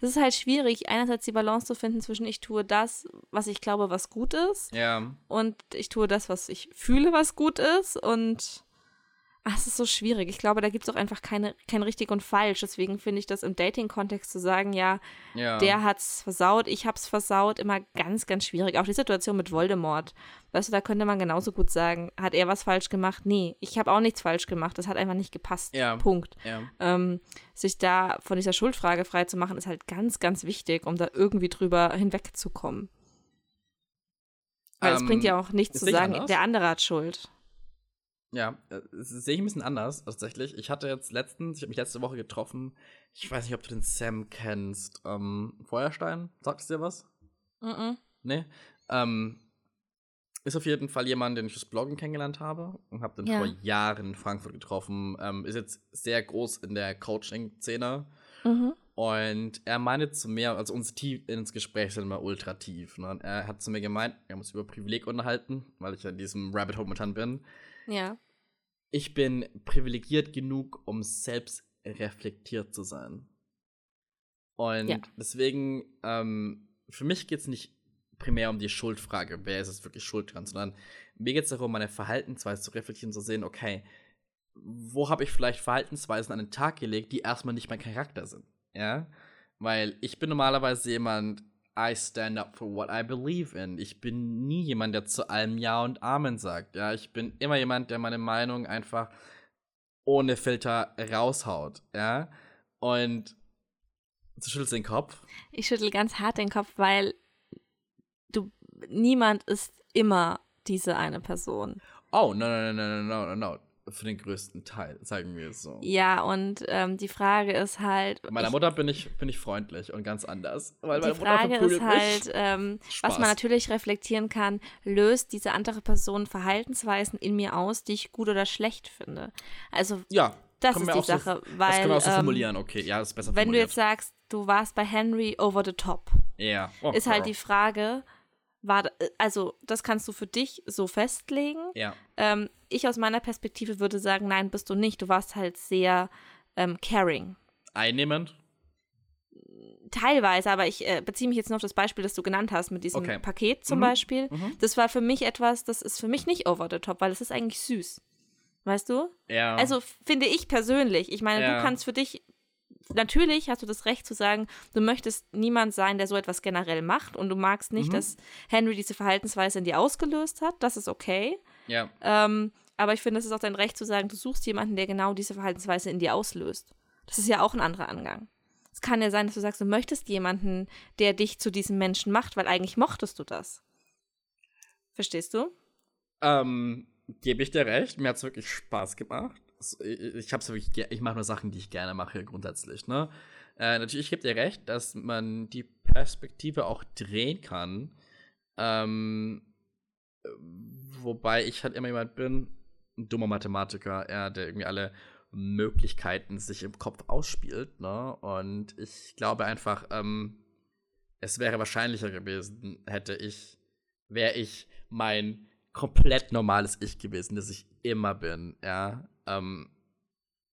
es ist halt schwierig, einerseits die Balance zu finden zwischen ich tue das, was ich glaube, was gut ist.
Ja.
Und ich tue das, was ich fühle, was gut ist. Und ach, es ist so schwierig. Ich glaube, da gibt es auch einfach keine, kein richtig und falsch. Deswegen finde ich das im Dating-Kontext zu sagen, ja, ja, der hat's versaut, ich hab's versaut, immer ganz, ganz schwierig. Auch die Situation mit Voldemort. Weißt du, da könnte man genauso gut sagen, hat er was falsch gemacht? Nee, ich habe auch nichts falsch gemacht. Das hat einfach nicht gepasst.
Ja.
Punkt.
Ja.
Ähm, sich da von dieser Schuldfrage frei zu machen, ist halt ganz, ganz wichtig, um da irgendwie drüber hinwegzukommen. Weil ähm, es bringt ja auch nichts zu sagen, anders? der andere hat Schuld.
Ja, äh, das sehe ich ein bisschen anders tatsächlich. Ich hatte jetzt letztens, ich habe mich letzte Woche getroffen. Ich weiß nicht, ob du den Sam kennst. Ähm, Feuerstein, sagt es dir was?
Mhm. -mm.
Nee. Ähm, ist auf jeden Fall jemand, den ich fürs Bloggen kennengelernt habe und habe den
ja.
vor Jahren in Frankfurt getroffen. Ähm, ist jetzt sehr groß in der Coaching-Szene.
Mhm.
Und er meinte zu mir, also uns tief ins Gespräch sind immer ultra tief. Ne? Und er hat zu mir gemeint, wir haben uns über Privileg unterhalten, weil ich ja in diesem Rabbit Hole momentan bin.
Ja.
Ich bin privilegiert genug, um selbst reflektiert zu sein. Und ja. deswegen, ähm, für mich geht es nicht primär um die Schuldfrage, wer ist es wirklich schuld dran, sondern mir geht es darum, meine Verhaltensweise zu reflektieren, zu sehen, okay, wo habe ich vielleicht Verhaltensweisen an den Tag gelegt, die erstmal nicht mein Charakter sind. Ja? Weil ich bin normalerweise jemand, I stand up for what I believe in. Ich bin nie jemand, der zu allem Ja und Amen sagt. Ja, ich bin immer jemand, der meine Meinung einfach ohne Filter raushaut. Ja, und du schüttelst den Kopf.
Ich schüttel ganz hart den Kopf, weil du niemand ist immer diese eine Person.
Oh, no, no, no, no, no, no, no für den größten Teil, sagen wir es so.
Ja, und ähm, die Frage ist halt.
Meiner ich, Mutter bin ich, bin ich freundlich und ganz anders. Weil
die Frage ist halt, ähm, was man natürlich reflektieren kann, löst diese andere Person Verhaltensweisen in mir aus, die ich gut oder schlecht finde. Also,
ja,
das ist die Sache.
So,
weil,
das können wir auch so
ähm,
formulieren, okay, ja, das ist besser
Wenn du jetzt sagst, du warst bei Henry over the top,
ja.
Oh, ist halt die Frage, war, also das kannst du für dich so festlegen.
Ja.
Ähm, ich aus meiner Perspektive würde sagen, nein, bist du nicht. Du warst halt sehr ähm, caring.
Einnehmend?
Teilweise, aber ich äh, beziehe mich jetzt nur auf das Beispiel, das du genannt hast, mit diesem
okay.
Paket zum
mhm.
Beispiel.
Mhm.
Das war für mich etwas, das ist für mich nicht over the top, weil es ist eigentlich süß. Weißt du?
Ja.
Also finde ich persönlich. Ich meine, ja. du kannst für dich natürlich hast du das Recht zu sagen, du möchtest niemand sein, der so etwas generell macht und du magst nicht, mhm. dass Henry diese Verhaltensweise in dir ausgelöst hat. Das ist okay.
Ja.
Ähm, aber ich finde, es ist auch dein Recht zu sagen, du suchst jemanden, der genau diese Verhaltensweise in dir auslöst. Das ist ja auch ein anderer Angang. Es kann ja sein, dass du sagst, du möchtest jemanden, der dich zu diesem Menschen macht, weil eigentlich mochtest du das. Verstehst du?
Ähm, gebe ich dir recht. Mir hat es wirklich Spaß gemacht ich hab's wirklich, ich mache nur Sachen, die ich gerne mache, grundsätzlich, ne? Äh, natürlich, ich gebe dir recht, dass man die Perspektive auch drehen kann. Ähm, wobei ich halt immer jemand bin, ein dummer Mathematiker, ja, der irgendwie alle Möglichkeiten sich im Kopf ausspielt, ne? Und ich glaube einfach, ähm, es wäre wahrscheinlicher gewesen, hätte ich, wäre ich mein komplett normales Ich gewesen, das ich immer bin, ja ähm,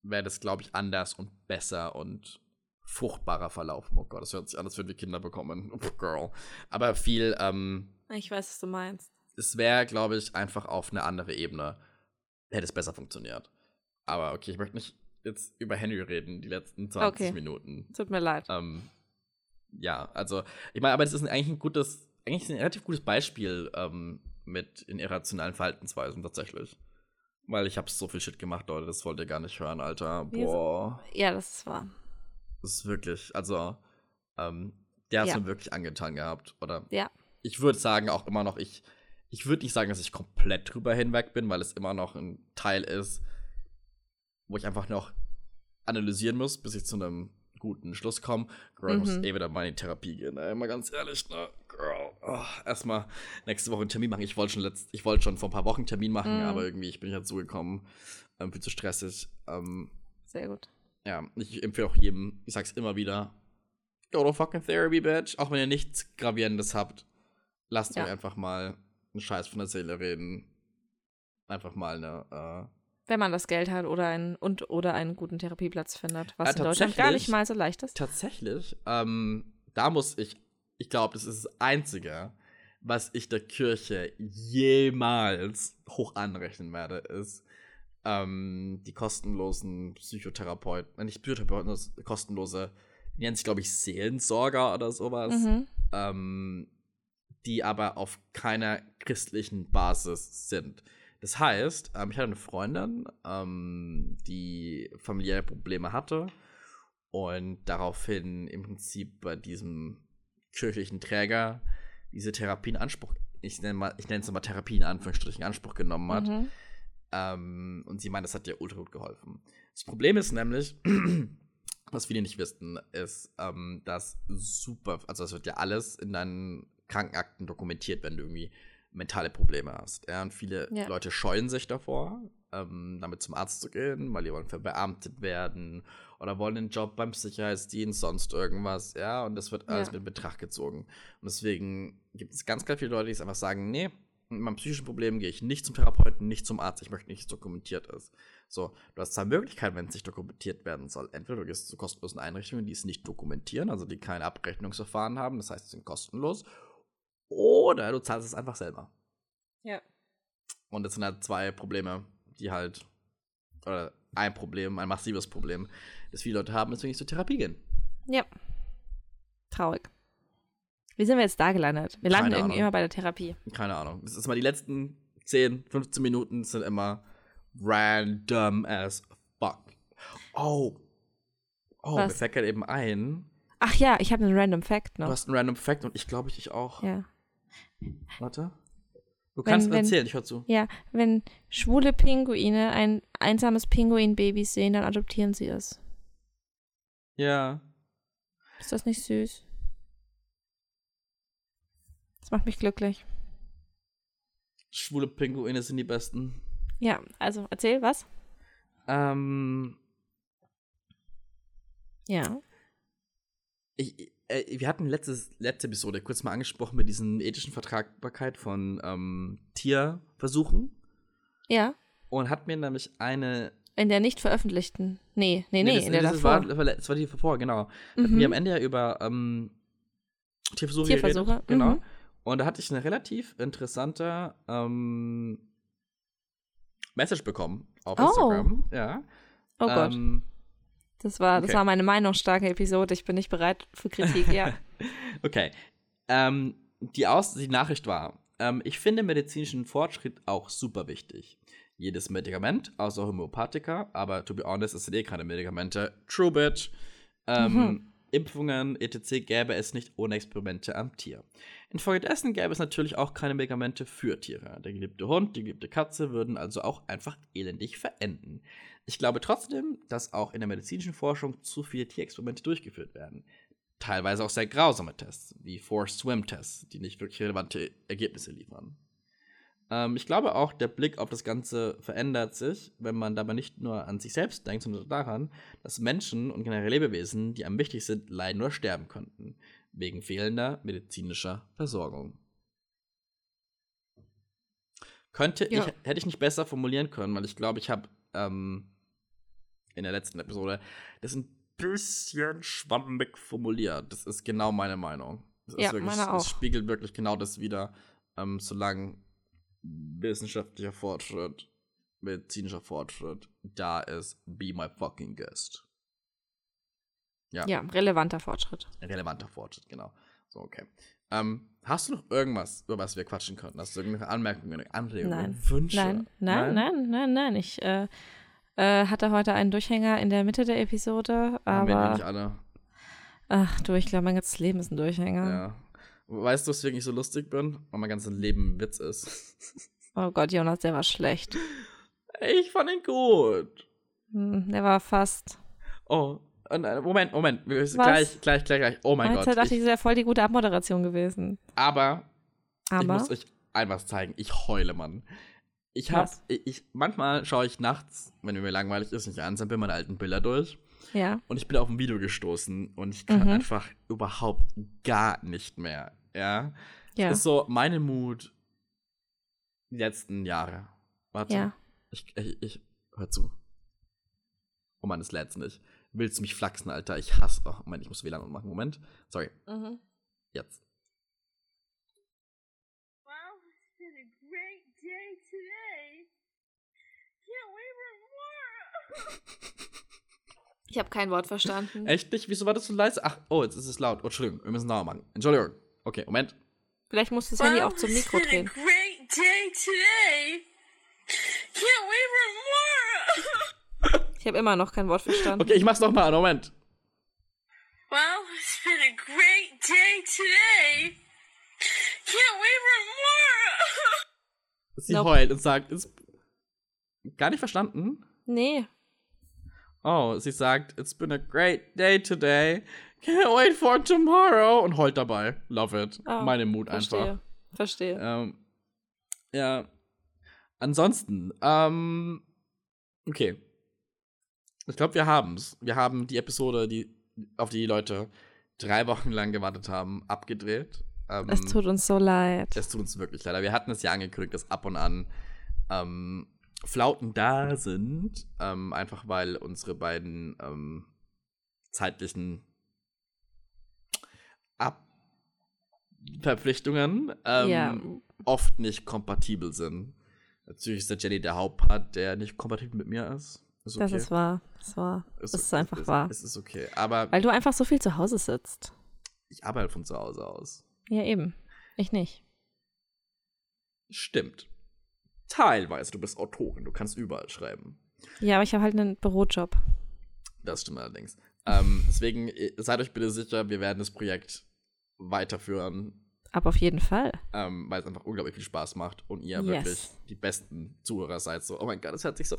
wäre das, glaube ich, anders und besser und fruchtbarer verlaufen. Oh Gott, das hört sich an, als würden wir Kinder bekommen. Oh, girl. Aber viel, ähm,
Ich weiß, was du meinst.
es wäre, glaube ich, einfach auf eine andere Ebene, hätte es besser funktioniert. Aber okay, ich möchte nicht jetzt über Henry reden, die letzten 20 okay. Minuten.
Tut mir leid.
Ähm, ja, also, ich meine, aber das ist eigentlich ein gutes, eigentlich ein relativ gutes Beispiel ähm, mit in irrationalen Verhaltensweisen tatsächlich. Weil ich habe so viel Shit gemacht, Leute, das wollt ihr gar nicht hören, Alter. Boah.
Ja, das ist wahr.
Das ist wirklich, also, ähm, der hat es ja. mir wirklich angetan gehabt, oder?
Ja.
Ich würde sagen, auch immer noch, ich, ich würde nicht sagen, dass ich komplett drüber hinweg bin, weil es immer noch ein Teil ist, wo ich einfach noch analysieren muss, bis ich zu einem guten Schluss komme. Girl, mhm. muss eh wieder mal in die Therapie gehen. Ey, mal ganz ehrlich, ne? Girl. Oh, erstmal nächste Woche einen Termin machen. Ich wollte schon, letzt, ich wollte schon vor ein paar Wochen einen Termin machen, mhm. aber irgendwie, ich bin nicht dazu gekommen. Ähm, viel zu stressig. Ähm,
Sehr gut.
Ja, ich empfehle auch jedem, ich sag's immer wieder, go to fucking therapy, bitch. Auch wenn ihr nichts Gravierendes habt, lasst ja. euch einfach mal einen Scheiß von der Seele reden. Einfach mal eine, äh,
wenn man das Geld hat oder einen und oder einen guten Therapieplatz findet, was ja, in Deutschland gar nicht mal so leicht ist.
Tatsächlich, ähm, da muss ich, ich glaube, das ist das Einzige, was ich der Kirche jemals hoch anrechnen werde, ist ähm, die kostenlosen Psychotherapeuten, nicht Psychotherapeuten, kostenlose, die nennen sich, glaube ich, Seelensorger oder sowas, mhm. ähm, die aber auf keiner christlichen Basis sind. Das heißt, ähm, ich hatte eine Freundin, ähm, die familiäre Probleme hatte und daraufhin im Prinzip bei diesem kirchlichen Träger diese Therapie in Anspruch, ich nenne ich es mal Therapie in Anführungsstrichen, in Anspruch genommen hat. Mhm. Ähm, und sie meint, das hat ihr ultra gut geholfen. Das Problem ist nämlich, was viele nicht wissen, ist, ähm, dass super, also es wird ja alles in deinen Krankenakten dokumentiert, wenn du irgendwie mentale Probleme hast. Ja? Und viele ja. Leute scheuen sich davor, ähm, damit zum Arzt zu gehen, weil die wollen verbeamtet werden oder wollen einen Job beim Sicherheitsdienst, sonst irgendwas. Ja, und das wird alles ja. mit Betracht gezogen. Und deswegen gibt es ganz, ganz viele Leute, die einfach sagen: Nee, mit meinem psychischen Problem gehe ich nicht zum Therapeuten, nicht zum Arzt. Ich möchte nicht, dass es dokumentiert ist. So, du hast zwei Möglichkeiten, wenn es nicht dokumentiert werden soll. Entweder du gehst zu kostenlosen Einrichtungen, die es nicht dokumentieren, also die keine Abrechnungsverfahren haben, das heißt, sie sind kostenlos. Oder du zahlst es einfach selber.
Ja.
Und das sind halt zwei Probleme, die halt, oder ein Problem, ein massives Problem, das viele Leute haben, deswegen nicht zur Therapie gehen.
Ja. Traurig. Wie sind wir jetzt da gelandet? Wir landen irgendwie immer bei der Therapie.
Keine Ahnung. Das ist mal die letzten 10, 15 Minuten sind immer random as fuck. Oh. Oh, Was? mir fällt gerade eben ein.
Ach ja, ich habe einen Random Fact noch.
Du hast einen Random Fact und ich glaube, ich auch.
Ja.
Warte. Du kannst wenn, erzählen, ich höre zu.
Ja, wenn schwule Pinguine ein einsames Pinguinbaby sehen, dann adoptieren sie es.
Ja.
Ist das nicht süß? Das macht mich glücklich.
Schwule Pinguine sind die besten.
Ja, also erzähl was.
Ähm.
Ja.
Ich, äh, wir hatten letztes, letzte Episode kurz mal angesprochen mit diesen ethischen Vertragbarkeit von ähm, Tierversuchen.
Ja.
Und hat mir nämlich eine.
In der nicht veröffentlichten. Nee, nee, nee, nee das, in der das davor.
War, das war die davor, genau. Mhm. Hatten wir am Ende ja über ähm, Tierversuche, Tierversuche. geredet. Genau. Mhm. Und da hatte ich eine relativ interessante ähm, Message bekommen auf oh. Instagram. Ja.
Oh Gott. Ähm, das war, okay. das war meine meinungsstarke Episode. Ich bin nicht bereit für Kritik, ja.
okay. Ähm, die, Aus die Nachricht war, ähm, ich finde medizinischen Fortschritt auch super wichtig. Jedes Medikament, außer Homöopathika, aber to be honest, es sind eh keine Medikamente. True bitch. Ähm, mhm. Impfungen, etc. gäbe es nicht ohne Experimente am Tier. Infolgedessen gäbe es natürlich auch keine Medikamente für Tiere. Der geliebte Hund, die geliebte Katze würden also auch einfach elendig verenden. Ich glaube trotzdem, dass auch in der medizinischen Forschung zu viele Tierexperimente durchgeführt werden. Teilweise auch sehr grausame Tests, wie Forced Swim Tests, die nicht wirklich relevante Ergebnisse liefern. Ähm, ich glaube auch, der Blick auf das Ganze verändert sich, wenn man dabei nicht nur an sich selbst denkt, sondern daran, dass Menschen und generell Lebewesen, die einem wichtig sind, leiden oder sterben könnten, wegen fehlender medizinischer Versorgung. Könnte ja. ich, hätte ich nicht besser formulieren können, weil ich glaube, ich habe ähm, in der letzten Episode, das ist ein bisschen schwammig formuliert. Das ist genau meine Meinung. Das
ja,
wirklich,
meine auch.
Es spiegelt wirklich genau das wieder. Ähm, solange wissenschaftlicher Fortschritt, medizinischer Fortschritt da ist, be my fucking guest.
Ja. ja, relevanter Fortschritt.
Relevanter Fortschritt, genau. So, okay. Ähm, hast du noch irgendwas, über was wir quatschen könnten? Hast du irgendwelche Anmerkungen, Anregungen,
nein.
Wünsche?
Nein, nein, nein, nein, nein, nein. Ich äh, äh, hatte heute einen Durchhänger in der Mitte der Episode, aber. Haben wir nicht alle. Ach du, ich glaube, mein ganzes Leben ist ein Durchhänger.
Ja. Weißt du, was ich so lustig bin? Weil mein ganzes Leben ein Witz ist.
Oh Gott, Jonas, der war schlecht.
Ich fand ihn gut.
Hm, der war fast.
Oh, Moment, Moment. Gleich, gleich, gleich, gleich. Oh mein Gott.
Ich dachte ich, das wäre voll die gute Abmoderation gewesen.
Aber, aber, ich muss euch etwas zeigen. Ich heule, Mann. Ich hab, ich, ich, manchmal schaue ich nachts, wenn mir langweilig ist, nicht an, dann meine alten Bilder durch.
Ja.
Und ich bin auf ein Video gestoßen und ich kann mhm. einfach überhaupt gar nicht mehr. Ja. Ja. Das ist so meine Mut die letzten Jahre. Warte. Ja. Ich, ich, ich hör zu. Oh Mann, das lädt nicht. Willst du mich flachsen, Alter? Ich hasse. Oh, Moment, ich muss WLAN machen. Moment. Sorry. Mhm. Jetzt.
Ich habe kein Wort verstanden.
Echt nicht? Wieso war das so leise? Ach, oh, jetzt ist es laut. Oh, Entschuldigung, wir müssen lauter machen. Entschuldigung. Okay, Moment.
Vielleicht musst du das Handy auch zum Mikro drehen. Great day today. Can't wait for more. Ich habe immer noch kein Wort verstanden.
Okay, ich mach's nochmal. Moment.
Well, it's been a great day today. Can't wait for more.
Sie nope. heult und sagt, ist gar nicht verstanden?
Nee.
Oh, sie sagt, it's been a great day today. Can't wait for tomorrow. Und heult dabei. Love it. Oh, Meine Mut
verstehe,
einfach.
Verstehe.
Ähm, ja. Ansonsten, ähm, okay. Ich glaube, wir haben's. Wir haben die Episode, die, auf die die Leute drei Wochen lang gewartet haben, abgedreht.
Ähm, es tut uns so leid.
Es tut uns wirklich leid. Wir hatten es ja angekündigt, dass ab und an ähm, Flauten da sind, ähm, einfach weil unsere beiden ähm, zeitlichen Ab Verpflichtungen ähm, ja. oft nicht kompatibel sind. Natürlich ist der Jenny der Hauptpart, der nicht kompatibel mit mir ist.
ist okay. Das ist wahr. Das ist wahr. Ist, das ist einfach ist, wahr.
Es ist okay. Aber
weil du einfach so viel zu Hause sitzt.
Ich arbeite von zu Hause aus.
Ja, eben. Ich nicht.
Stimmt teilweise. Du bist Autorin, du kannst überall schreiben.
Ja, aber ich habe halt einen Bürojob.
Das stimmt allerdings. Ähm, deswegen äh, seid euch bitte sicher, wir werden das Projekt weiterführen.
Aber auf jeden Fall.
Ähm, weil es einfach unglaublich viel Spaß macht und ihr yes. wirklich die besten Zuhörer seid. So, oh mein Gott, das hört sich so.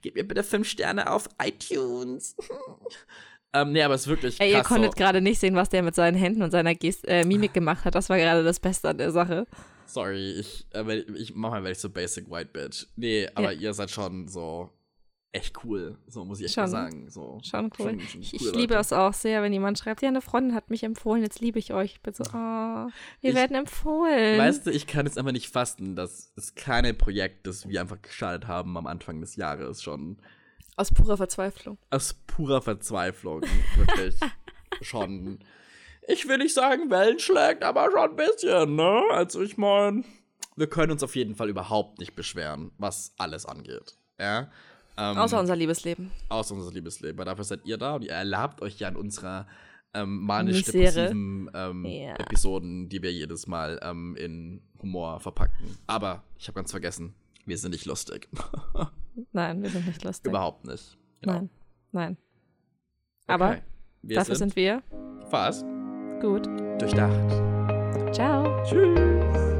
Gib mir bitte fünf Sterne auf iTunes. ähm, nee, aber es ist wirklich.
Ey, ihr konntet so. gerade nicht sehen, was der mit seinen Händen und seiner Gest äh, Mimik gemacht hat. Das war gerade das Beste an der Sache.
Sorry, ich, äh, ich mach mal ich so Basic White Bitch. Nee, aber ja. ihr seid schon so echt cool. So muss ich echt schon, mal sagen. So,
schon cool. Schon, schon ich, ich liebe es auch sehr, wenn jemand schreibt, ja, eine Freundin hat mich empfohlen, jetzt liebe ich euch. Ich bin so, oh, wir ich, werden empfohlen.
Weißt du, ich kann jetzt einfach nicht fasten, dass das kleine Projekt, das wir einfach gestartet haben am Anfang des Jahres schon.
Aus purer Verzweiflung.
Aus purer Verzweiflung, wirklich. schon ich will nicht sagen, Wellen schlägt, aber schon ein bisschen, ne? Also ich meine, wir können uns auf jeden Fall überhaupt nicht beschweren, was alles angeht. Ja?
Ähm, außer unser Liebesleben.
Außer unser Liebesleben. Weil dafür seid ihr da und ihr erlaubt euch ja in unserer ähm, manisch-depressiven ähm, ja. Episoden, die wir jedes Mal ähm, in Humor verpacken. Aber ich habe ganz vergessen, wir sind nicht lustig.
Nein, wir sind nicht lustig.
Überhaupt nicht. Genau.
Nein, nein. Aber okay. dafür sind, sind wir
fast
Gut.
Durchdacht.
Ciao.
Tschüss.